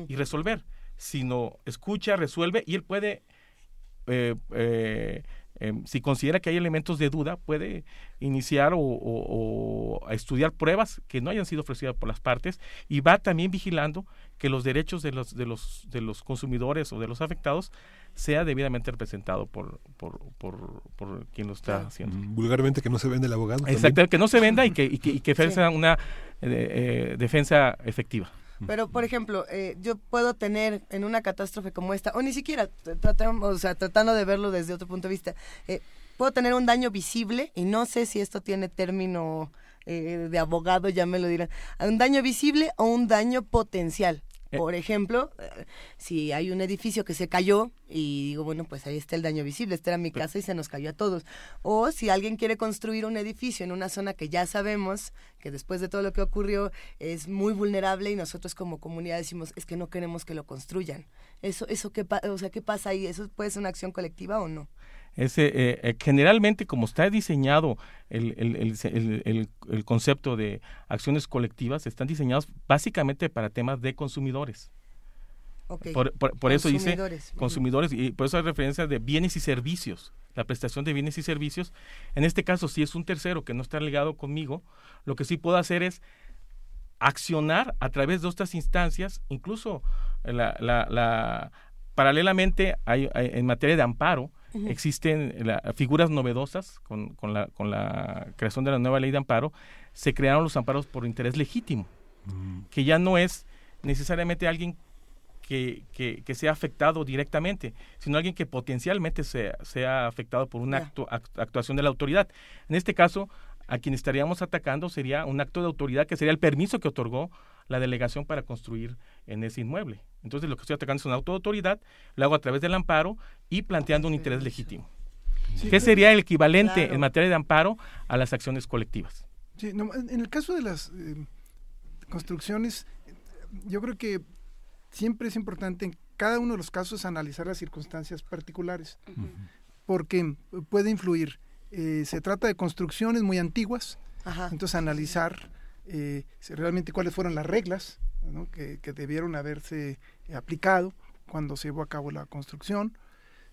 y resolver, sino escucha, resuelve y él puede eh, eh, eh, si considera que hay elementos de duda, puede iniciar o, o, o, estudiar pruebas que no hayan sido ofrecidas por las partes y va también vigilando que los derechos de los, de los, de los consumidores o de los afectados sea debidamente representado por, por, por, por quien lo está
claro.
haciendo.
Vulgarmente que no se vende el abogado.
Exacto, que no se venda y que, y que, y que sí. una eh, eh, defensa efectiva.
Pero, por ejemplo, eh, yo puedo tener en una catástrofe como esta, o ni siquiera, tratamos, o sea, tratando de verlo desde otro punto de vista, eh, puedo tener un daño visible, y no sé si esto tiene término eh, de abogado, ya me lo dirán, un daño visible o un daño potencial. Por ejemplo, si hay un edificio que se cayó y digo, bueno, pues ahí está el daño visible, esta era mi casa y se nos cayó a todos. O si alguien quiere construir un edificio en una zona que ya sabemos que después de todo lo que ocurrió es muy vulnerable y nosotros como comunidad decimos, es que no queremos que lo construyan. Eso, eso qué, o sea, ¿qué pasa ahí? ¿Eso puede ser una acción colectiva o no?
Ese, eh, eh, generalmente, como está diseñado el, el, el, el, concepto de acciones colectivas, están diseñados básicamente para temas de consumidores.
Okay.
Por, por, por eso dice consumidores, y por eso hay referencia de bienes y servicios, la prestación de bienes y servicios. En este caso, si es un tercero que no está ligado conmigo, lo que sí puedo hacer es accionar a través de estas instancias, incluso la, la, la paralelamente hay, hay, en materia de amparo, Uh -huh. Existen la, figuras novedosas con, con, la, con, la, creación de la nueva ley de amparo. Se crearon los amparos por interés legítimo, uh -huh. que ya no es necesariamente alguien que, que, que, sea afectado directamente, sino alguien que potencialmente sea, sea afectado por una actu actuación de la autoridad. En este caso, a quien estaríamos atacando sería un acto de autoridad que sería el permiso que otorgó la delegación para construir en ese inmueble. Entonces lo que estoy atacando es una auto de autoridad, lo hago a través del amparo y planteando un interés legítimo. Sí, ¿Qué sería el equivalente claro. en materia de amparo a las acciones colectivas?
Sí, no, en el caso de las eh, construcciones, yo creo que siempre es importante en cada uno de los casos analizar las circunstancias particulares, uh -huh. porque puede influir. Eh, se trata de construcciones muy antiguas, Ajá. entonces analizar eh, realmente cuáles fueron las reglas ¿no? que, que, debieron haberse aplicado cuando se llevó a cabo la construcción.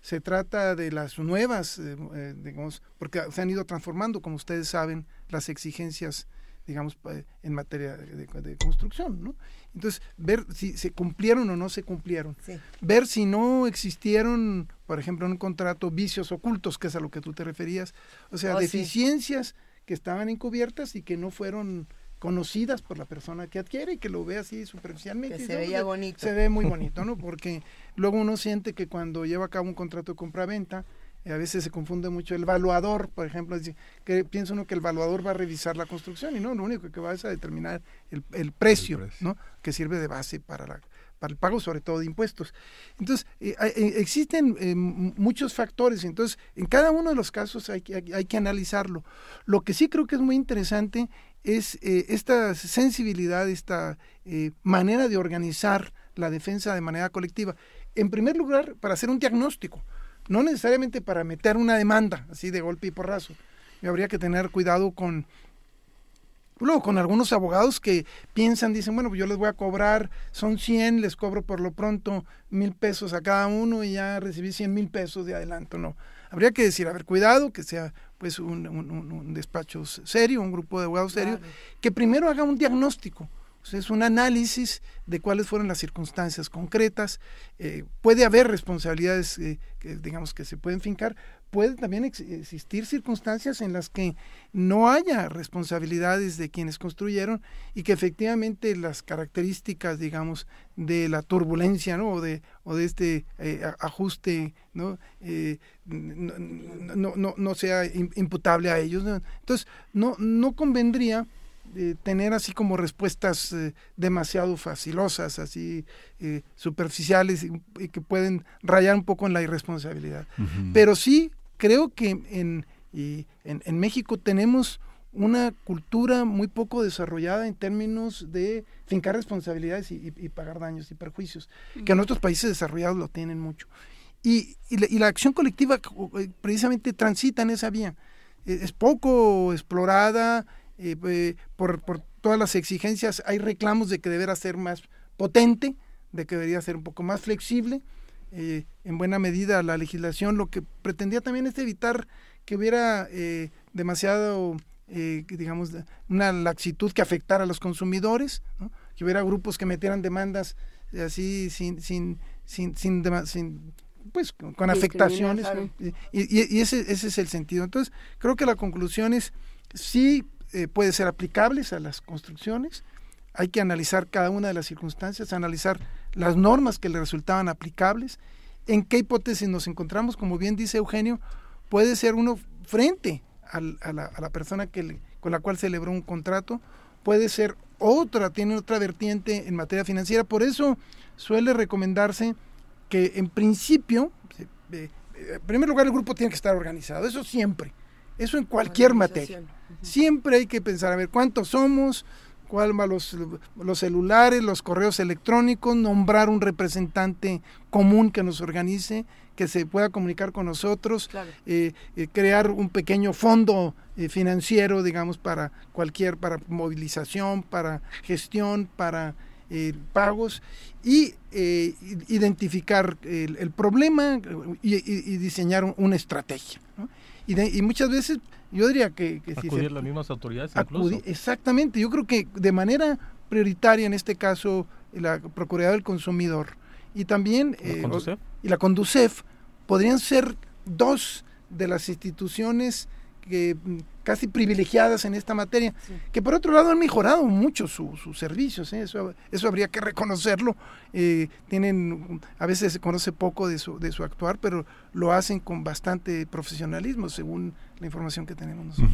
Se trata de las nuevas, eh, eh, digamos, porque se han ido transformando, como ustedes saben, las exigencias, digamos, en materia de, de construcción, ¿no? Entonces, ver si se cumplieron o no se cumplieron. Sí. Ver si no existieron, por ejemplo, en un contrato, vicios ocultos, que es a lo que tú te referías. O sea, oh, deficiencias sí. que estaban encubiertas y que no fueron conocidas por la persona que adquiere y que lo ve así superficialmente.
Que se veía bonito.
Se ve muy bonito, ¿no? Porque luego uno siente que cuando lleva a cabo un contrato de compra-venta, a veces se confunde mucho el evaluador, por ejemplo, que piensa uno que el evaluador va a revisar la construcción y no, lo único que va es a determinar el, precio, ¿no? que sirve de base para, la, para el pago sobre todo de impuestos. Entonces, eh, eh, existen eh, muchos factores, entonces en cada uno de los casos hay, hay, que analizarlo. Lo que sí creo que es muy interesante es esta sensibilidad, esta manera de organizar la defensa de manera colectiva. En primer lugar, para hacer un diagnóstico no necesariamente para meter una demanda así de golpe y porrazo. Y habría que tener cuidado con luego con algunos abogados que piensan, dicen, bueno, pues yo les voy a cobrar, son 100, les cobro por lo pronto mil pesos a cada uno y ya recibí 100 mil pesos de adelanto. No, habría que decir, a ver, cuidado, que sea pues un, despacho serio, un grupo de abogados serio, que primero haga un diagnóstico es un análisis de cuáles fueron las circunstancias concretas. Eh, puede haber responsabilidades, eh, que, digamos, que se pueden fincar. Puede también existir circunstancias en las que no haya responsabilidades de quienes construyeron y que efectivamente las características, digamos, de la turbulencia ¿no? o, de, o de este eh, ajuste ¿no? no, no, no, sea imputable a ellos. Entonces, no, no convendría tener así como respuestas eh, demasiado facilosas, así eh, superficiales y, que pueden rayar un poco en la irresponsabilidad. Pero sí creo que en, en, México tenemos una cultura muy poco desarrollada en términos de fincar responsabilidades y, pagar daños y perjuicios, que en otros países desarrollados lo tienen mucho. Y, la, y la acción colectiva eh, precisamente transita en esa vía. Es poco explorada, eh, por, por, todas las exigencias hay reclamos de que deberá ser más potente, de que debería ser un poco más flexible. Eh, en buena medida la legislación lo que pretendía también es evitar que hubiera eh, demasiado, digamos, una laxitud que afectara a los consumidores, que hubiera grupos que metieran demandas así sin, sin, sin, sin, pues con, afectaciones y, y, ese, ese es el sentido. Entonces, creo que la conclusión es sí eh, puede ser aplicables a las construcciones. Hay que analizar cada una de las circunstancias, analizar las normas que le resultaban aplicables, en qué hipótesis nos encontramos, como bien dice Eugenio, puede ser uno frente a, la, persona que con la cual celebró un contrato, puede ser otra, tiene otra vertiente en materia financiera, por eso suele recomendarse que en principio, eh, en primer lugar el grupo tiene que estar organizado, eso siempre, eso en cualquier materia. Siempre hay que pensar, a ver, ¿cuántos somos? ¿Cuál va los, los celulares, los correos electrónicos? Nombrar un representante común que nos organice, que se pueda comunicar con nosotros, eh, eh, crear un pequeño fondo eh, financiero, digamos, para cualquier, para movilización, para gestión, para pagos y identificar el, problema y, diseñar una estrategia. Y, y, muchas veces yo diría que... que
acudir las mismas autoridades incluso.
exactamente, yo creo que de manera prioritaria en este caso la Procuraduría del Consumidor y también ¿La eh, y la Conducef podrían ser dos de las instituciones que casi privilegiadas en esta materia, que por otro lado han mejorado mucho sus servicios, ¿eh? eso, eso habría que reconocerlo, eh, tienen, a veces se conoce poco de su, de su actuar, pero lo hacen con bastante profesionalismo, según la información que tenemos nosotros.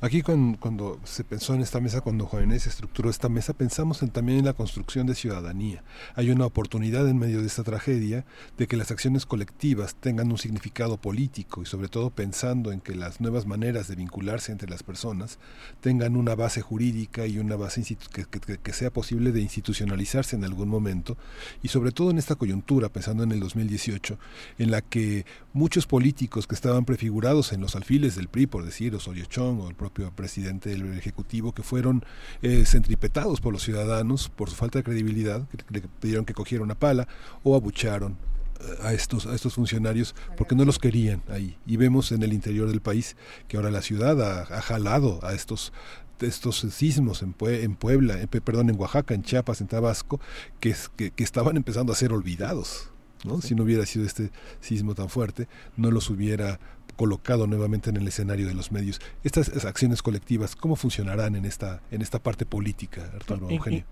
Aquí cuando, se pensó en esta mesa, cuando Jóvenes estructuró esta mesa, pensamos en, también en la construcción de ciudadanía. Hay una oportunidad en medio de esta tragedia de que las acciones colectivas tengan un significado político y sobre todo pensando en que las nuevas maneras de vincularse entre las personas tengan una base jurídica y una base que, que sea posible de institucionalizarse en algún momento y sobre todo en esta coyuntura, pensando en el 2018, en la que muchos políticos que estaban prefigurados en los alfiles del PRI, por decir, Osorio Chong o el propio presidente del Ejecutivo, que fueron eh, centripetados por los ciudadanos por su falta de credibilidad, que le pidieron que cogiera una pala o abucharon eh, a estos, a estos funcionarios porque no los querían ahí. Y vemos en el interior del país que ahora la ciudad ha, jalado a estos estos sismos en, en Puebla, en, perdón, en Oaxaca, en Chiapas, en Tabasco, que, que, que estaban empezando a ser olvidados. ¿no? Si no hubiera sido este sismo tan fuerte, no los hubiera colocado nuevamente en el escenario de los medios. Estas acciones colectivas, ¿cómo funcionarán en esta, en esta parte política, Arturo Eugenio?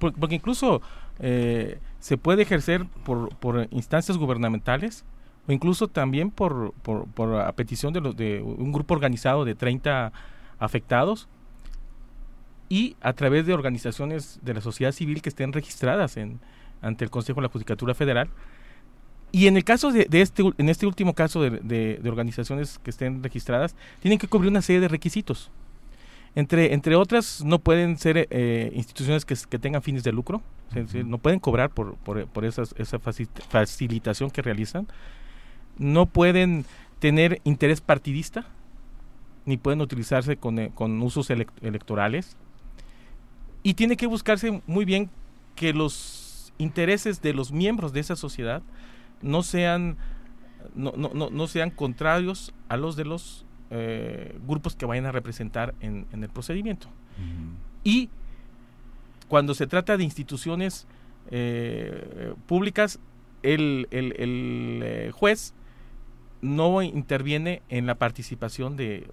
porque incluso eh, se puede ejercer por, por instancias gubernamentales o incluso también por, por, por a petición de, los, de un grupo organizado de 30 afectados y a través de organizaciones de la sociedad civil que estén registradas en, ante el Consejo de la Judicatura Federal. Y en el caso de, este, en este último caso de, de, organizaciones que estén registradas, tienen que cubrir una serie de requisitos. Entre, entre otras, no pueden ser eh, instituciones que, que, tengan fines de lucro, no pueden cobrar por, por, por esas, esa facilitación que realizan, no pueden tener interés partidista, ni pueden utilizarse con, eh, con usos electorales, y tiene que buscarse muy bien que los intereses de los miembros de esa sociedad no sean no, no, no, sean contrarios a los de los eh, grupos que vayan a representar en, el procedimiento. Y cuando se trata de instituciones eh, públicas, el, el, el eh, juez no interviene en la participación de,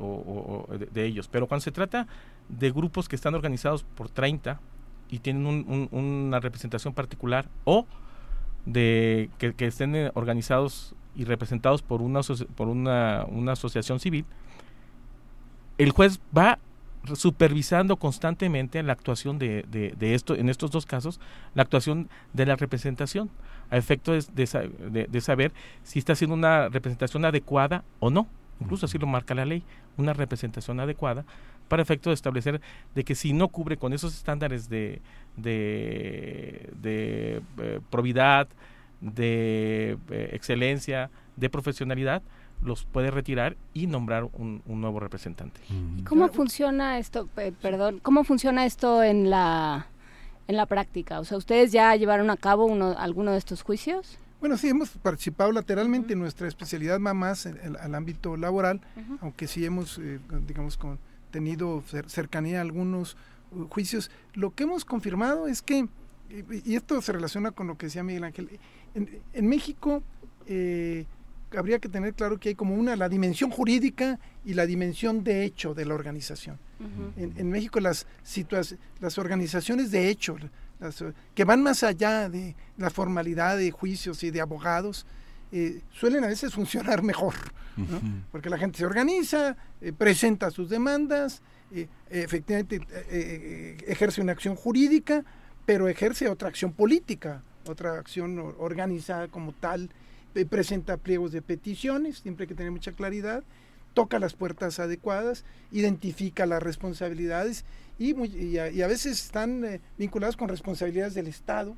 de, ellos. Pero cuando se trata de grupos que están organizados por 30 y tienen una representación particular o de que, estén eh, organizados y representados por una por una, una asociación civil, el juez va supervisando constantemente la actuación de, de, esto, en estos dos casos, la actuación de la representación, a efecto de, de, saber si está haciendo una representación adecuada o no. Incluso así lo marca la ley, una representación adecuada para efecto de establecer de que si no cubre con esos estándares de, de, de eh, probidad, de eh, excelencia, de profesionalidad, los puede retirar y nombrar un, nuevo representante.
¿Cómo funciona esto? perdón, ¿cómo funciona esto en la en la práctica? O sea, ¿ustedes ya llevaron a cabo uno, alguno de estos juicios?
Bueno, sí, hemos participado lateralmente. Nuestra especialidad va más en, el ámbito laboral, aunque sí hemos, eh, digamos, con, tenido cercanía a algunos uh, juicios. Lo que hemos confirmado es que, y, esto se relaciona con lo que decía Miguel Ángel, en, México eh, habría que tener claro que hay como una, la dimensión jurídica y la dimensión de hecho de la organización. en, México las, las organizaciones de hecho, que van más allá de la formalidad de juicios y de abogados, eh, suelen a veces funcionar mejor, porque la gente se organiza, eh, presenta sus demandas, eh, efectivamente ejerce una acción jurídica, pero ejerce otra acción política, otra acción organizada como tal, presenta pliegos de peticiones, siempre hay que tener mucha claridad, toca las puertas adecuadas, identifica las responsabilidades y, y, a, veces están eh, vinculadas con responsabilidades del Estado,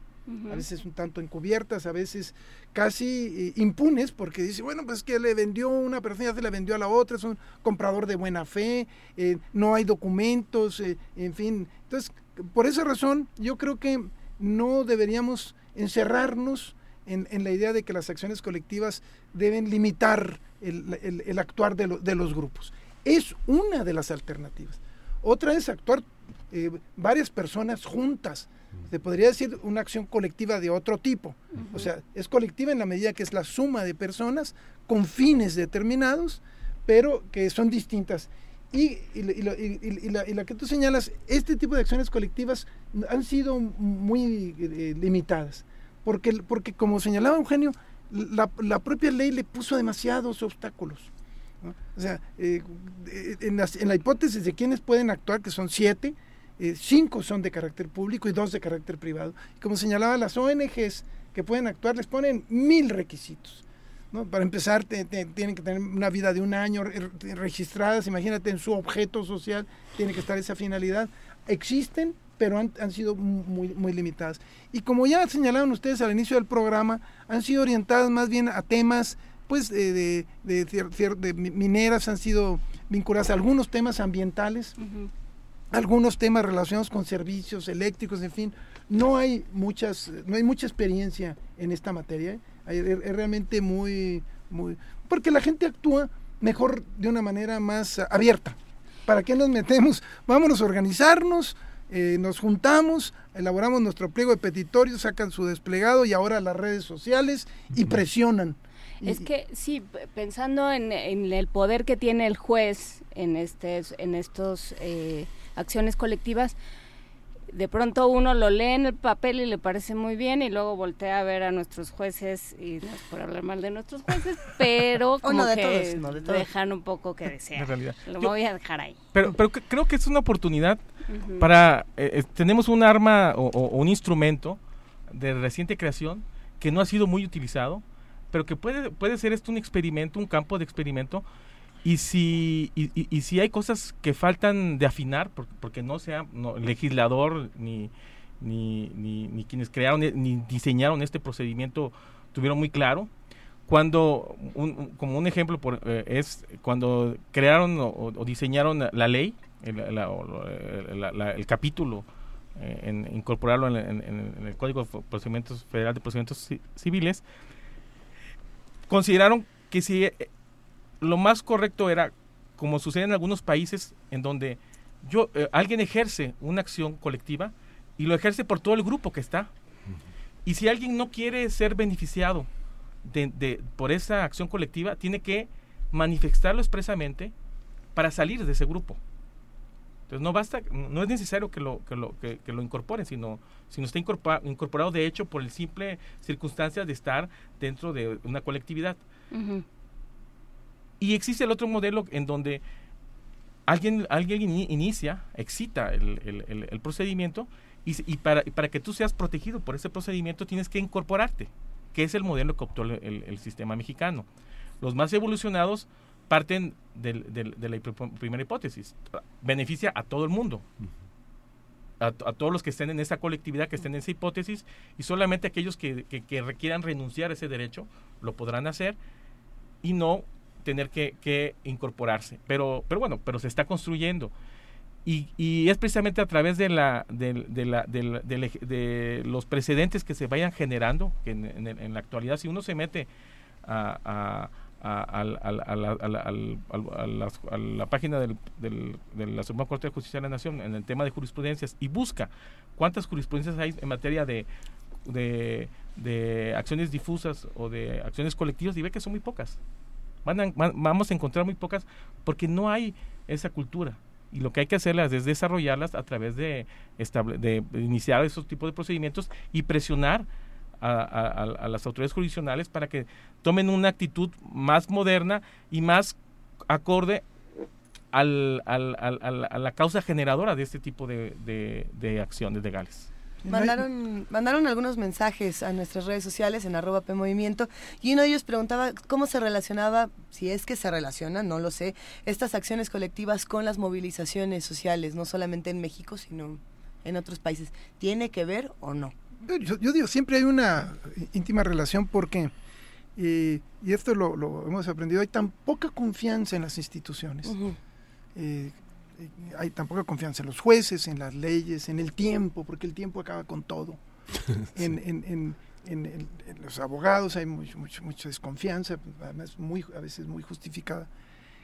a veces un tanto encubiertas, a veces casi eh, impunes, porque dice, bueno, pues que le vendió una persona, se la vendió a la otra, es un comprador de buena fe, eh, no hay documentos, en fin. Entonces, por esa razón, yo creo que no deberíamos encerrarnos en, en la idea de que las acciones colectivas deben limitar el, el, actuar de, de, los grupos. Es una de las alternativas. Otra es actuar eh, varias personas juntas. Se podría decir una acción colectiva de otro tipo. O sea, es colectiva en la medida que es la suma de personas con fines determinados, pero que son distintas. Y, y, y, la, y, la, que tú señalas, este tipo de acciones colectivas han sido muy eh, limitadas. Porque, porque, como señalaba Eugenio, la, la, propia ley le puso demasiados obstáculos. O sea, eh, en, la hipótesis de quienes pueden actuar, que son siete, eh, cinco son de carácter público y dos de carácter privado. Y como señalaba, las ONGs que pueden actuar les ponen mil requisitos. ¿no? Para empezar, tienen que tener una vida de un año registradas, imagínate, en su objeto social tiene que estar esa finalidad. Existen, pero han, han, sido muy, muy limitadas. Y como ya señalaron ustedes al inicio del programa, han sido orientadas más bien a temas pues de, de, de, mineras, han sido vinculadas a algunos temas ambientales, algunos temas relacionados con servicios eléctricos, en fin. No hay, muchas, no hay mucha experiencia en esta materia. Es realmente muy, muy... Porque la gente actúa mejor de una manera más abierta. ¿Para qué nos metemos? Vámonos a organizarnos, eh, nos juntamos, elaboramos nuestro pliego de petitorio, sacan su desplegado y ahora las redes sociales y presionan.
Es que sí, pensando en, el poder que tiene el juez en, este, en estos eh, acciones colectivas, de pronto uno lo lee en el papel y le parece muy bien y luego voltea a ver a nuestros jueces y no es por hablar mal de nuestros jueces, pero como
de
que
todos, no, de todos.
dejan un poco que desear.
En realidad.
Lo
Yo-
voy a dejar ahí.
Pero, pero que- creo que es una oportunidad para... eh, eh, tenemos un arma o un instrumento de reciente creación que no ha sido muy utilizado, pero que puede, puede ser esto un experimento, un campo de experimento. Y si, y, si hay cosas que faltan de afinar, por- porque no sea no, legislador ni, ni, ni, quienes crearon ni diseñaron este procedimiento tuvieron muy claro, cuando un- como un ejemplo eh, es cuando crearon o, diseñaron la- ley el, capítulo incorporarlo en, el código de procedimientos federal de procedimientos Ci- civiles consideraron que si eh, lo más correcto era como sucede en algunos países en donde yo eh, alguien ejerce una acción colectiva y lo ejerce por todo el grupo que está y si alguien no quiere ser beneficiado de, de- por esa acción colectiva, tiene que manifestarlo expresamente para salir de ese grupo. Entonces no basta, no es necesario que lo, que lo, que, que lo incorporen, sino, sino está incorpora- incorporado de hecho por el simple circunstancia de estar dentro de una colectividad. Y existe el otro modelo en donde alguien, alguien ini- inicia, excita el, el- el- el procedimiento y, para, y para que tú seas protegido por ese procedimiento tienes que incorporarte, que es el modelo que optó el sistema mexicano. Los más evolucionados parten del- del- de la primera hipótesis. Beneficia a todo el mundo. A, a todos los que estén en esa colectividad, que estén en esa hipótesis, y solamente aquellos que, que- que requieran renunciar a ese derecho lo podrán hacer y no tener que, que incorporarse. Pero, pero bueno, pero se está construyendo. Y, y es precisamente a través de, la, de, de la, del- del ej- de los precedentes que se vayan generando, que en, en el- en la actualidad, si uno se mete a, a- a- la, página del, del- de la Suprema Corte de Justicia de la Nación en el tema de jurisprudencias y busca cuántas jurisprudencias hay en materia de, de, acciones difusas o de acciones colectivas y ve que son muy pocas. Van- vamos a encontrar muy pocas porque no hay esa cultura. Y lo que hay que hacerlas es desarrollarlas a través de, estable- de iniciar esos tipos de procedimientos y presionar a, las autoridades jurisdiccionales para que tomen una actitud más moderna y más acorde al, al- a la causa generadora de este tipo de, de- acciones legales.
Mandaron, mandaron algunos mensajes a nuestras redes sociales en arroba PMovimiento y uno de ellos preguntaba cómo se relacionaba, si es que se relacionan, no lo sé, estas acciones colectivas con las movilizaciones sociales, no solamente en México, sino en otros países. ¿Tiene que ver o no?
Yo, yo digo, siempre hay una íntima relación porque, eh, y esto lo, lo hemos aprendido, hay tan poca confianza en las instituciones. Eh, eh, hay tan poca confianza en los jueces, en las leyes, en el tiempo, porque el tiempo acaba con todo. en, en- en- en- en- en los abogados hay mucho, mucho- mucha desconfianza, además muy, a veces muy justificada.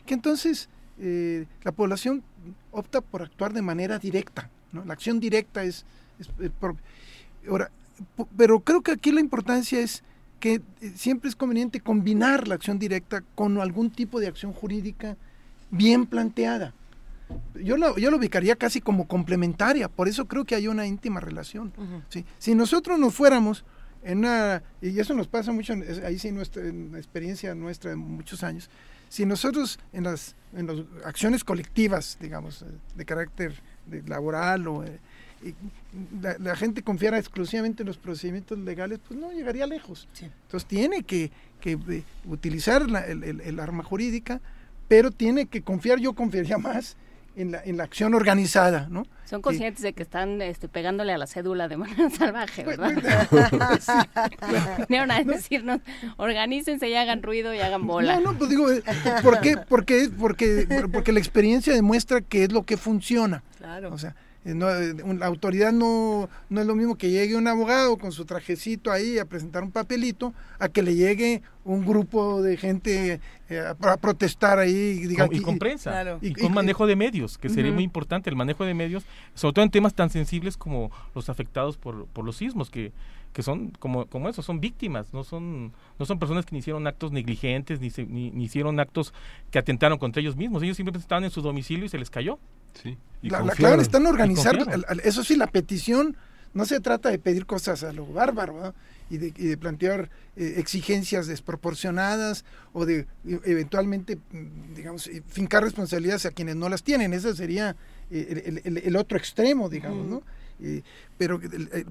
Que entonces eh, la población opta por actuar de manera directa. ¿no? La acción directa es... es- es por- ahora, pero creo que aquí la importancia es que eh, siempre es conveniente combinar la acción directa con algún tipo de acción jurídica bien planteada. Yo lo, yo lo ubicaría casi como complementaria, por eso creo que hay una íntima relación. ¿sí? Si nosotros nos fuéramos en una, y eso nos pasa mucho, ahí sí nuestra, en la experiencia nuestra de muchos años, si nosotros en las, en las acciones colectivas, digamos, eh, de carácter de laboral o... la, la gente confiara exclusivamente en los procedimientos legales, pues no llegaría lejos. Entonces tiene que, que, eh, utilizar la- el, el- el arma jurídica, pero tiene que confiar, yo confiaría más en la, en la acción organizada, ¿no?
Son conscientes de que están este, pegándole a la cédula de manera salvaje,
Pues,
¿verdad? Vinieron a decirnos, organícense y hagan ruido y hagan bola.
No, no, pues digo, eh, ¿por qué? Porque, porque, porque la experiencia demuestra que es lo que funciona.
Claro.
O sea, no, eh, un- la autoridad no, no es lo mismo que llegue un abogado con su trajecito ahí a presentar un papelito, a que le llegue un grupo de gente eh, a, protestar ahí y diga
Con- y
aquí-
con prensa y,
y-
con
y-
manejo de medios que sería muy importante el manejo de medios sobre todo en temas tan sensibles como los afectados por, por los sismos que, que son como, como eso son víctimas no son no son personas que ni hicieron actos negligentes ni, se- ni, ni hicieron actos que atentaron contra ellos mismos. Ellos simplemente estaban en su domicilio y se les cayó
la, clave está en organizar, eso sí, la petición no se trata de pedir cosas a lo bárbaro y, de, plantear eh, exigencias desproporcionadas o de e, eventualmente, mm, digamos, eh, fincar responsabilidades a quienes no las tienen. Ese sería eh, el, otro extremo, digamos, ¿no? pero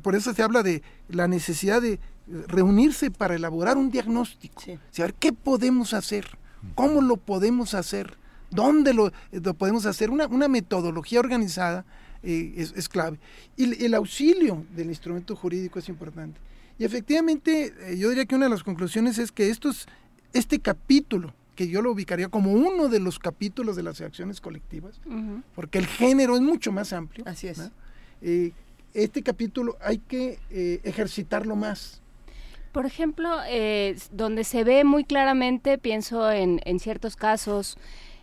por eso se habla de la necesidad de reunirse para elaborar un diagnóstico, saber qué podemos hacer, cómo lo podemos hacer, dónde lo, podemos hacer, una, una metodología organizada eh, es, clave. Y el auxilio del instrumento jurídico es importante. Y efectivamente, eh, yo diría que una de las conclusiones es que estos, este capítulo, que yo lo ubicaría como uno de los capítulos de las acciones colectivas, porque el género es mucho más amplio.
Así es.
Eh, este capítulo hay que ejercitarlo más.
Por ejemplo, donde se ve muy claramente, pienso en, en ciertos casos,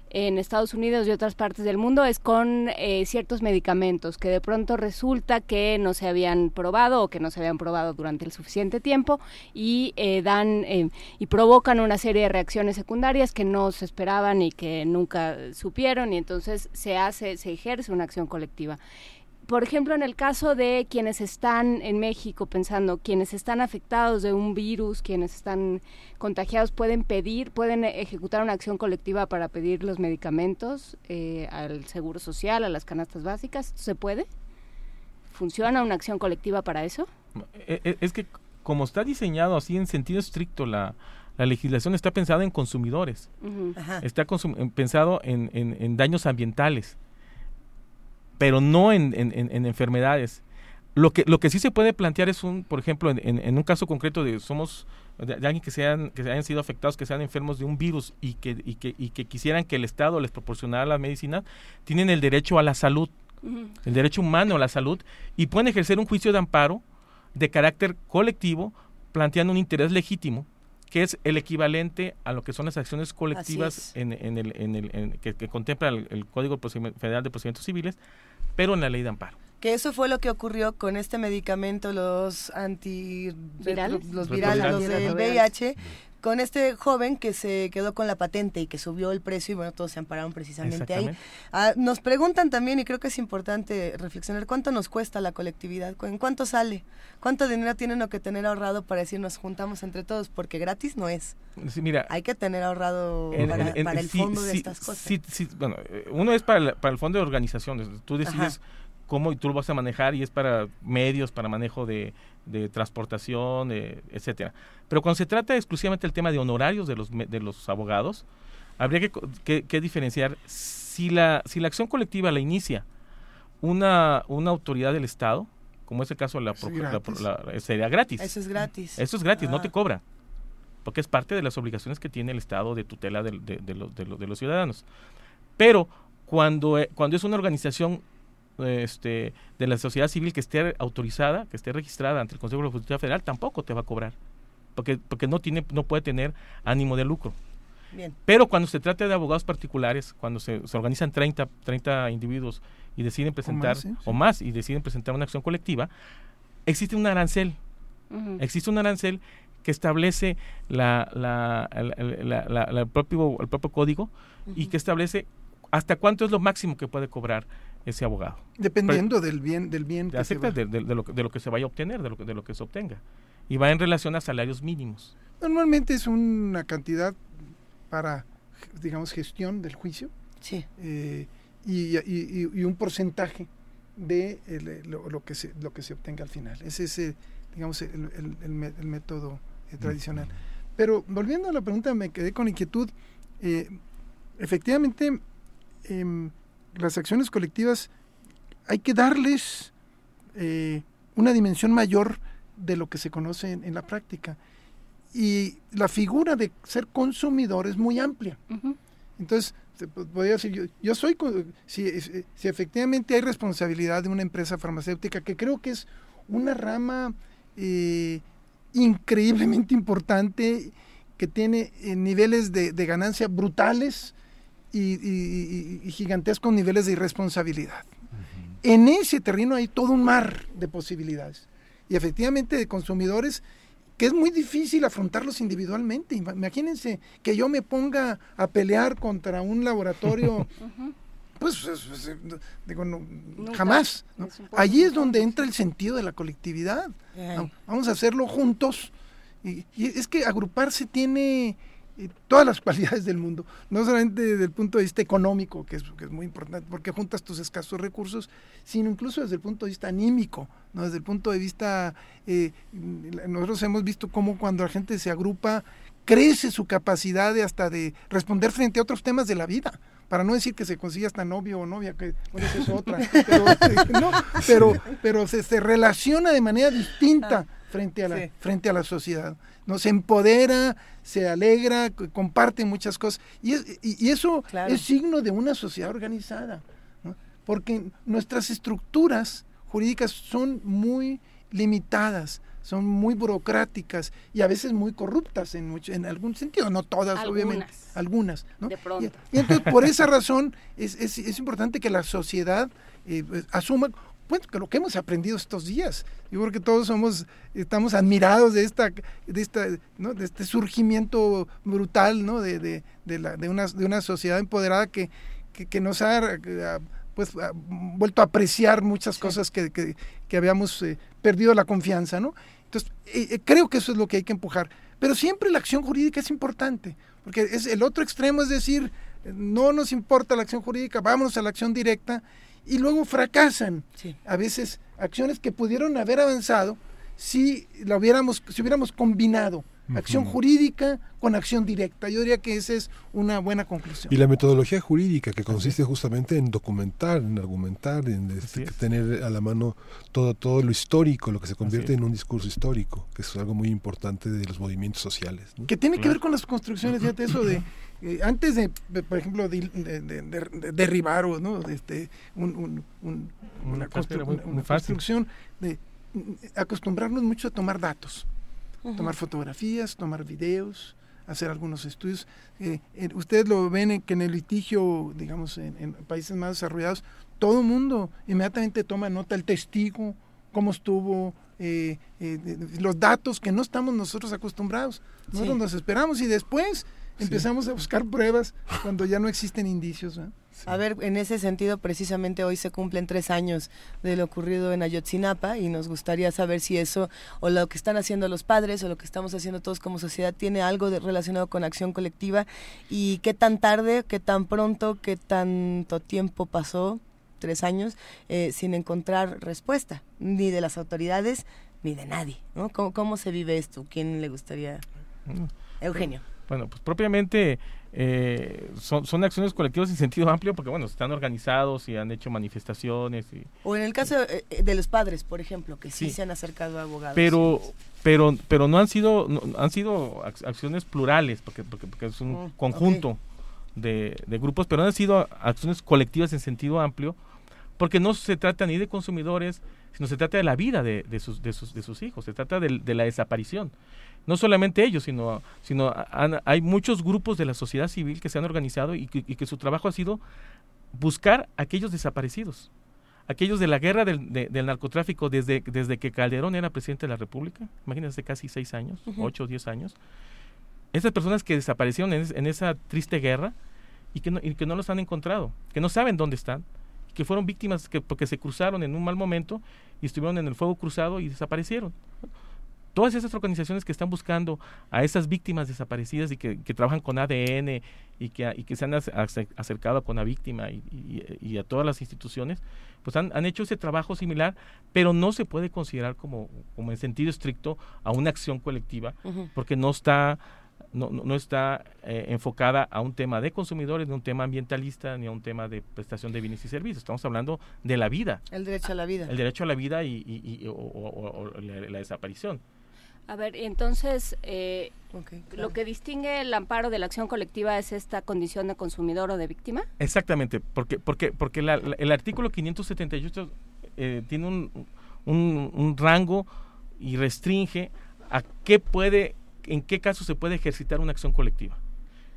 en Estados Unidos y otras partes del mundo es con eh, ciertos medicamentos que de pronto resulta que no se habían probado o que no se habían probado durante el suficiente tiempo y eh, dan eh, y provocan una serie de reacciones secundarias que no se esperaban y que nunca supieron y entonces se hace se ejerce una acción colectiva por ejemplo, en el caso de quienes están en México pensando, quienes están afectados de un virus, quienes están contagiados, pueden pedir, pueden ejecutar una acción colectiva para pedir los medicamentos eh, al Seguro Social, a las canastas básicas. ¿Se puede? ¿Funciona una acción colectiva para eso?
Eh, eh, es que como está diseñado así en sentido estricto la, legislación está pensada en consumidores, está pensado en, en daños ambientales pero no en, enfermedades. Lo que, lo que sí se puede plantear es un, por ejemplo, en, un caso concreto de somos de, alguien que sean que hayan sido afectados, que sean enfermos de un virus y que, y que, y que quisieran que el Estado les proporcionara la medicina, tienen el derecho a la salud, el derecho humano a la salud y pueden ejercer un juicio de amparo de carácter colectivo planteando un interés legítimo que es el equivalente a lo que son las acciones colectivas en, el, en el, que, contempla el, Código Federal de Procedimientos Civiles, pero en la ley de amparo.
Que eso fue lo que ocurrió con este medicamento, los antivirales, los virales, los del VIH, con este joven que se quedó con la patente y que subió el precio y bueno, todos se ampararon precisamente ahí. Ah, nos preguntan también, y creo que es importante reflexionar, ¿cuánto nos cuesta la colectividad? ¿En cuánto sale? ¿Cuánto dinero tienen que tener ahorrado para decir nos juntamos entre todos? Porque gratis no es.
mira,
Hay que tener ahorrado para, el fondo de estas cosas.
bueno, uno es para, para el fondo de organizaciones. Tú decides cómo tú lo vas a manejar y es para medios, para manejo de, de transportación, etcétera. Pero cuando se trata exclusivamente del tema de honorarios de los, de los abogados, habría que, que, diferenciar si la, si la acción colectiva la inicia una, una autoridad del Estado, como es el caso de la, sería gratis.
Eso es gratis.
Eso es gratis, no
ah.
te cobra. Porque es parte de las obligaciones que tiene el Estado de tutela de, de, de, de los ciudadanos. Pero cuando, eh, cuando es una organización este, de la sociedad civil que esté autorizada, que esté registrada ante el Consejo de Justicia Federal, tampoco te va a cobrar, porque, porque no, tiene, no puede tener ánimo de lucro. Pero cuando se trata de abogados particulares, cuando se, organizan 30, 30 individuos y deciden presentar, o más, y deciden presentar una acción colectiva, existe un arancel. Existe un arancel que establece la, la, el, propio, el propio código y que establece hasta cuánto es lo máximo que puede cobrar ese abogado.
Dependiendo del bien, del bien
que de, de, lo, de, lo, que se vaya a obtener, de lo, de lo que se obtenga. Y va en relación a salarios mínimos.
Normalmente es una cantidad para, digamos, gestión del juicio.
Sí.
Eh, y, y, un porcentaje de lo, que se, lo que se obtenga al final. Ese es, eh, digamos, el, el, método eh, tradicional. Pero volviendo a la pregunta, me quedé con inquietud. efectivamente, em, las acciones colectivas hay que darles eh, una dimensión mayor de lo que se conoce en, la práctica. Y la figura de ser consumidor es muy amplia. Entonces, podría decir, yo, soy, si, si, efectivamente hay responsabilidad de una empresa farmacéutica, que creo que es una rama eh, increíblemente importante, que tiene eh, niveles de, de ganancia brutales, y, gigantescos niveles de irresponsabilidad. En ese terreno hay todo un mar de posibilidades. Y efectivamente de consumidores que es muy difícil afrontarlos individualmente. Imagínense que yo me ponga a pelear contra un laboratorio pues, pues, pues eh, digo, no, jamás. Allí es donde entra el sentido de la colectividad. Vamos a hacerlo juntos. Y, es que agruparse tiene eh, todas las cualidades del mundo, no solamente desde el punto de vista económico, que es, que es muy importante, porque juntas tus escasos recursos, sino incluso desde el punto de vista anímico, ¿no? desde el punto de vista, eh, nosotros hemos visto cómo cuando la gente se agrupa, crece su capacidad de hasta de responder frente a otros temas de la vida para no decir que se consigue hasta novio o novia, que es otra, pero, pero, se, relaciona de manera distinta frente a la, frente a la sociedad. ¿no? Se empodera, se alegra, comparte muchas cosas. Y, y, eso es signo de una sociedad organizada, porque nuestras estructuras jurídicas son muy limitadas son muy burocráticas y a veces muy corruptas en, mucho, en algún sentido, no todas, obviamente, algunas. ¿no? Y, entonces, por esa razón, es, es, es importante que la sociedad eh, pues, asuma bueno, que lo que hemos aprendido estos días. Yo creo que todos somos, estamos admirados de esta, de esta, ¿no? de este surgimiento brutal, ¿no? De, de, de, la, de, una, de una sociedad empoderada que, que, que nos ha pues vuelto a apreciar muchas cosas que, que, que habíamos eh, perdido la confianza, ¿no? Entonces, eh, eh, creo que eso es lo que hay que empujar. Pero siempre la acción jurídica es importante, porque es el otro extremo, es decir, no nos importa la acción jurídica, vámonos a la acción directa, y luego fracasan. A veces acciones que pudieron haber avanzado si la hubiéramos, si hubiéramos combinado acción jurídica con acción directa. Yo diría que esa es una buena conclusión.
Y la metodología jurídica que consiste justamente en documentar, en argumentar, en este, tener a la mano todo, todo lo histórico, lo que se convierte en un discurso histórico, que es algo muy importante de los movimientos sociales.
Que tiene que ver con las construcciones, fíjate eso de... Eh, antes de, por ejemplo, de, derribar o ¿no? este, un, una, construcción, de acostumbrarnos mucho a tomar datos tomar fotografías, tomar videos, hacer algunos estudios. Eh, eh, ustedes lo ven que en el litigio, digamos, en, países más desarrollados, todo el mundo inmediatamente toma nota, el testigo, cómo estuvo, eh, los datos que no estamos nosotros acostumbrados. Nosotros nos esperamos y después empezamos a buscar pruebas cuando ya no existen indicios.
A ver, en ese sentido, precisamente hoy se cumplen tres años de lo ocurrido en Ayotzinapa y nos gustaría saber si eso o lo que están haciendo los padres o lo que estamos haciendo todos como sociedad tiene algo de, relacionado con acción colectiva y qué tan tarde, qué tan pronto, qué tanto tiempo pasó, tres años, eh, sin encontrar respuesta, ni de las autoridades ni de nadie. ¿no? ¿Cómo, ¿Cómo se vive esto? ¿Quién le gustaría? Mm. Eugenio.
Bueno, pues propiamente eh, son, son acciones colectivas en sentido amplio porque, bueno, están organizados y han hecho manifestaciones. Y,
o en el caso eh, de, los padres, por ejemplo, que sí, se han acercado a abogados.
Pero, pero, pero no han sido, han sido acciones plurales porque, porque, porque es un mm, conjunto de, de grupos, pero han sido acciones colectivas en sentido amplio porque no se trata ni de consumidores, sino se trata de la vida de, de, sus, de, sus, de sus hijos, se trata de, de la desaparición no solamente ellos, sino, sino hay muchos grupos de la sociedad civil que se han organizado y que, su trabajo ha sido buscar a aquellos desaparecidos, aquellos de la guerra del, narcotráfico desde, desde que Calderón era presidente de la República, imagínense casi seis años, ocho o diez años, esas personas que desaparecieron en, esa triste guerra y que, no, y que no los han encontrado, que no saben dónde están, que fueron víctimas que, porque se cruzaron en un mal momento y estuvieron en el fuego cruzado y desaparecieron todas esas organizaciones que están buscando a esas víctimas desaparecidas y que, trabajan con ADN y que, y que se han acercado con la víctima y, a todas las instituciones, pues han, hecho ese trabajo similar, pero no se puede considerar como, como en sentido estricto a una acción colectiva, porque no está no, no, está eh, enfocada a un tema de consumidores, ni un tema ambientalista, ni a un tema de prestación de bienes y servicios. Estamos hablando de la vida.
El derecho a la vida.
El derecho a la vida y, o, la, desaparición.
A ver, entonces, eh, lo que distingue el amparo de la acción colectiva es esta condición de consumidor o de víctima.
Exactamente, porque porque porque el artículo 578 eh, tiene un, un, un, rango y restringe a qué puede, en qué caso se puede ejercitar una acción colectiva.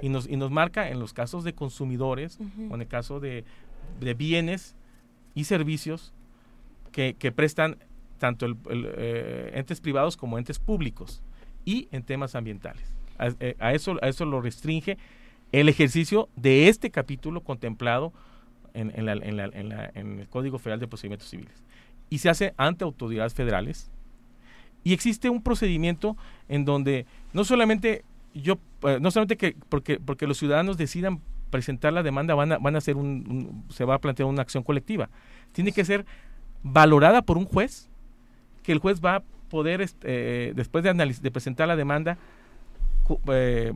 Y nos, y nos marca en los casos de consumidores o en el caso de, de bienes y servicios que, que prestan tanto el, eh, entes privados como entes públicos y en temas ambientales. A, eso, a eso lo restringe el ejercicio de este capítulo contemplado en, el Código Federal de Procedimientos Civiles. Y se hace ante autoridades federales. Y existe un procedimiento en donde no solamente yo, eh, no solamente que porque, porque los ciudadanos decidan presentar la demanda van a, van a hacer un- se va a plantear una acción colectiva. Tiene que ser valorada por un juez, que el juez va a poder, este, eh, después de, presentar la demanda, eh,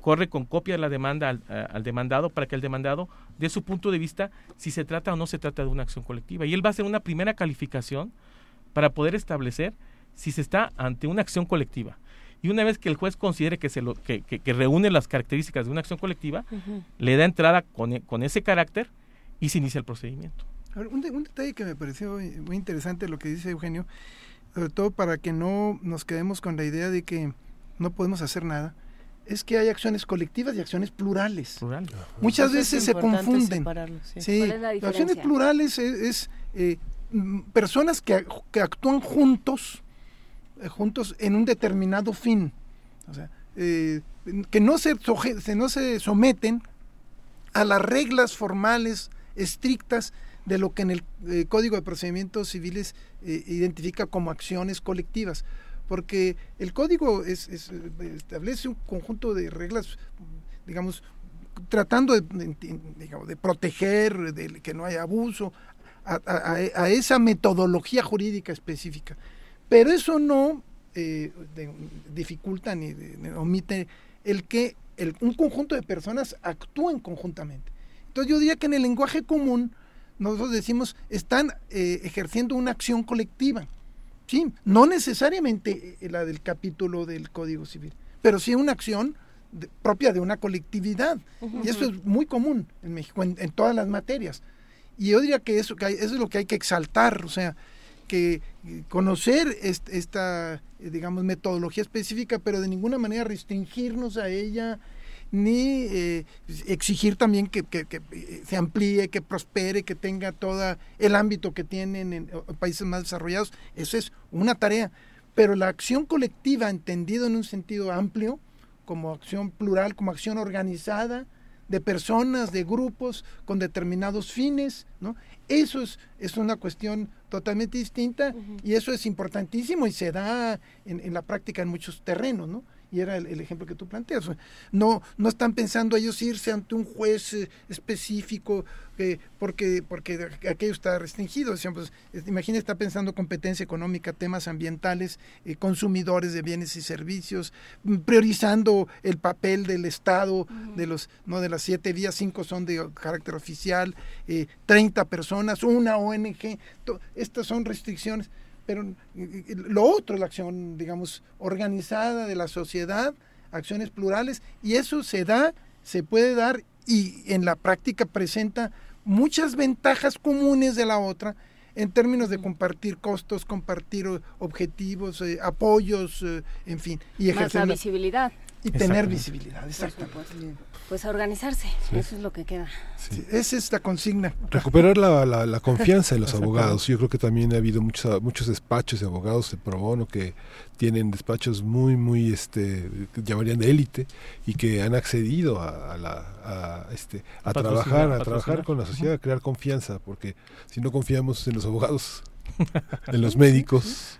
corre con copia de la demanda al, a- al demandado para que el demandado dé su punto de vista si se trata o no se trata de una acción colectiva. Y él va a hacer una primera calificación para poder establecer si se está ante una acción colectiva. Y una vez que el juez considere que, se lo, que, que- que reúne las características de una acción colectiva, le da entrada con, con ese carácter y se inicia el procedimiento.
A ver, un, de- un detalle que me pareció muy interesante lo que dice Eugenio, sobre todo para que no nos quedemos con la idea de que no podemos hacer nada, es que hay acciones colectivas y acciones plurales. Muchas veces se confunden.
sí.
Sí,
¿Cuál es la
las acciones plurales es, es, eh, personas que, que actúan juntos, eh, juntos en un determinado fin. O sea, eh, que no se- no se someten a las reglas formales estrictas de lo que en el eh, Código de Procedimientos Civiles eh, identifica como acciones colectivas. Porque el código es, eh, establece un conjunto de reglas, digamos, tratando de, proteger, de que no haya abuso, a, esa metodología jurídica específica. Pero eso no dificulta ni, omite el que un conjunto de personas actúen conjuntamente. Entonces yo diría que en el lenguaje común nosotros decimos están eh, ejerciendo una acción colectiva. Sí, no necesariamente eh, la del capítulo del Código Civil, pero sí una acción de- propia de una colectividad. Y eso es muy común en México, en, todas las materias. Y yo diría que eso, que hay- eso es lo que hay que exaltar, o sea, que eh, conocer est- esta, digamos, metodología específica, pero de ninguna manera restringirnos a ella, ni eh, exigir también que, que- que, eh, se amplíe, que prospere, que tenga todo el ámbito que tienen en países más desarrollados. Eso es una tarea. Pero la acción colectiva, entendido en un sentido amplio, como acción plural, como acción organizada, de personas, de grupos con determinados fines, ¿no? Eso es, es una cuestión totalmente distinta y eso es importantísimo y se da en, en la práctica en muchos terrenos, ¿no? Y era el, el ejemplo que tú planteas. No, no están pensando ellos irse ante un juez eh, específico eh, porque, porque aquello está restringido. Decían, pues, imagina, está pensando competencia económica, temas ambientales, eh, consumidores de bienes y servicios, mm, priorizando el papel del Estado, de los no de las siete vías, cinco son de carácter oficial, eh, 30 personas, una ONG. to- estas son restricciones pero lo otro es la acción, digamos, organizada de la sociedad, acciones plurales, y eso se da, se puede dar y en la práctica presenta muchas ventajas comunes de la otra en términos de compartir costos, compartir objetivos, eh, apoyos, eh, en fin, y
Más
ejercer
la
una-
visibilidad.
Y tener visibilidad, exactamente.
Pues a organizarse, eso es lo que queda.
Sí, esa es la consigna.
Recuperar la, la- la confianza en los abogados. Yo creo que también ha habido muchos, muchos despachos de abogados de pro bono que tienen despachos muy, muy, este, llamarían de élite y que han accedido a, a la, a, este, a
A patrocinar,
trabajar, a
patrocinar.
trabajar con la sociedad, a crear confianza, porque si no confiamos en los abogados, en los médicos,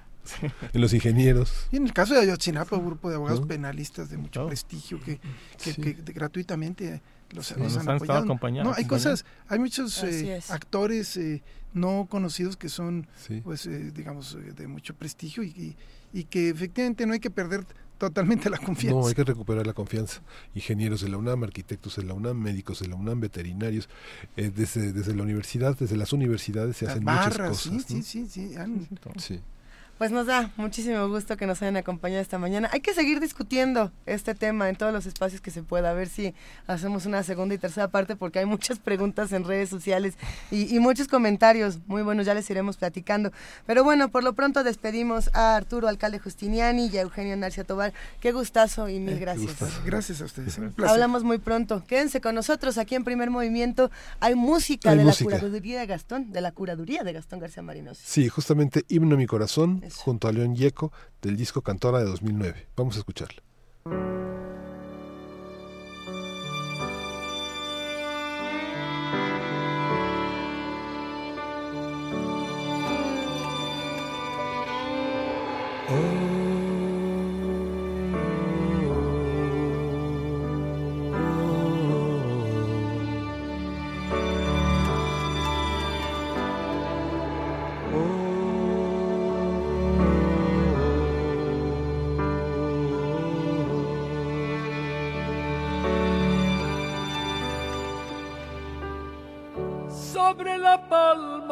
en los ingenieros.
Y en el caso de Ayotzinapa, un grupo de abogados
¿No?
penalistas de mucho prestigio que, que,
Sí.
que de- gratuitamente los,
Sí,
los
nos
han
han estado
apoyado.
acompañando,
No, hay cosas, hay muchos eh,
es.
actores eh, no conocidos que son,
Sí.
pues, eh, digamos, eh, de mucho prestigio y, y, y que efectivamente no hay que perder totalmente la confianza.
No, hay que recuperar la confianza. Ingenieros de la UNAM, arquitectos de la UNAM, médicos de la UNAM, veterinarios. eh, desde, desde la universidad, desde las universidades se
Las
hacen
barras,
muchas cosas.
sí,
¿no?
sí, sí, han-
Sí.
Pues nos da muchísimo gusto que nos hayan acompañado esta mañana. Hay que seguir discutiendo este tema en todos los espacios que se pueda. A ver si hacemos una segunda y tercera parte porque hay muchas preguntas en redes sociales y, y muchos comentarios muy buenos. Ya les iremos platicando. Pero bueno, por lo pronto despedimos a Arturo Alcalde Justiniani y a Eugenio Narcia Tobar. Qué gustazo y mil gracias.
Gracias a ustedes. un placer.
Hablamos muy pronto. Quédense con nosotros aquí en Primer Movimiento. Hay música
Hay
de
música.
la curaduría de Gastón, de la curaduría de Gastón García Marinos.
Sí, justamente Himno a mi corazón, junto a León Yeco, del disco Cantora de 2009. Vamos a escucharla.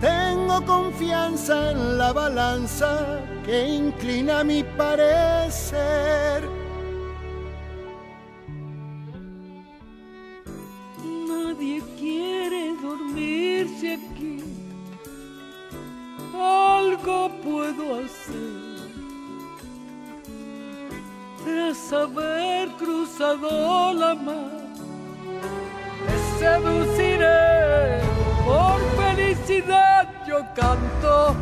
Tengo confianza en la balanza que inclina mi parecer.
Nadie quiere dormirse aquí. Algo puedo hacer tras haber cruzado la mar. Te seduciré, felicidad yo canto.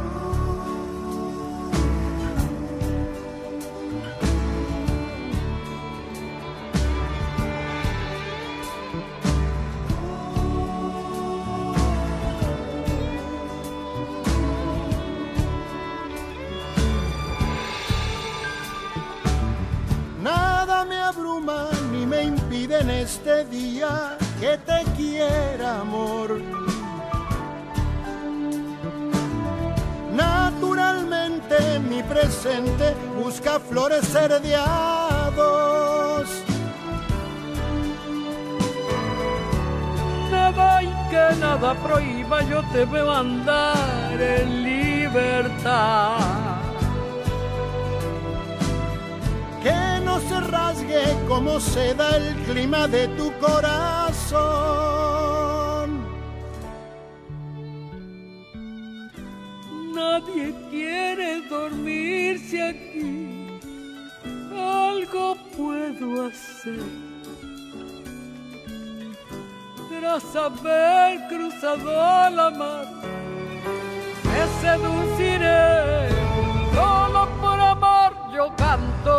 Nada me abruma ni me impide en este día que te quiera, amor. Presente busca florecer de.
Nada y que nada prohíba, yo te veo andar en libertad.
Que no se rasgue como se da el clima de tu corazón.
Nadie dormirse aquí. Algo puedo hacer. Tras haber cruzado la mar, me seduciré. Solo por amor yo canto.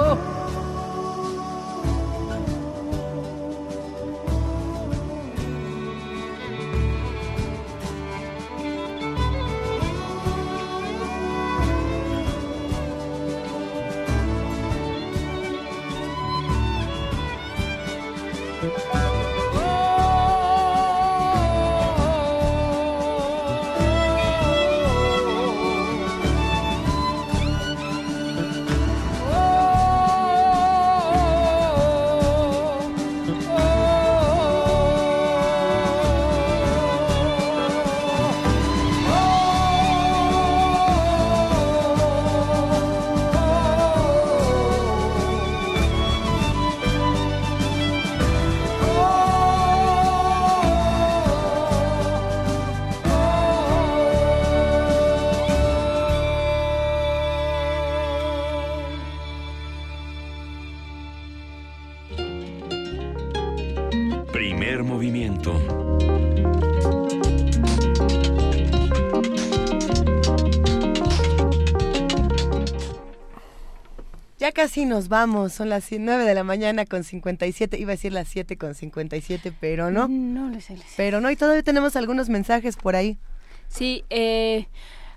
Casi nos vamos, son las 9 de la mañana con 57, iba a decir las 7 con 57, pero no.
No lo sé.
Pero no, y todavía tenemos algunos mensajes por ahí.
Sí, eh,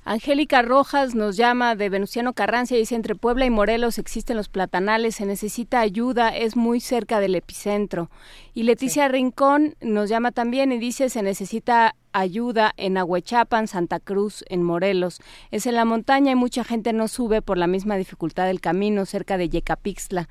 Angélica Rojas nos llama de Venustiano Carrancia, dice, entre Puebla y Morelos existen los platanales, se necesita ayuda, es muy cerca del epicentro. Y Leticia Rincón nos llama también y dice, se necesita ayuda en Ahuechapan, Santa Cruz, en Morelos. Es en la montaña y mucha gente no sube por la misma dificultad del camino cerca de Yecapixtla.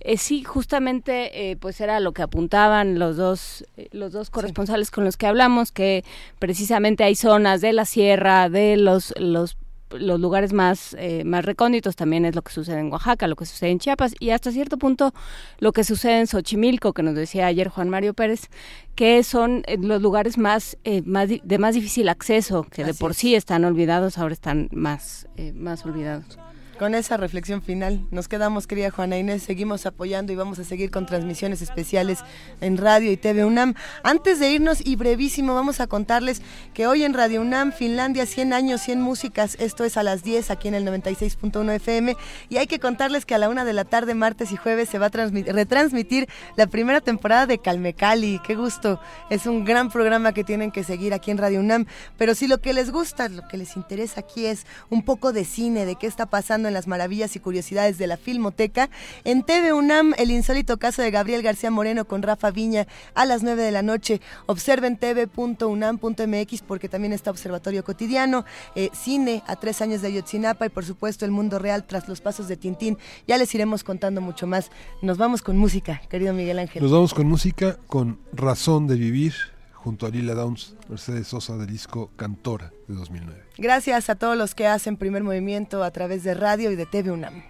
Eh, sí, justamente, eh, pues era lo que apuntaban los dos, eh, los dos corresponsales con los que hablamos, que precisamente hay zonas de la sierra, de los, los los lugares más, eh, más recónditos también es lo que sucede en Oaxaca, lo que sucede en Chiapas y hasta cierto punto lo que sucede en Xochimilco, que nos decía ayer Juan Mario Pérez, que son eh, los lugares más, eh, más de más difícil acceso, que de por sí están olvidados, ahora están más, eh, más olvidados.
Con esa reflexión final nos quedamos, querida Juana Inés, seguimos apoyando y vamos a seguir con transmisiones especiales en Radio y TV UNAM. Antes de irnos y brevísimo, vamos a contarles que hoy en Radio UNAM, Finlandia, 100 años, 100 músicas, esto es a las 10 aquí en el 96.1 FM y hay que contarles que a la una de la tarde, martes y jueves, se va a retransmitir la primera temporada de Calmecali. Qué gusto, es un gran programa que tienen que seguir aquí en Radio UNAM, pero si lo que les gusta, lo que les interesa aquí es un poco de cine, de qué está pasando en las maravillas y curiosidades de la Filmoteca. En TV UNAM, el insólito caso de Gabriel García Moreno con Rafa Viña a las 9 de la noche. Observen tv.unam.mx porque también está Observatorio Cotidiano, eh, cine a tres años de Ayotzinapa y por supuesto el mundo real tras los pasos de Tintín. Ya les iremos contando mucho más. Nos vamos con música, querido Miguel Ángel.
Nos vamos con música, con Razón de Vivir junto a Lila Downs, Mercedes Sosa del disco Cantora de 2009.
Gracias a todos los que hacen primer movimiento a través de radio y de TV UNAM.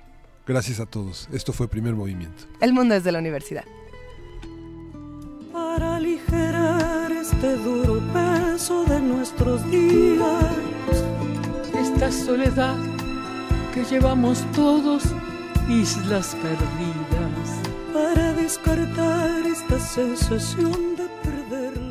Gracias a todos. Esto fue Primer Movimiento.
El mundo es de la universidad.
Para aligerar este duro peso de nuestros días, esta soledad que llevamos todos, islas perdidas, para descartar esta sensación de perderlo